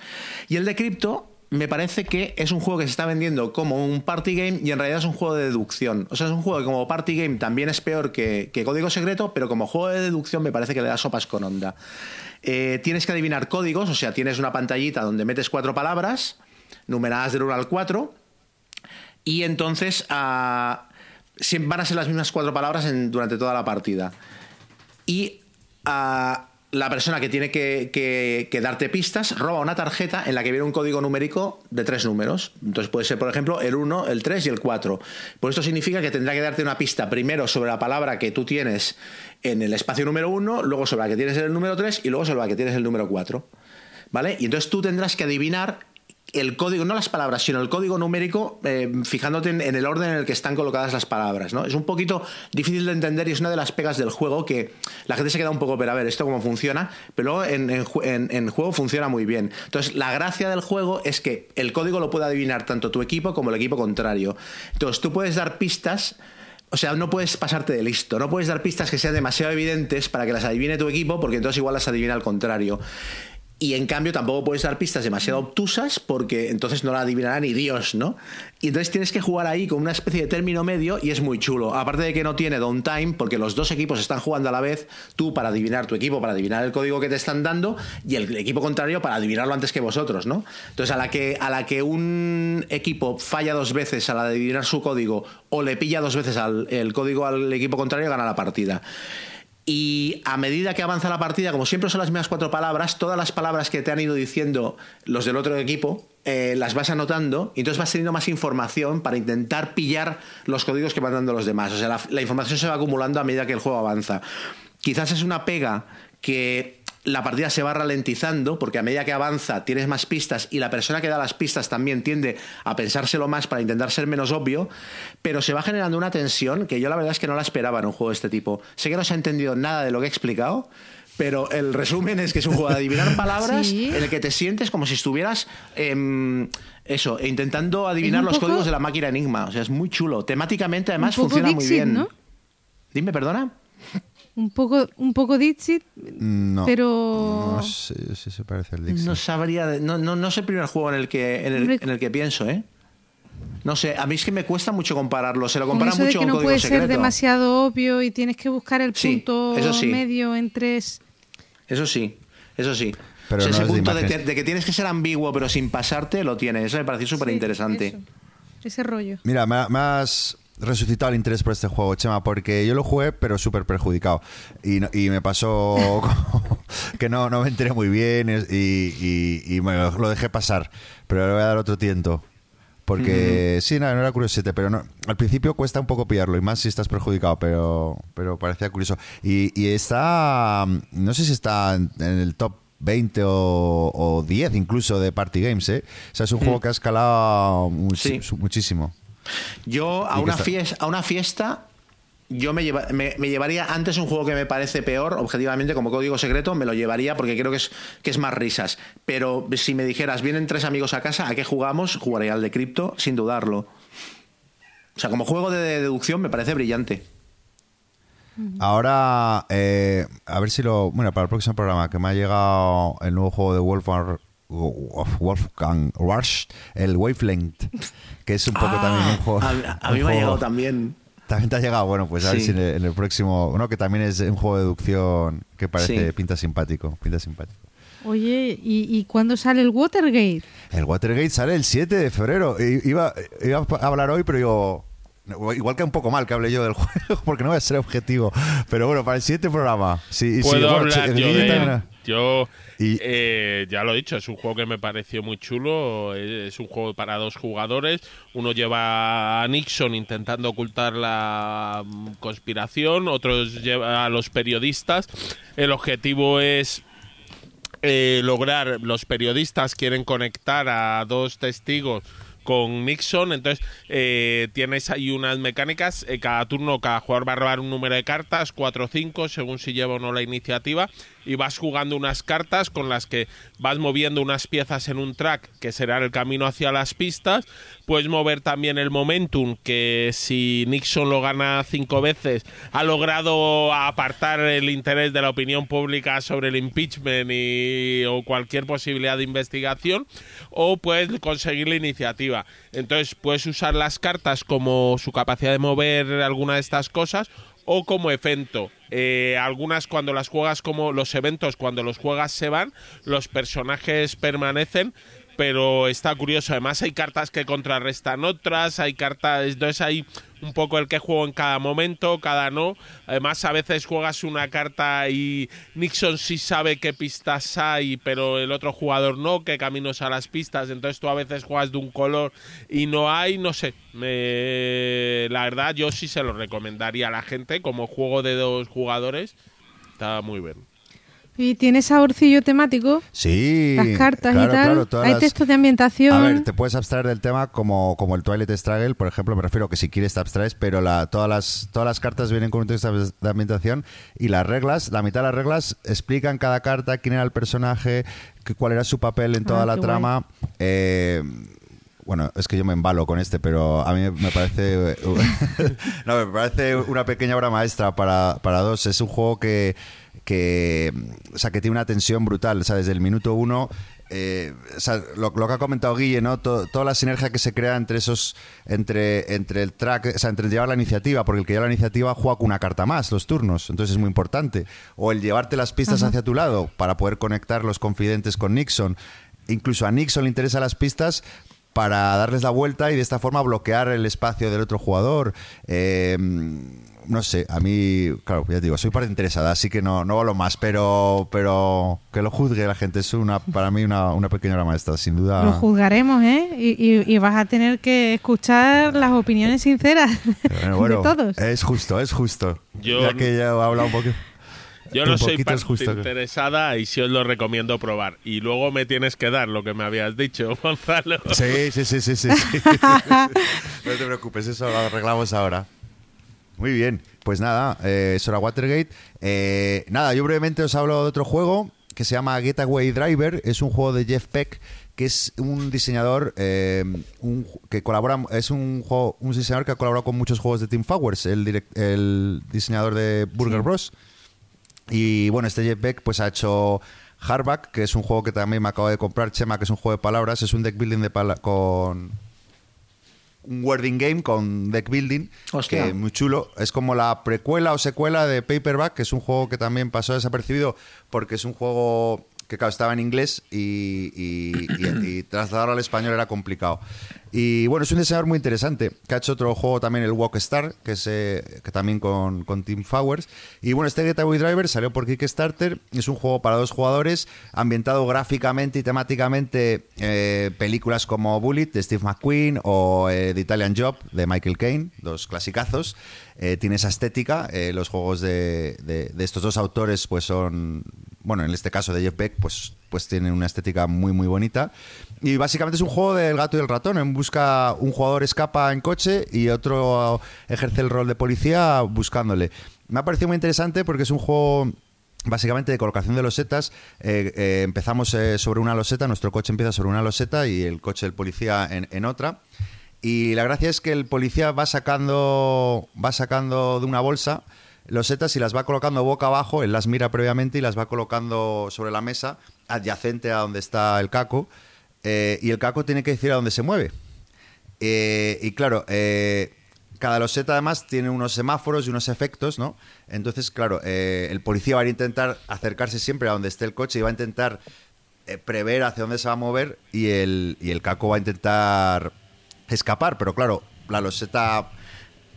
Y el de cripto me parece que es un juego que se está vendiendo como un party game y en realidad es un juego de deducción. O sea, es un juego que como party game también es peor que, que código secreto, pero como juego de deducción me parece que le da sopas con onda. Eh, tienes que adivinar códigos, o sea, tienes una pantallita donde metes cuatro palabras, numeradas del 1 al 4, y entonces ah, van a ser las mismas cuatro palabras durante toda la partida. Y ah, la persona que tiene que, darte pistas roba una tarjeta en la que viene un código numérico de tres números. Entonces puede ser, por ejemplo, el 1, el 3 y el 4. Pues esto significa que tendrá que darte una pista primero sobre la palabra que tú tienes en el espacio número 1, luego sobre la que tienes el número 3 y luego sobre la que tienes el número 4. ¿Vale? Y entonces tú tendrás que adivinar el código, no las palabras, sino el código numérico, eh, fijándote en, el orden en el que están colocadas las palabras. ¿no? Es un poquito difícil de entender y es una de las pegas del juego que la gente se queda un poco, pero a ver, esto cómo funciona, pero en, en, juego funciona muy bien. Entonces, la gracia del juego es que el código lo puede adivinar tanto tu equipo como el equipo contrario. Entonces, tú puedes dar pistas. O sea, no puedes pasarte de listo, no puedes dar pistas que sean demasiado evidentes para que las adivine tu equipo, porque entonces igual las adivina al contrario. Y en cambio tampoco puedes dar pistas demasiado obtusas porque entonces no la adivinará ni Dios, ¿no? Y entonces tienes que jugar ahí con una especie de término medio y es muy chulo. Aparte de que no tiene downtime porque los dos equipos están jugando a la vez, tú para adivinar tu equipo, para adivinar el código que te están dando y el equipo contrario para adivinarlo antes que vosotros, ¿no? Entonces a la que, a la que un equipo falla dos veces al adivinar su código o le pilla dos veces el código al equipo contrario, gana la partida. Y a medida que avanza la partida, como siempre son las mismas cuatro palabras, todas las palabras que te han ido diciendo los del otro equipo, eh, las vas anotando y entonces vas teniendo más información para intentar pillar los códigos que van dando los demás. O sea, la información se va acumulando a medida que el juego avanza. Quizás es una pega que la partida se va ralentizando porque a medida que avanza tienes más pistas y la persona que da las pistas también tiende a pensárselo más para intentar ser menos obvio, pero se va generando una tensión que yo la verdad es que no la esperaba en un juego de este tipo. Sé que no se ha entendido nada de lo que he explicado, pero el resumen es que es un juego de adivinar palabras en el que te sientes como si estuvieras em, eso, intentando adivinar los códigos de la máquina Enigma. O sea, es muy chulo. Temáticamente además funciona muy bien. Dime, perdona un poco, un poco Dixit, pero... No sé si se parece al Dixit. No sabría... No, no, no, es el primer juego en el que, en el, que pienso, ¿eh? No sé, a mí es que me cuesta mucho compararlo. Se lo compara mucho de que no puede ser demasiado obvio y tienes que buscar el punto medio entre... Eso sí, eso sí. Pero ese punto de, que, tienes que ser ambiguo pero sin pasarte, lo tienes. Eso me parece súper interesante. ese rollo. Mira, más resucitado el interés por este juego, Chema, porque yo lo jugué, pero súper perjudicado. Y, y, me pasó que no, no me enteré muy bien y, y, me lo dejé pasar. Pero le voy a dar otro tiento. Porque sí, no, no era curiosete, pero no, al principio cuesta un poco pillarlo, y más si estás perjudicado, pero, pero parecía curioso. Y, está, no sé si está en el top 20 o, 10 incluso de Party Games, ¿eh? O sea, es un juego que ha escalado muchísimo. Yo a una, fiesta, a una fiesta yo me, llevaría antes un juego que me parece peor, objetivamente, como código secreto, me lo llevaría porque creo que es, que es más risas. Pero si me dijeras, vienen tres amigos a casa, ¿a qué jugamos? Jugaría al de cripto, sin dudarlo. O sea, como juego de deducción me parece brillante. Ahora, eh, a ver si lo. Bueno, para el próximo programa, que me ha llegado el nuevo juego de Wolfgang, Wolfgang Rush, el Wavelength que es un poco también un ah, juego. A, mí me ha llegado también. También te ha llegado, bueno, pues a ver si en el, próximo, ¿no? Que también es un juego de deducción que parece, pinta simpático, pinta simpático. Oye, ¿y, cuándo sale el Watergate? El Watergate sale el 7 de febrero. Iba, iba a hablar hoy, pero digo, Igual que un poco mal que hable yo del juego, porque no voy a ser objetivo. Pero bueno, para el siguiente programa. Sí, Puedo hablar yo eh, ya lo he dicho, es un juego que me pareció muy chulo. Es un juego para dos jugadores. Uno lleva a Nixon intentando ocultar la mm, conspiración, otros lleva a los periodistas. El objetivo es eh, lograr, los periodistas quieren conectar a dos testigos con Nixon. Entonces, eh, tienes ahí unas mecánicas. Eh, cada turno, cada jugador va a robar un número de cartas, 4 o 5, según si lleva o no la iniciativa. Y vas jugando unas cartas con las que vas moviendo unas piezas en un track, que será el camino hacia las pistas. Puedes mover también el momentum, que si Nixon lo gana cinco veces, ha logrado apartar el interés de la opinión pública sobre el impeachment y, o cualquier posibilidad de investigación. O puedes conseguir la iniciativa. Entonces puedes usar las cartas como su capacidad de mover alguna de estas cosas o como evento. Eh, algunas cuando las juegas como los eventos, cuando los juegas se van, los personajes permanecen, pero está curioso. Además hay cartas que contrarrestan otras, hay cartas, entonces hay un poco el que juego en cada momento, cada no. Además, a veces juegas una carta y Nixon sí sabe qué pistas hay, pero el otro jugador no, qué caminos a las pistas. Entonces tú a veces juegas de un color y no hay, no sé. La verdad, yo sí se lo recomendaría a la gente como juego de dos jugadores. Está muy bien. ¿Y tiene saborcillo temático? Sí. Las cartas claro, y tal. claro, Hay las- textos de ambientación. A ver, te puedes abstraer del tema como, como el Twilight Struggle, por ejemplo, me refiero que si quieres te abstraes, pero la, todas, las, todas las cartas vienen con un texto de ambientación y las reglas, la mitad de las reglas explican cada carta, quién era el personaje, cuál era su papel en toda Ah, la trama. Eh, bueno, es que yo me embalo con este, pero a mí me parece. no, me parece una pequeña obra maestra para, para dos. Es un juego que, que. O sea, que tiene una tensión brutal. O sea, desde el minuto uno. eh, o sea, lo, lo que ha comentado Guille, ¿no? To- toda la sinergia que se crea entre esos. Entre, entre el track. O sea, entre el llevar la iniciativa, porque el que lleva la iniciativa juega con una carta más, los turnos. Entonces es muy importante. O el llevarte las pistas hacia tu lado para poder conectar los confidentes con Nixon. Incluso a Nixon le interesan las pistas para darles la vuelta y de esta forma bloquear el espacio del otro jugador. Eh, no sé, a mí, claro, ya te digo, soy parte interesada, así que no, no hablo más, pero, pero que lo juzgue la gente es una, para mí una, una pequeña obra maestra, sin duda. Lo juzgaremos, ¿eh? Y, y- y vas a tener que escuchar las opiniones sinceras Bueno, bueno, de todos. es justo, es justo. Yo- ya que ya he hablado un poco. Yo no soy poquito parte justo interesada y sí os lo recomiendo probar. Y luego me tienes que dar lo que me habías dicho, Gonzalo. Sí, sí, sí, sí, sí. sí. no te preocupes, eso lo arreglamos ahora. Muy bien, pues nada, eh, eso era Watergate. Eh, nada, yo brevemente os hablo de otro juego que se llama Getaway Driver. Es un juego de Jeff Peck que es un diseñador eh, un que colabora es un juego un diseñador que ha colaborado con muchos juegos de Team Fowers el, direct- el diseñador de Burger Bros y bueno, este Jeff Beck pues ha hecho Hardback, que es un juego que también me acabo de comprar, Chema, que es un juego de palabras, es un deck building de pala- con un wording game con deck building, Hostia. que muy chulo. Es como la precuela o secuela de Paperback, que es un juego que también pasó desapercibido porque es un juego que claro, estaba en inglés y, y- y- y trasladarlo al español era complicado. Y bueno, es un diseñador muy interesante, que ha hecho otro juego también, el Walk Star, que, es, eh, que también con, con Team Fowers. Y bueno, este Getaway Driver salió por Kickstarter, es un juego para dos jugadores, ambientado gráficamente y temáticamente eh, películas como Bullet de Steve McQueen o eh, The Italian Job de Michael Caine, dos clasicazos. Tiene esa estética, los juegos de, de- de estos dos autores pues son, bueno, en este caso de Jeff Beck, pues, pues tienen una estética muy muy bonita. Y básicamente es un juego del gato y el ratón. En busca, un jugador escapa en coche y otro ejerce el rol de policía buscándole. Me ha parecido muy interesante porque es un juego básicamente de colocación de losetas. Eh, eh, empezamos eh, sobre una loseta, nuestro coche empieza sobre una loseta y el coche del policía en, en otra. Y la gracia es que el policía va sacando, va sacando de una bolsa losetas y las va colocando boca abajo, él las mira previamente y las va colocando sobre la mesa, adyacente a donde está el caco, eh, y el caco tiene que decir a dónde se mueve. Eh, y claro, eh, cada loseta además tiene unos semáforos y unos efectos, ¿no? Entonces, claro, el policía va a intentar acercarse siempre a donde esté el coche y va a intentar prever hacia dónde se va a mover y el, y el caco va a intentar escapar, pero claro, la loseta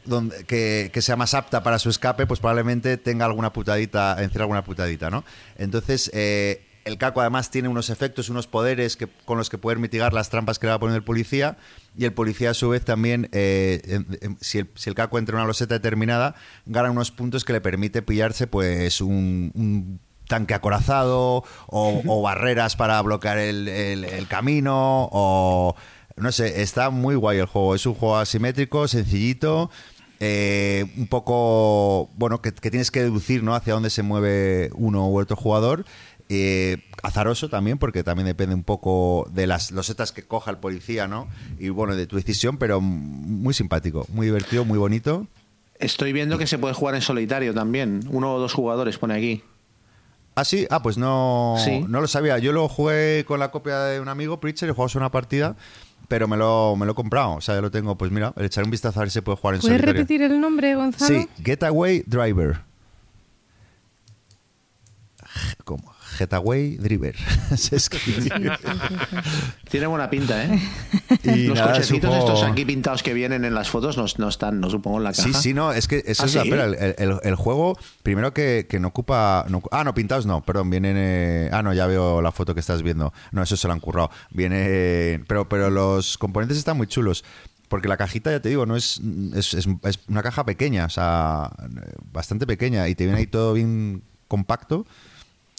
donde, que, que sea más apta para su escape, pues probablemente tenga alguna putadita, encima alguna putadita, ¿no? Entonces, eh, el caco además tiene unos efectos, unos poderes que, con los que poder mitigar las trampas que le va a poner el policía, y el policía a su vez también, eh, si, el, si el caco entra en una loseta determinada, gana unos puntos que le permite pillarse pues un, un tanque acorazado o, o barreras para bloquear el, el- el camino o no sé, está muy guay el juego. Es un juego asimétrico, sencillito, eh, un poco, bueno, que, que tienes que deducir, ¿no? Hacia dónde se mueve uno u otro jugador. Eh, azaroso también, porque también depende un poco de las losetas que coja el policía, ¿no? Y bueno, de tu decisión, pero muy simpático, muy divertido, muy bonito. Estoy viendo que se puede jugar en solitario también. Uno o dos jugadores pone aquí. Ah, sí, ah, pues no, Sí. no lo sabía. Yo lo jugué con la copia de un amigo, Preacher, y jugamos una partida, pero me lo, me lo he comprado. O sea, ya lo tengo, pues mira, le echaré un vistazo a ver si se puede jugar en ¿Puedes solitario. repetir el nombre, Gonzalo? Sí, Getaway Driver. ¿Cómo? Getaway Driver. Se escribe. Tiene buena pinta, ¿eh? Y Los nada, cochecitos estos aquí pintados que vienen en las fotos no, no están, no supongo en la caja. Sí, sí, no, es que eso ¿Ah, es la sí? pena. El, el- el juego, primero que, que no ocupa. no- ah, no, pintados no, perdón, vienen. eh, ah, no, ya veo la foto que estás viendo. No, eso se lo han currado. Viene. pero, pero los componentes están muy chulos. Porque la cajita, ya te digo, no es, es, es- es una caja pequeña, o sea, bastante pequeña. Y te viene ahí todo bien compacto.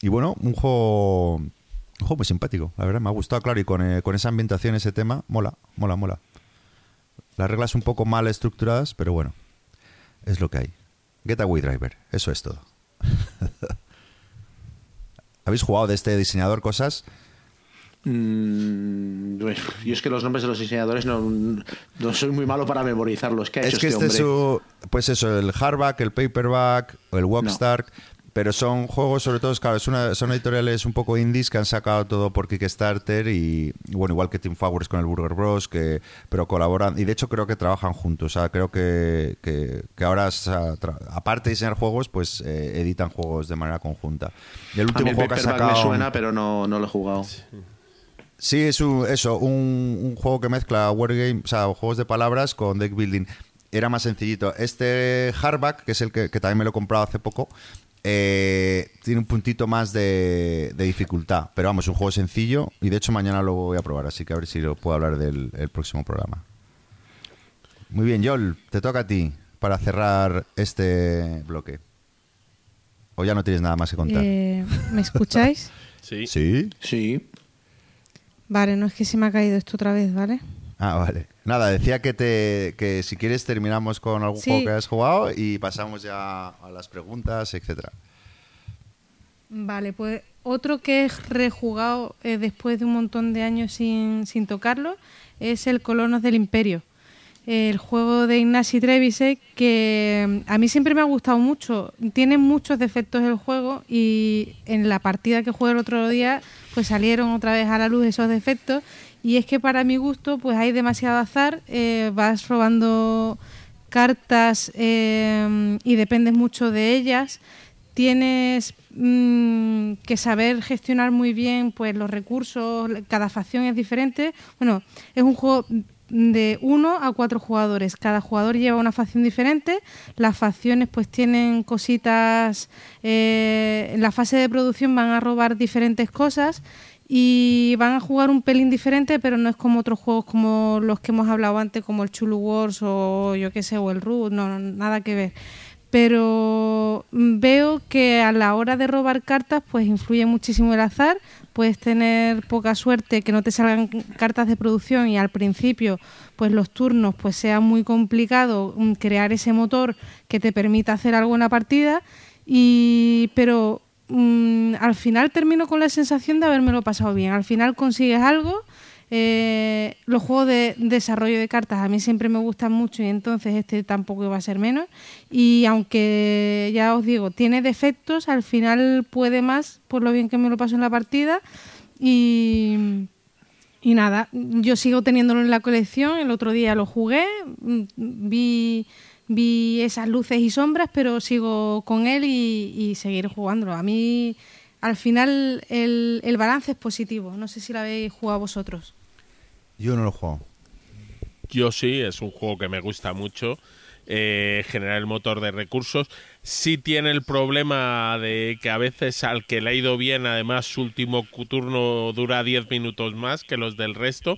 Y bueno, un juego, un juego muy simpático, la verdad, me ha gustado, claro, y con, eh, con esa ambientación, ese tema, mola, mola, mola. Las reglas un poco mal estructuradas, pero bueno, es lo que hay. Getaway Driver, eso es todo. ¿Habéis jugado de este diseñador cosas? Mm, yo es que los nombres de los diseñadores no, no soy muy malo para memorizarlos. ¿Qué ha Es hecho que este este su, pues eso, el hardback, el paperback el walkstar, pero son juegos sobre todo, claro, es una- son editoriales un poco indies que han sacado todo por Kickstarter y bueno, igual que Team Flowers con el Burger Bros, que pero colaboran y de hecho creo que trabajan juntos, o sea, creo que, que, que ahora o sea, aparte de diseñar juegos, pues eh, editan juegos de manera conjunta. Y el A mí último el juego que ha sacado me suena, pero no, no lo he jugado. Sí, es un, eso, un, un juego que mezcla wargame, o sea, juegos de palabras con deck building. Era más sencillito. Este hardback, que es el que, que también me lo he comprado hace poco, eh, tiene un puntito más de, de dificultad. Pero vamos, un juego sencillo y de hecho mañana lo voy a probar, así que a ver si lo puedo hablar del el próximo programa. Muy bien, Joel, te toca a ti para cerrar este bloque. ¿O ya no tienes nada más que contar? Eh, ¿Me escucháis? Sí. ¿Sí? Sí. Vale, no es que se me ha caído esto otra vez, ¿vale? Ah, vale. Nada, decía que te que si quieres terminamos con algún Sí. juego que hayas jugado y pasamos ya a las preguntas, etcétera. Vale, pues otro que he rejugado eh, después de un montón de años sin, sin tocarlo es el Colonos del Imperio. El juego de Ignasi Trevisek que mm, a mí siempre me ha gustado mucho. Tiene muchos defectos el juego y en la partida que jugué el otro día pues salieron otra vez a la luz esos defectos y es que para mi gusto pues hay demasiado azar, eh, vas robando cartas eh, y dependes mucho de ellas tienes mm, que saber gestionar muy bien pues los recursos, cada facción es diferente. Bueno, es un juego de uno a cuatro jugadores. Cada jugador lleva una facción diferente. Las facciones pues tienen cositas. eh, en la fase de producción van a robar diferentes cosas y van a jugar un pelín diferente, pero no es como otros juegos como los que hemos hablado antes, como el Chulu Wars o yo qué sé, o el Root, no, no, nada que ver. Pero veo que a la hora de robar cartas pues influye muchísimo el azar. Puedes tener poca suerte que no te salgan cartas de producción y al principio pues los turnos pues sea muy complicado mm, crear ese motor que te permita hacer algo en la partida. Y pero mm, al final termino con la sensación de habérmelo pasado bien al final consigues algo eh, los juegos de desarrollo de cartas a mí siempre me gustan mucho y entonces este tampoco iba a ser menos. Y aunque ya os digo, tiene defectos, al final puede más por lo bien que me lo paso en la partida. Y, y nada, yo sigo teniéndolo en la colección. El otro día lo jugué, mm, vi, vi esas luces y sombras, pero sigo con él y, y seguiré jugándolo. A mí, al final, el, el balance es positivo. No sé si lo habéis jugado vosotros. Yo no lo juego. Yo sí, es un juego que me gusta mucho. Eh, generar el motor de recursos. Sí tiene el problema de que a veces al que le ha ido bien, además su último turno dura 10 minutos más que los del resto.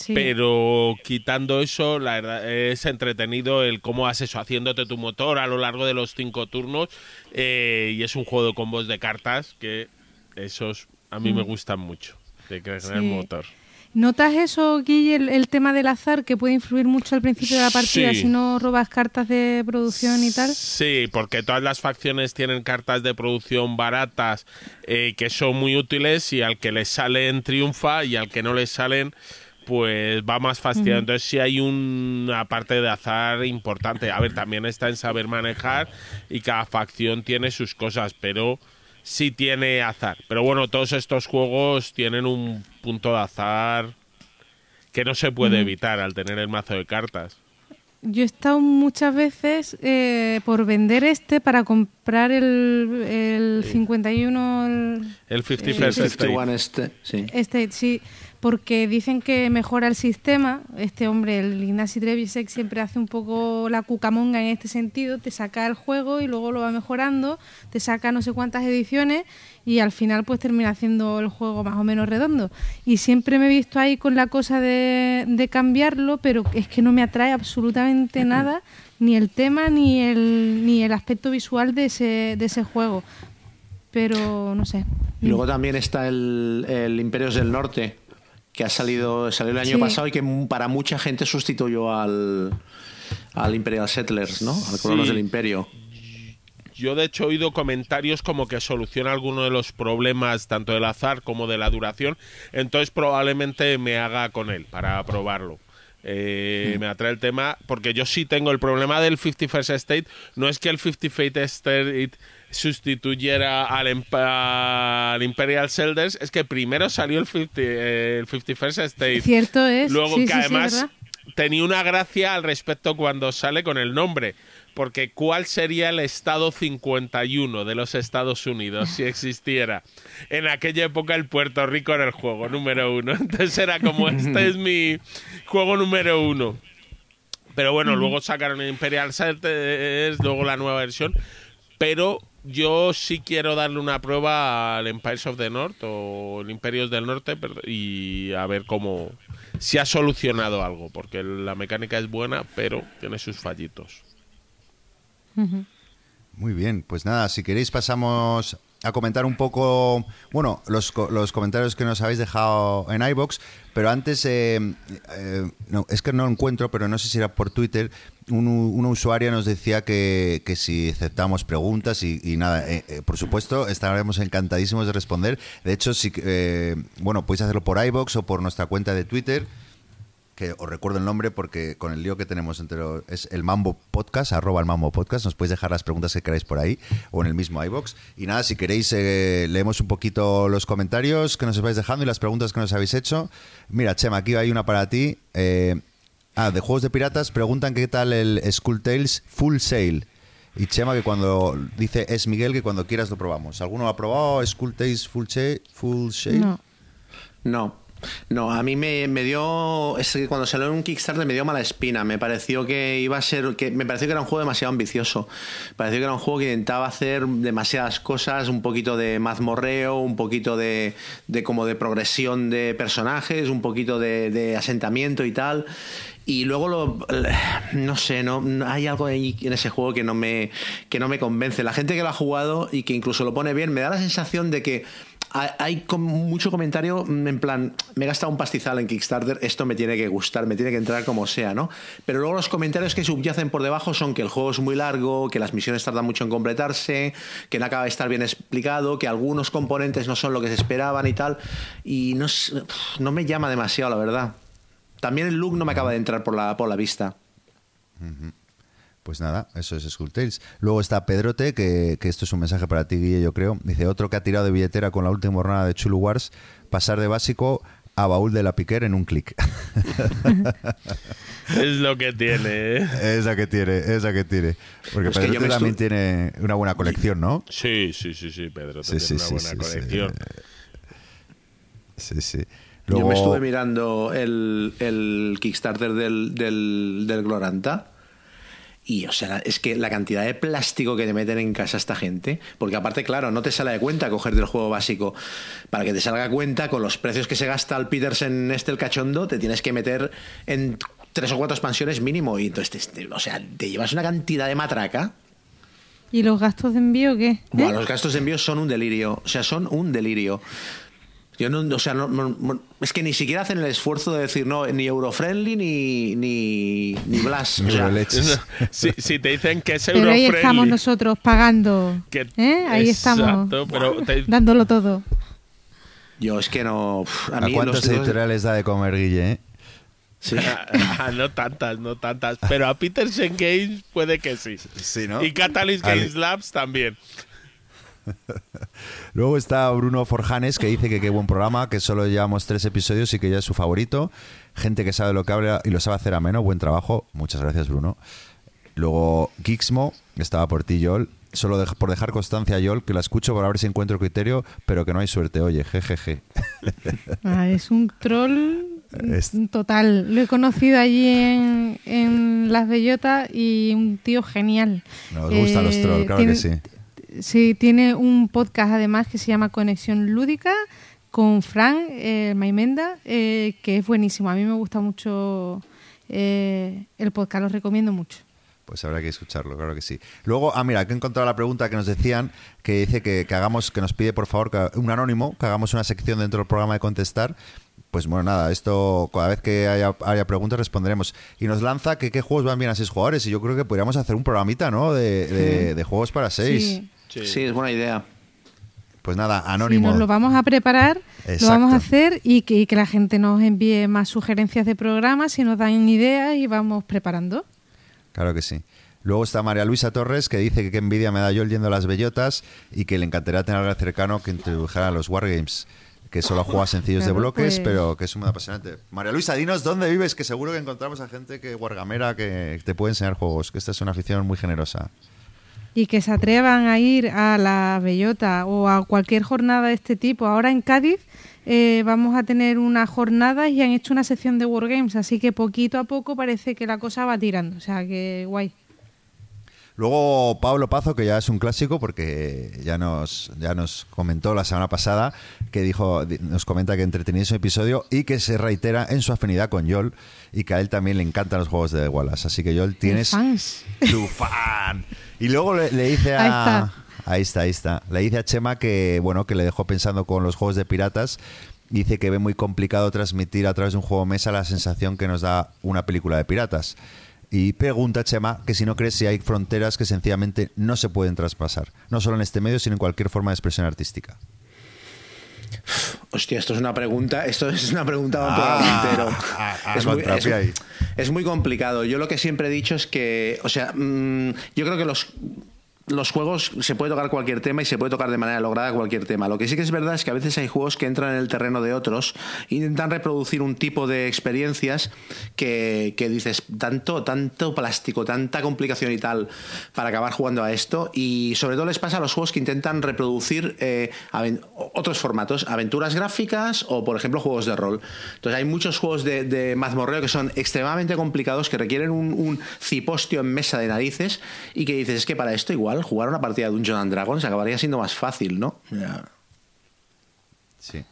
Sí. Pero quitando eso, la verdad es entretenido el cómo has eso, haciéndote tu motor a lo largo de los cinco turnos. eh, y es un juego de combos de cartas que esos a mí me gustan mucho. De crear el Mm. Sí. motor. ¿Notas eso, Guille, el, el tema del azar que puede influir mucho al principio de la partida Sí. si no robas cartas de producción y tal? Sí, porque todas las facciones tienen cartas de producción baratas eh, que son muy útiles y al que les salen triunfa y al que no les salen pues va más fastidiado. Entonces sí hay una parte de azar importante. A ver, también está en saber manejar y cada facción tiene sus cosas, pero sí tiene azar. Pero bueno, todos estos juegos tienen un punto de azar que no se puede evitar al tener el mazo de cartas. Yo he estado muchas veces eh, por vender este para comprar el, el 51 el El 50 Sí, First sí. State. 51 este, sí. Porque dicen que mejora el sistema. Este hombre, el Ignasi Trevisek, siempre hace un poco la cucamonga en este sentido. Te saca el juego y luego lo va mejorando, te saca no sé cuántas ediciones y al final pues termina haciendo el juego más o menos redondo. Y siempre me he visto ahí con la cosa de, de cambiarlo, pero es que no me atrae absolutamente nada, ni el tema ni el, ni el aspecto visual de ese, de ese juego. pero no sé. Y luego también está el, el Imperios del Norte, que ha salido, salió el año Sí. pasado y que para mucha gente sustituyó al, al Imperial Settlers, ¿no? Al Colonos Sí. del Imperio. Yo de hecho he oído comentarios como que soluciona alguno de los problemas tanto del azar como de la duración, entonces probablemente me haga con él para probarlo. Eh, Me atrae el tema porque yo sí tengo el problema del 51st State, no es que el 51st State sustituyera al, Imperial Elders, es que primero salió el, 50, eh, el 51st State. Cierto es. Luego sí, que sí, además tenía una gracia al respecto cuando sale con el nombre. Porque ¿cuál sería el estado 51 de los Estados Unidos si existiera? En aquella época el Puerto Rico era el juego número uno. Entonces era como, este es mi juego número uno. Pero bueno, luego sacaron el Imperial Settlers, luego la nueva versión. Pero yo sí quiero darle una prueba al Empires of the North o el Imperios del Norte y a ver cómo si ha solucionado algo, porque la mecánica es buena, pero tiene sus fallitos. Muy bien, pues nada, si queréis pasamos a comentar un poco, bueno, los, los comentarios que nos habéis dejado en iBox, pero antes, eh, eh, no, es que no lo encuentro, pero no sé si era por Twitter, un, una usuaria nos decía que, que si aceptamos preguntas y, y nada, eh, eh, por supuesto, estaremos encantadísimos de responder. De hecho, si, eh, bueno, podéis hacerlo por iBox o por nuestra cuenta de Twitter que os recuerdo el nombre porque con el lío que tenemos entre los- es el Mambo Podcast, arroba el Mambo Podcast, nos podéis dejar las preguntas que queráis por ahí o en el mismo iBox. Y nada, si queréis eh, leemos un poquito los comentarios que nos vais dejando y las preguntas que nos habéis hecho. Mira, Chema, aquí hay una para ti. Eh, ah, de juegos de piratas preguntan qué tal el Skull Tales Full Sail. Y Chema que cuando dice es Miguel que cuando quieras lo probamos. ¿Alguno lo ha probado Skull Tales Full Sail? Full Sail? No. No. No, a mí me, me dio. Es que cuando salió en un Kickstarter me dio mala espina. Me pareció que iba a ser. que Me pareció que era un juego demasiado ambicioso. Me pareció que era un juego que intentaba hacer demasiadas cosas, un poquito de mazmorreo, un poquito de, de como de progresión de personajes, un poquito de, asentamiento y tal. Y luego lo, no sé, no, no- hay algo ahí en ese juego que no me que no me convence. La gente que lo ha jugado y que incluso lo pone bien me da la sensación de que hay, mucho comentario mm, en plan, me he gastado un pastizal en Kickstarter, esto me tiene que gustar, me tiene que entrar como sea, ¿no? Pero luego los comentarios que subyacen por debajo son que el juego es muy largo, que las misiones tardan mucho en completarse, que no acaba de estar bien explicado, que algunos componentes no son lo que se esperaban y tal. Y no, no me llama demasiado, la verdad. También el look no me acaba de entrar por la, por la vista. Pues nada, eso es Skull Tales. Luego está Pedrote, que, que esto es un mensaje para ti, Guille, yo creo. Dice, otro que ha tirado de billetera con la última jornada de Chulu Wars, pasar de básico a baúl de la piquer en un clic. Es lo que tiene. ¿eh? esa que tiene, esa que tiene. Porque Es Pedrote también tiene una buena colección, ¿no? Sí, sí, sí, sí, Pedro. Sí, tiene sí, una sí, buena sí, sí. colección. Sí, sí. Yo me Luego- estuve mirando el, el Kickstarter del, del, del Gloranta. Y, o sea, es que la cantidad de plástico que te meten en casa esta gente, porque aparte, claro, no te sale de cuenta coger del juego básico. Para que te salga cuenta, con los precios que se gasta el Petersen este, el cachondo, te tienes que meter en tres o cuatro expansiones mínimo. Y entonces, te- te- o sea, te llevas una cantidad de matraca. ¿Y los gastos de envío qué? ¿Eh? Buah, los gastos de envío son un delirio. O sea, son un delirio. Yo no, o sea, no- no- no- es que ni siquiera hacen el esfuerzo de decir, no, ni Eurofriendly ni, ni, ni Blas. O sea. Si, si te dicen que es Pero ahí estamos Eurofriendly, nosotros pagando. que- ¿eh? Ahí estamos. Exacto, pero te- Dándolo todo. yo es que no. uf, A, ¿A mí cuántas editoriales da de comer, Guille? eh? Sí. Ah, no tantas, no tantas. Pero a Petersen Games puede que sí. Sí, ¿no? Y Catalyst Ale. Games Labs también. Luego está Bruno Forjanes que dice que qué buen programa, que solo llevamos tres episodios y que ya es su favorito. Gente que sabe lo que habla y lo sabe hacer ameno. Buen trabajo. Muchas gracias, Bruno. Luego Gixmo, estaba por ti, Yol. Solo por dejar constancia, Yol, que la escucho para ver si encuentro criterio, pero que no hay suerte. Oye, jejeje. Ah, es un troll Es- total. Lo he conocido allí en, en Las Bellotas y un tío genial. Nos gustan los Eh, trolls, claro tiene- que sí. Sí, tiene un podcast además que se llama Conexión Lúdica con Fran eh, Maimenda, eh, que es buenísimo. A mí me gusta mucho eh, el podcast, lo recomiendo mucho. Pues habrá que escucharlo, claro que sí. Luego, ah, mira, que he encontrado la pregunta que nos decían, que dice que, que hagamos, que nos pide por favor que, un anónimo, que hagamos una sección dentro del programa de contestar. Pues bueno, nada, esto cada vez que haya, haya preguntas responderemos. Y nos lanza que qué juegos van bien a seis jugadores. Y yo creo que podríamos hacer un programita, ¿no? De, de- de juegos para seis. Sí. Sí. Sí, es buena idea. Pues nada, Sí, anónimo. nos lo vamos a preparar, Exacto. lo vamos a hacer y que, y que la gente nos envíe más sugerencias de programas y nos dan ideas y vamos preparando. Claro que sí. Luego está María Luisa Torres, que dice que qué envidia me da yo yendo a las bellotas y que le encantaría tener a alguien cercano que introdujera a los Wargames. Que solo juega sencillos de bloques, pues- pero que es muy apasionante. María Luisa, dinos dónde vives, que seguro que encontramos a gente que wargamera que te puede enseñar juegos, que esta es una afición muy generosa. Y que se atrevan a ir a la Bellota o a cualquier jornada de este tipo. Ahora en Cádiz eh, vamos a tener una jornada y han hecho una sección de Wargames, así que poquito a poco parece que la cosa va tirando. O sea, que guay. Luego Pablo Pazo, que ya es un clásico porque ya nos, ya nos comentó la semana pasada, que dijo, di- nos comenta que entretenido ese episodio y que se reitera en su afinidad con Yol y que a él también le encantan los juegos de Wallace. Así que Yol tienes tu fan. Y luego le, le dice a... Ahí está. Ahí está, ahí está. Le dice a Chema que, bueno, que le dejó pensando con los juegos de piratas. Dice que ve muy complicado transmitir a través de un juego mesa la sensación que nos da una película de piratas. Y pregunta Chema que si no crees si hay fronteras que sencillamente no se pueden traspasar, no solo en este medio, sino en cualquier forma de expresión artística. Hostia, esto es una pregunta, esto es una pregunta Ah, entero. ah, ah, es, muy, contrapié ahí. es- es muy complicado. Yo lo que siempre he dicho es que, o sea, mm, yo creo que los los juegos se puede tocar cualquier tema y se puede tocar de manera lograda cualquier tema. Lo que sí que es verdad es que a veces hay juegos que entran en el terreno de otros intentan reproducir un tipo de experiencias que, que dices, tanto, tanto plástico, tanta complicación y tal para acabar jugando a esto. Y sobre todo les pasa a los juegos que intentan reproducir eh, otros formatos, aventuras gráficas o, por ejemplo, juegos de rol. Entonces hay muchos juegos de, de mazmorreo que son extremadamente complicados, que requieren un, un cipostio en mesa de narices y que dices, es que para esto igual jugar una partida de Dungeons and Dragons acabaría siendo más fácil, ¿no? Sí.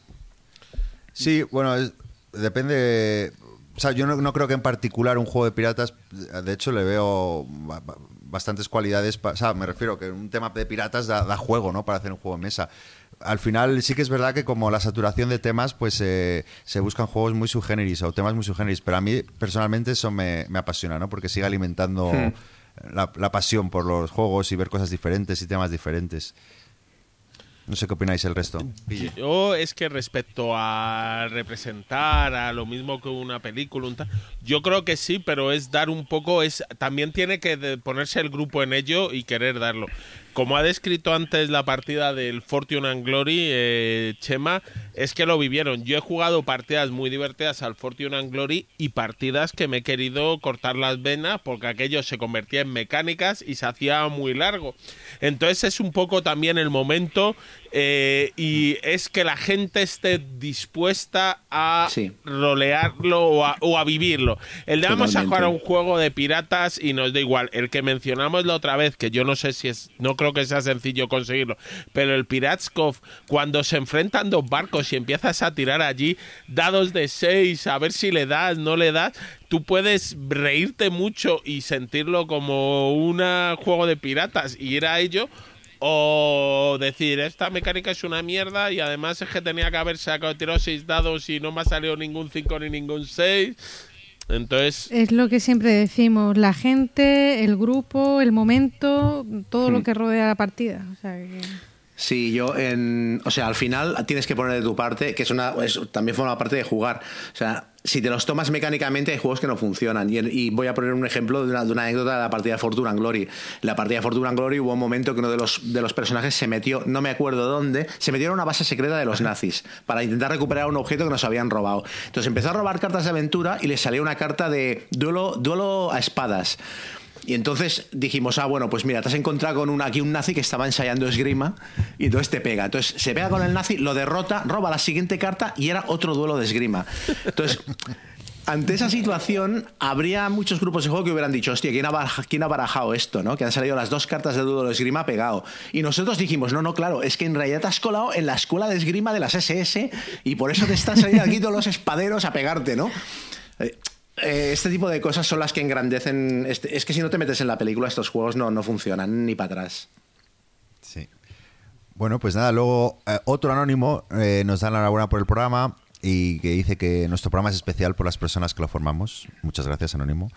Sí, bueno, es- depende. O sea, yo no, no creo que en particular un juego de piratas, de hecho, le veo ba- ba- bastantes cualidades. pa- o sea, me refiero que un tema de piratas da, da juego, ¿no? Para hacer un juego de mesa. Al final, sí que es verdad que como la saturación de temas, pues eh, se buscan juegos muy subgéneris o temas muy subgéneris. Pero a mí, personalmente, eso me, me apasiona, ¿no? Porque sigue alimentando la, la pasión por los juegos y ver cosas diferentes y temas diferentes. No sé qué opináis el resto. Yo es que respecto a representar a lo mismo que una película, un tal, yo creo que sí, pero es dar un poco, es también tiene que ponerse el grupo en ello y querer darlo. Como ha descrito antes la partida del Fortune and Glory, eh, Chema, es que lo vivieron. Yo he jugado partidas muy divertidas al Fortune and Glory y partidas que me he querido cortar las venas porque aquello se convertía en mecánicas y se hacía muy largo. Entonces es un poco también el momento eh, y es que la gente esté dispuesta a Sí. rolearlo o a, o a vivirlo. El de vamos a jugar a un juego de piratas y nos da igual. El que mencionamos la otra vez, que yo no sé si es, no creo que sea sencillo conseguirlo, pero el Piratskov, cuando se enfrentan dos barcos y empiezas a tirar allí dados de 6, a ver si le das, no le das, tú puedes reírte mucho y sentirlo como un juego de piratas y ir a ello. O decir, esta mecánica es una mierda y además es que tenía que haber sacado, tirado seis dados y no me ha salido ningún 5 ni ningún 6. Entonces, Es lo que siempre decimos, la gente, el grupo, el momento, todo lo que rodea la partida. O sea, que- Sí, yo en, o sea, al final tienes que poner de tu parte, que es una, es- también forma parte de jugar. O sea, si te los tomas mecánicamente hay juegos que no funcionan. Y, y voy a poner un ejemplo de una, de una anécdota de la partida de Fortuna and Glory. La partida de Fortuna and Glory hubo un momento que uno de los, de los personajes se metió, no me acuerdo dónde, se metió en una base secreta de los nazis para intentar recuperar un objeto que nos habían robado. Entonces empezó a robar cartas de aventura y le salió una carta de duelo, duelo a espadas. Y entonces dijimos, ah, bueno, pues mira, te has encontrado con un, aquí un nazi que estaba ensayando esgrima y entonces te pega. Entonces se pega con el nazi, lo derrota, roba la siguiente carta y era otro duelo de esgrima. Entonces, ante esa situación, habría muchos grupos de juego que hubieran dicho, hostia, ¿quién ha, baraj- quién ha barajado esto? ¿no? Que han salido las dos cartas de duelo de esgrima pegado. Y nosotros dijimos, no, no, claro, es que en realidad te has colado en la escuela de esgrima de las SS y por eso te están saliendo aquí todos los espaderos a pegarte, ¿no? Eh, este tipo de cosas son las que engrandecen. Este, es que si no te metes en la película, estos juegos no, no funcionan ni para atrás. Sí. Bueno, pues nada, luego eh, otro anónimo eh, nos da la enhorabuena por el programa y que dice que nuestro programa es especial por las personas que lo formamos. Muchas gracias, Anónimo.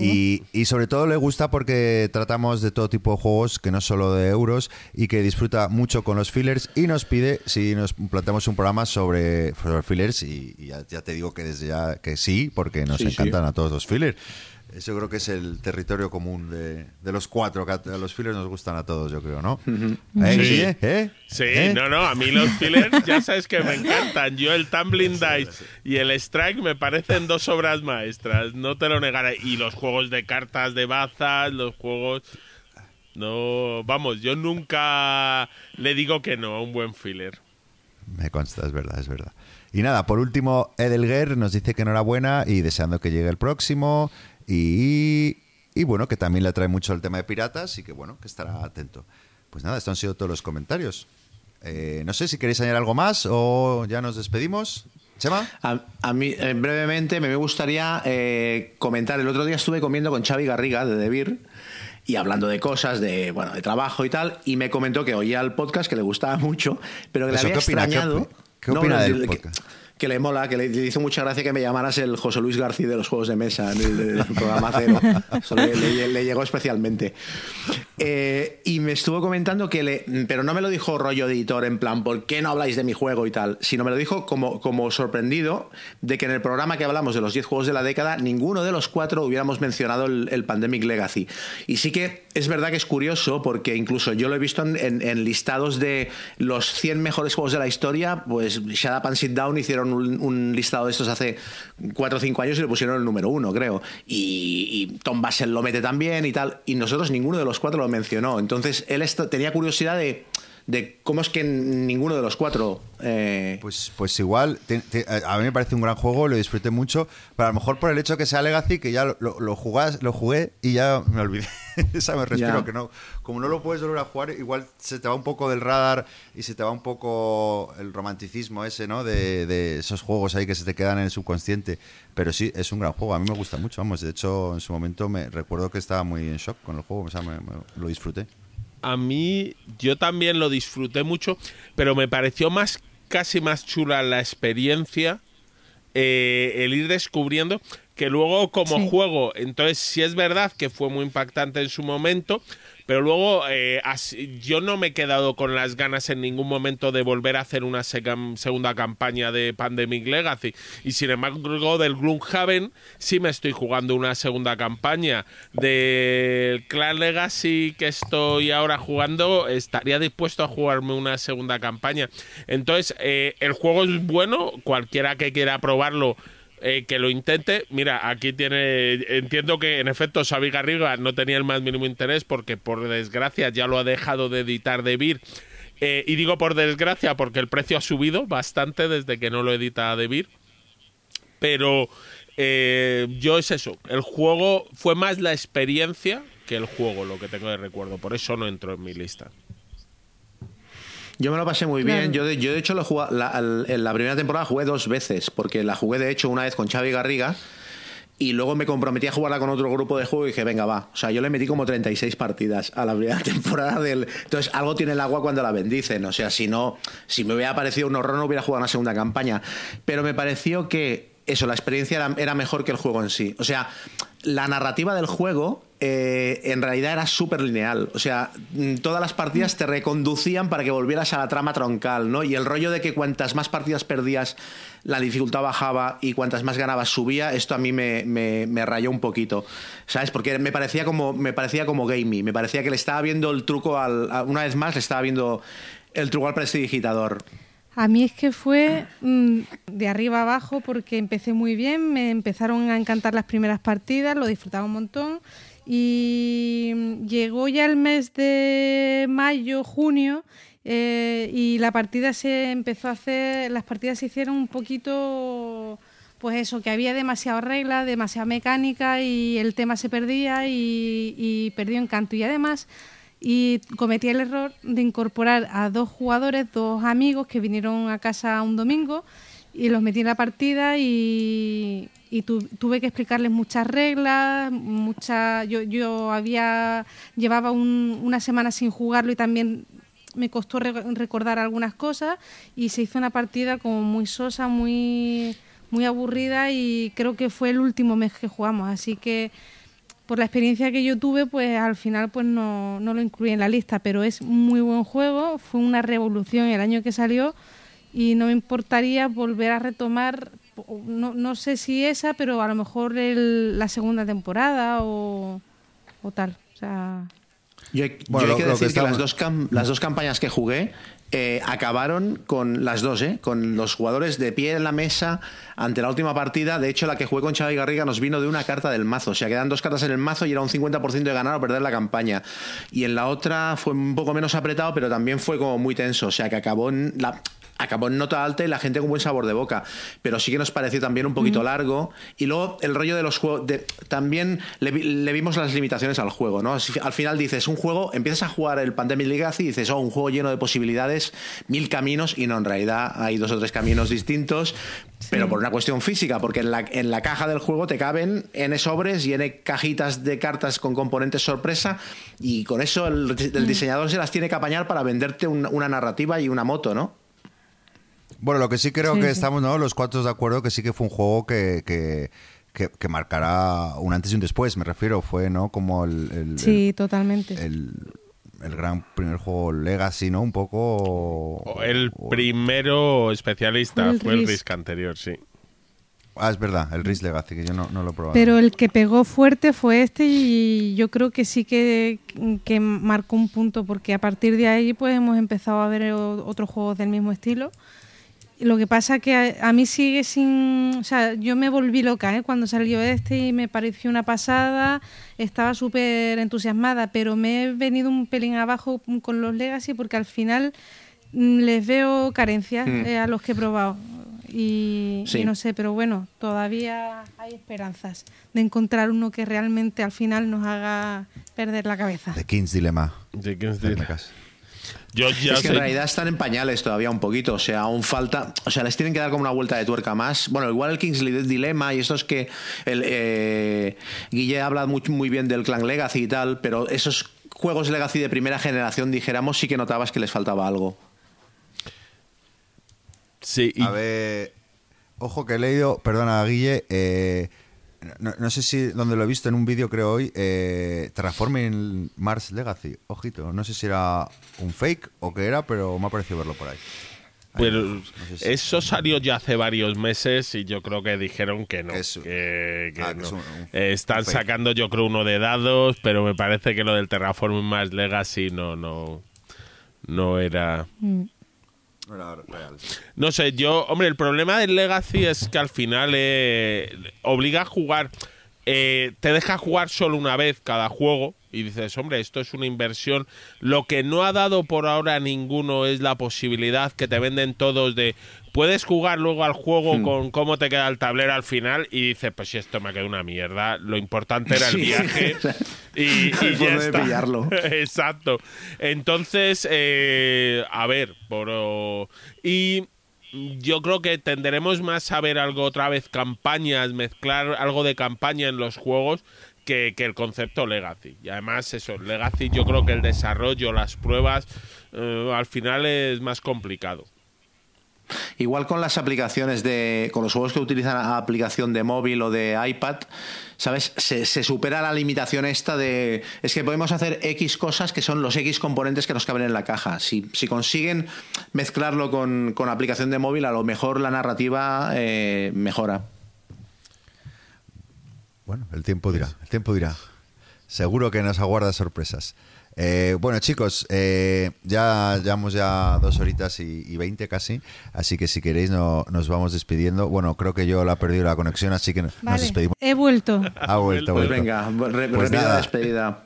Y, y, sobre todo le gusta porque tratamos de todo tipo de juegos, que no solo de euros, y que disfruta mucho con los fillers y nos pide si nos planteamos un programa sobre, sobre fillers y, y ya, ya, te digo que desde ya que sí, porque nos Sí, encantan sí. a todos los fillers. Eso creo que es el territorio común de, de los cuatro, que a los fillers nos gustan a todos, yo creo, ¿no? ¿Eh, Sí. ¿Eh? Sí, ¿Eh? no, no, a mí los fillers ya sabes que me encantan. Yo el Tumbling Dice y el Strike me parecen dos obras maestras, no te lo negaré. Y los juegos de cartas de bazas, los juegos... No, vamos, yo nunca le digo que no a un buen filler. Me consta, es verdad, es verdad. Y nada, por último, Edelger nos dice que enhorabuena y deseando que llegue el próximo. Y, y bueno, que también le atrae mucho el tema de piratas y que bueno, que estará atento. Pues nada, estos han sido todos los comentarios. Eh, no sé si queréis añadir algo más o ya nos despedimos. Chema. A, a mí, eh, brevemente, me gustaría eh, comentar. El otro día estuve comiendo con Xavi Garriga de Debir y hablando de cosas, de bueno, de trabajo y tal, y me comentó que oía el podcast, que le gustaba mucho, pero que le ¿Eso había qué opina? ¿Qué extrañado. qué opina del que- podcast? Que, le mola, que le, le hizo mucha gracia que me llamaras el José Luis García de los juegos de mesa en el, del programa Cero. Eso le, le- le llegó especialmente. Eh, y me estuvo comentando que le. Pero no me lo dijo rollo editor en plan, ¿por qué no habláis de mi juego y tal? Sino me lo dijo como, como sorprendido de que en el programa que hablamos de los 10 juegos de la década, ninguno de los cuatro hubiéramos mencionado el, el Pandemic Legacy. Y sí que es verdad que es curioso porque incluso yo lo he visto en, en- en listados de los 100 mejores juegos de la historia, pues Shut Up and Sit Down hicieron un, listado de estos hace 4 o 5 años y le pusieron el número uno, creo. Y, Tom Basel lo mete también y tal. Y nosotros ninguno de los cuatro lo mencionó. Entonces él tenía curiosidad de, de cómo es que ninguno de los cuatro... eh, Pues, pues igual, te- te- a mí me parece un gran juego, lo disfruté mucho, pero a lo mejor por el hecho que sea Legacy, que ya lo, lo, lo jugás- lo jugué y ya me olvidé. Esa me respiro, que no, como no lo puedes volver a jugar, igual se te va un poco del radar y se te va un poco el romanticismo ese, ¿no? De, de esos juegos ahí que se te quedan en el subconsciente. Pero sí, es un gran juego, a mí me gusta mucho, vamos. De hecho, en su momento me recuerdo que estaba muy en shock con el juego, o sea, me- me- lo disfruté. A mí yo también lo disfruté mucho, pero me pareció más casi más chula la experiencia, eh, el ir descubriendo que luego como Sí. juego, entonces sí es verdad que fue muy impactante en su momento, pero luego eh, yo no me he quedado con las ganas en ningún momento de volver a hacer una segunda campaña de Pandemic Legacy. Y sin embargo, del Gloomhaven sí me estoy jugando una segunda campaña. Del Clan Legacy que estoy ahora jugando, estaría dispuesto a jugarme una segunda campaña. Entonces, eh, el juego es bueno, cualquiera que quiera probarlo eh, que lo intente. Mira, aquí tiene. Entiendo que en efecto Xavi Garriga no tenía el más mínimo interés porque, por desgracia, ya lo ha dejado de editar de Vir. Eh, y digo por desgracia porque el precio ha subido bastante desde que no lo edita de Vir. Pero eh, yo es eso. El juego fue más la experiencia que el juego, lo que tengo de recuerdo. Por eso no entró en mi lista. Yo me lo pasé muy Claro. bien. Yo de, yo de hecho lo jugué- la, en la primera temporada jugué dos veces, porque la jugué de hecho una vez con Xavi Garriga y luego me comprometí a jugarla con otro grupo de juego y dije, venga, va. O sea, yo le metí como 36 partidas a la primera temporada del... Entonces, algo tiene el agua cuando la bendicen. O sea, si no, si me hubiera parecido un horror no hubiera jugado una segunda campaña. Pero me pareció que eso, la experiencia era, mejor que el juego en sí. O sea, la narrativa del juego eh, en realidad era súper lineal. O sea, mm, todas las partidas te reconducían para que volvieras a la trama troncal, ¿no? Y el rollo de que cuantas más partidas perdías, la dificultad bajaba y cuantas más ganabas subía, esto a mí me, me- rayó un poquito. ¿Sabes? Porque me parecía como, me parecía como gamey. Me parecía que le estaba viendo el truco al. una vez más, le estaba viendo el truco al prestidigitador. A mí es que fue mm, de arriba abajo porque empecé muy bien, me empezaron a encantar las primeras partidas, lo disfrutaba un montón y llegó ya el mes de mayo, junio eh, y la partida se empezó a hacer, las partidas se hicieron un poquito, pues eso, que había demasiada regla, demasiada mecánica y el tema se perdía y, y perdió encanto. Y además y cometí el error de incorporar a dos jugadores, dos amigos que vinieron a casa un domingo y los metí en la partida y, y tu- tuve que explicarles muchas reglas, mucha, yo, yo había llevaba un- una semana sin jugarlo y también me costó re- recordar algunas cosas y se hizo una partida como muy sosa, muy muy aburrida y creo que fue el último mes que jugamos, así que por la experiencia que yo tuve, pues al final pues no, no lo incluí en la lista, pero es muy buen juego, fue una revolución el año que salió y no me importaría volver a retomar, no, no sé si esa, pero a lo mejor el- la segunda temporada o, o tal. O sea, Yo, hay- Bueno, yo hay lo- que decir que, las, dos cam- las dos campañas que jugué eh, acabaron con las dos, ¿eh? con los jugadores de pie en la mesa ante la última partida. De hecho, la que jugué con Xavi Garriga nos vino de una carta del mazo. O sea, quedan dos cartas en el mazo y era un 50% de ganar o perder la campaña. Y en la otra fue un poco menos apretado, pero también fue como muy tenso. O sea, que acabó en la acabó en nota alta y la gente con buen sabor de boca. Pero sí que nos pareció también un poquito largo. Y luego el rollo de los juegos. de- también le, vi- le vimos las limitaciones al juego, ¿no? Si Al final dices, un juego, empiezas a jugar el Pandemic Legacy y dices, oh, un juego lleno de posibilidades, mil caminos, y no, en realidad hay dos o tres caminos distintos. Pero por una cuestión física, porque en la, en la caja del juego te caben N sobres y N cajitas de cartas con componentes sorpresa, y con eso el, el diseñador se las tiene que apañar para venderte un- una narrativa y una moto, ¿no? Bueno, lo que sí creo Sí, que sí. estamos ¿no? los cuatro de acuerdo que sí que fue un juego que, que, que- que marcará un antes y un después, me refiero. Fue ¿no? como el, el- sí, totalmente. el, el gran primer juego Legacy, ¿no? Un poco... O El o- primero especialista Fue el fue Risk. Anterior, sí. Ah, es verdad, el Risk Legacy, que yo no, no lo he probado. Pero el que pegó fuerte fue este y yo creo que sí que, que marcó un punto porque a partir de ahí pues hemos empezado a ver otros juegos del mismo estilo. Lo que pasa que a, a mí sigue sin... O sea, yo me volví loca ¿eh? cuando salió este y me pareció una pasada, estaba súper entusiasmada, pero me he venido un pelín abajo con los Legacy porque al final mm, les veo carencias Mm. eh, a los que he probado. Y, Sí. y no sé, pero bueno, todavía hay esperanzas de encontrar uno que realmente al final nos haga perder la cabeza. The King's Dilemma. Sí, ¿quién es Hazme de- caso. Yo ya es que sé- en realidad están en pañales todavía un poquito, o sea, aún falta, o sea, les tienen que dar como una vuelta de tuerca más. Bueno, igual el King's Dilemma y esto es que el, eh, Guille habla muy, muy bien del Clan Legacy y tal, pero esos juegos Legacy de primera generación, dijéramos, sí que notabas que les faltaba algo. sí, y- A ver, ojo que he leído, perdona Guille, eh, no, no sé si donde lo he visto en un vídeo creo hoy, eh, Transforming Mars Legacy, ojito, no sé si era un fake o qué era, pero me ha parecido verlo por ahí. Pero no sé si- eso salió ya hace varios meses y yo creo que dijeron que no. Que es- que, que ah, que no. es un- un- Eh, están sacando yo creo uno de dados, pero me parece que lo del Terraforming Mars Legacy no, no, no era... Mm. No sé, yo, hombre, el problema del Legacy es que al final eh, obliga a jugar, eh, te deja jugar solo una vez cada juego y dices, hombre, esto es una inversión. Lo que no ha dado por ahora ninguno es la posibilidad que te venden todos de puedes jugar luego al juego con cómo te queda el tablero al final y dices, pues si esto me quedado una mierda, lo importante era el Sí. viaje y, y El ya está. pillarlo. Exacto. Entonces, eh, a ver, por, y yo creo que tenderemos más a ver algo otra vez campañas, mezclar algo de campaña en los juegos que, que el concepto Legacy. Y además eso, Legacy yo creo que el desarrollo, las pruebas, eh, al final es más complicado. Igual con las aplicaciones de. con los juegos que utilizan aplicación de móvil o de iPad, ¿sabes? Se, se supera la limitación esta de. Es que podemos hacer X cosas que son los X componentes que nos caben en la caja. Si, si consiguen mezclarlo con, con aplicación de móvil, a lo mejor la narrativa eh, mejora. Bueno, el tiempo dirá, el tiempo dirá. Seguro que nos aguarda sorpresas. Eh, bueno, chicos, eh, ya llevamos ya dos horitas y, veinte casi, así que si queréis no, nos vamos despidiendo. Bueno, creo que yo la he perdido la conexión, así que nos despedimos. he vuelto. Ha vuelto, Pues vuelto. venga, re- Pues nada. despedida.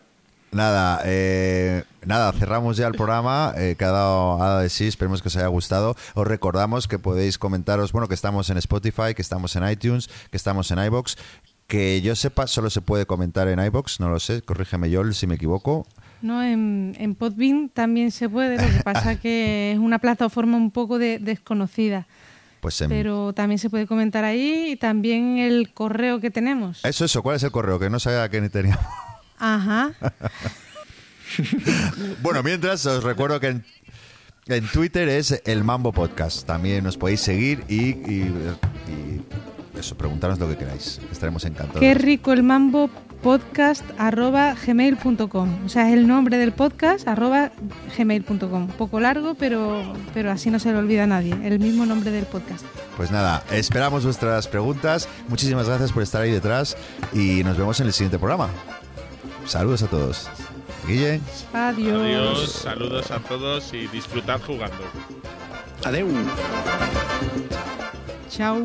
Nada, eh, nada, cerramos ya el programa, eh, que ha dado, ha dado de sí, esperemos que os haya gustado. Os recordamos que podéis comentaros, bueno, que estamos en Spotify, que estamos en iTunes, que estamos en iBox. Que yo sepa, solo se puede comentar en iBox, no lo sé, corrígeme yo si me equivoco. No, en, en Podbean también se puede, lo que pasa que es una plataforma un poco de- desconocida. Pues em, Pero también se puede comentar ahí y también el correo que tenemos. Eso, eso, ¿cuál es el correo? Que no sabía que ni teníamos. Ajá. Bueno, mientras os recuerdo que en, en Twitter es el Mambo Podcast. También nos podéis seguir y, y- y eso, preguntarnos lo que queráis. Estaremos encantados. Qué rico el mambo podcast arroba gmail.com. O sea, es el nombre del podcast arroba gmail.com. Un poco largo, pero, pero así no se le olvida a nadie. El mismo nombre del podcast. Pues nada, esperamos vuestras preguntas. Muchísimas gracias por estar ahí detrás y nos vemos en el siguiente programa. Saludos a todos. Guille. Adiós. Adiós, saludos a todos y disfrutad jugando. Adeu. Chao.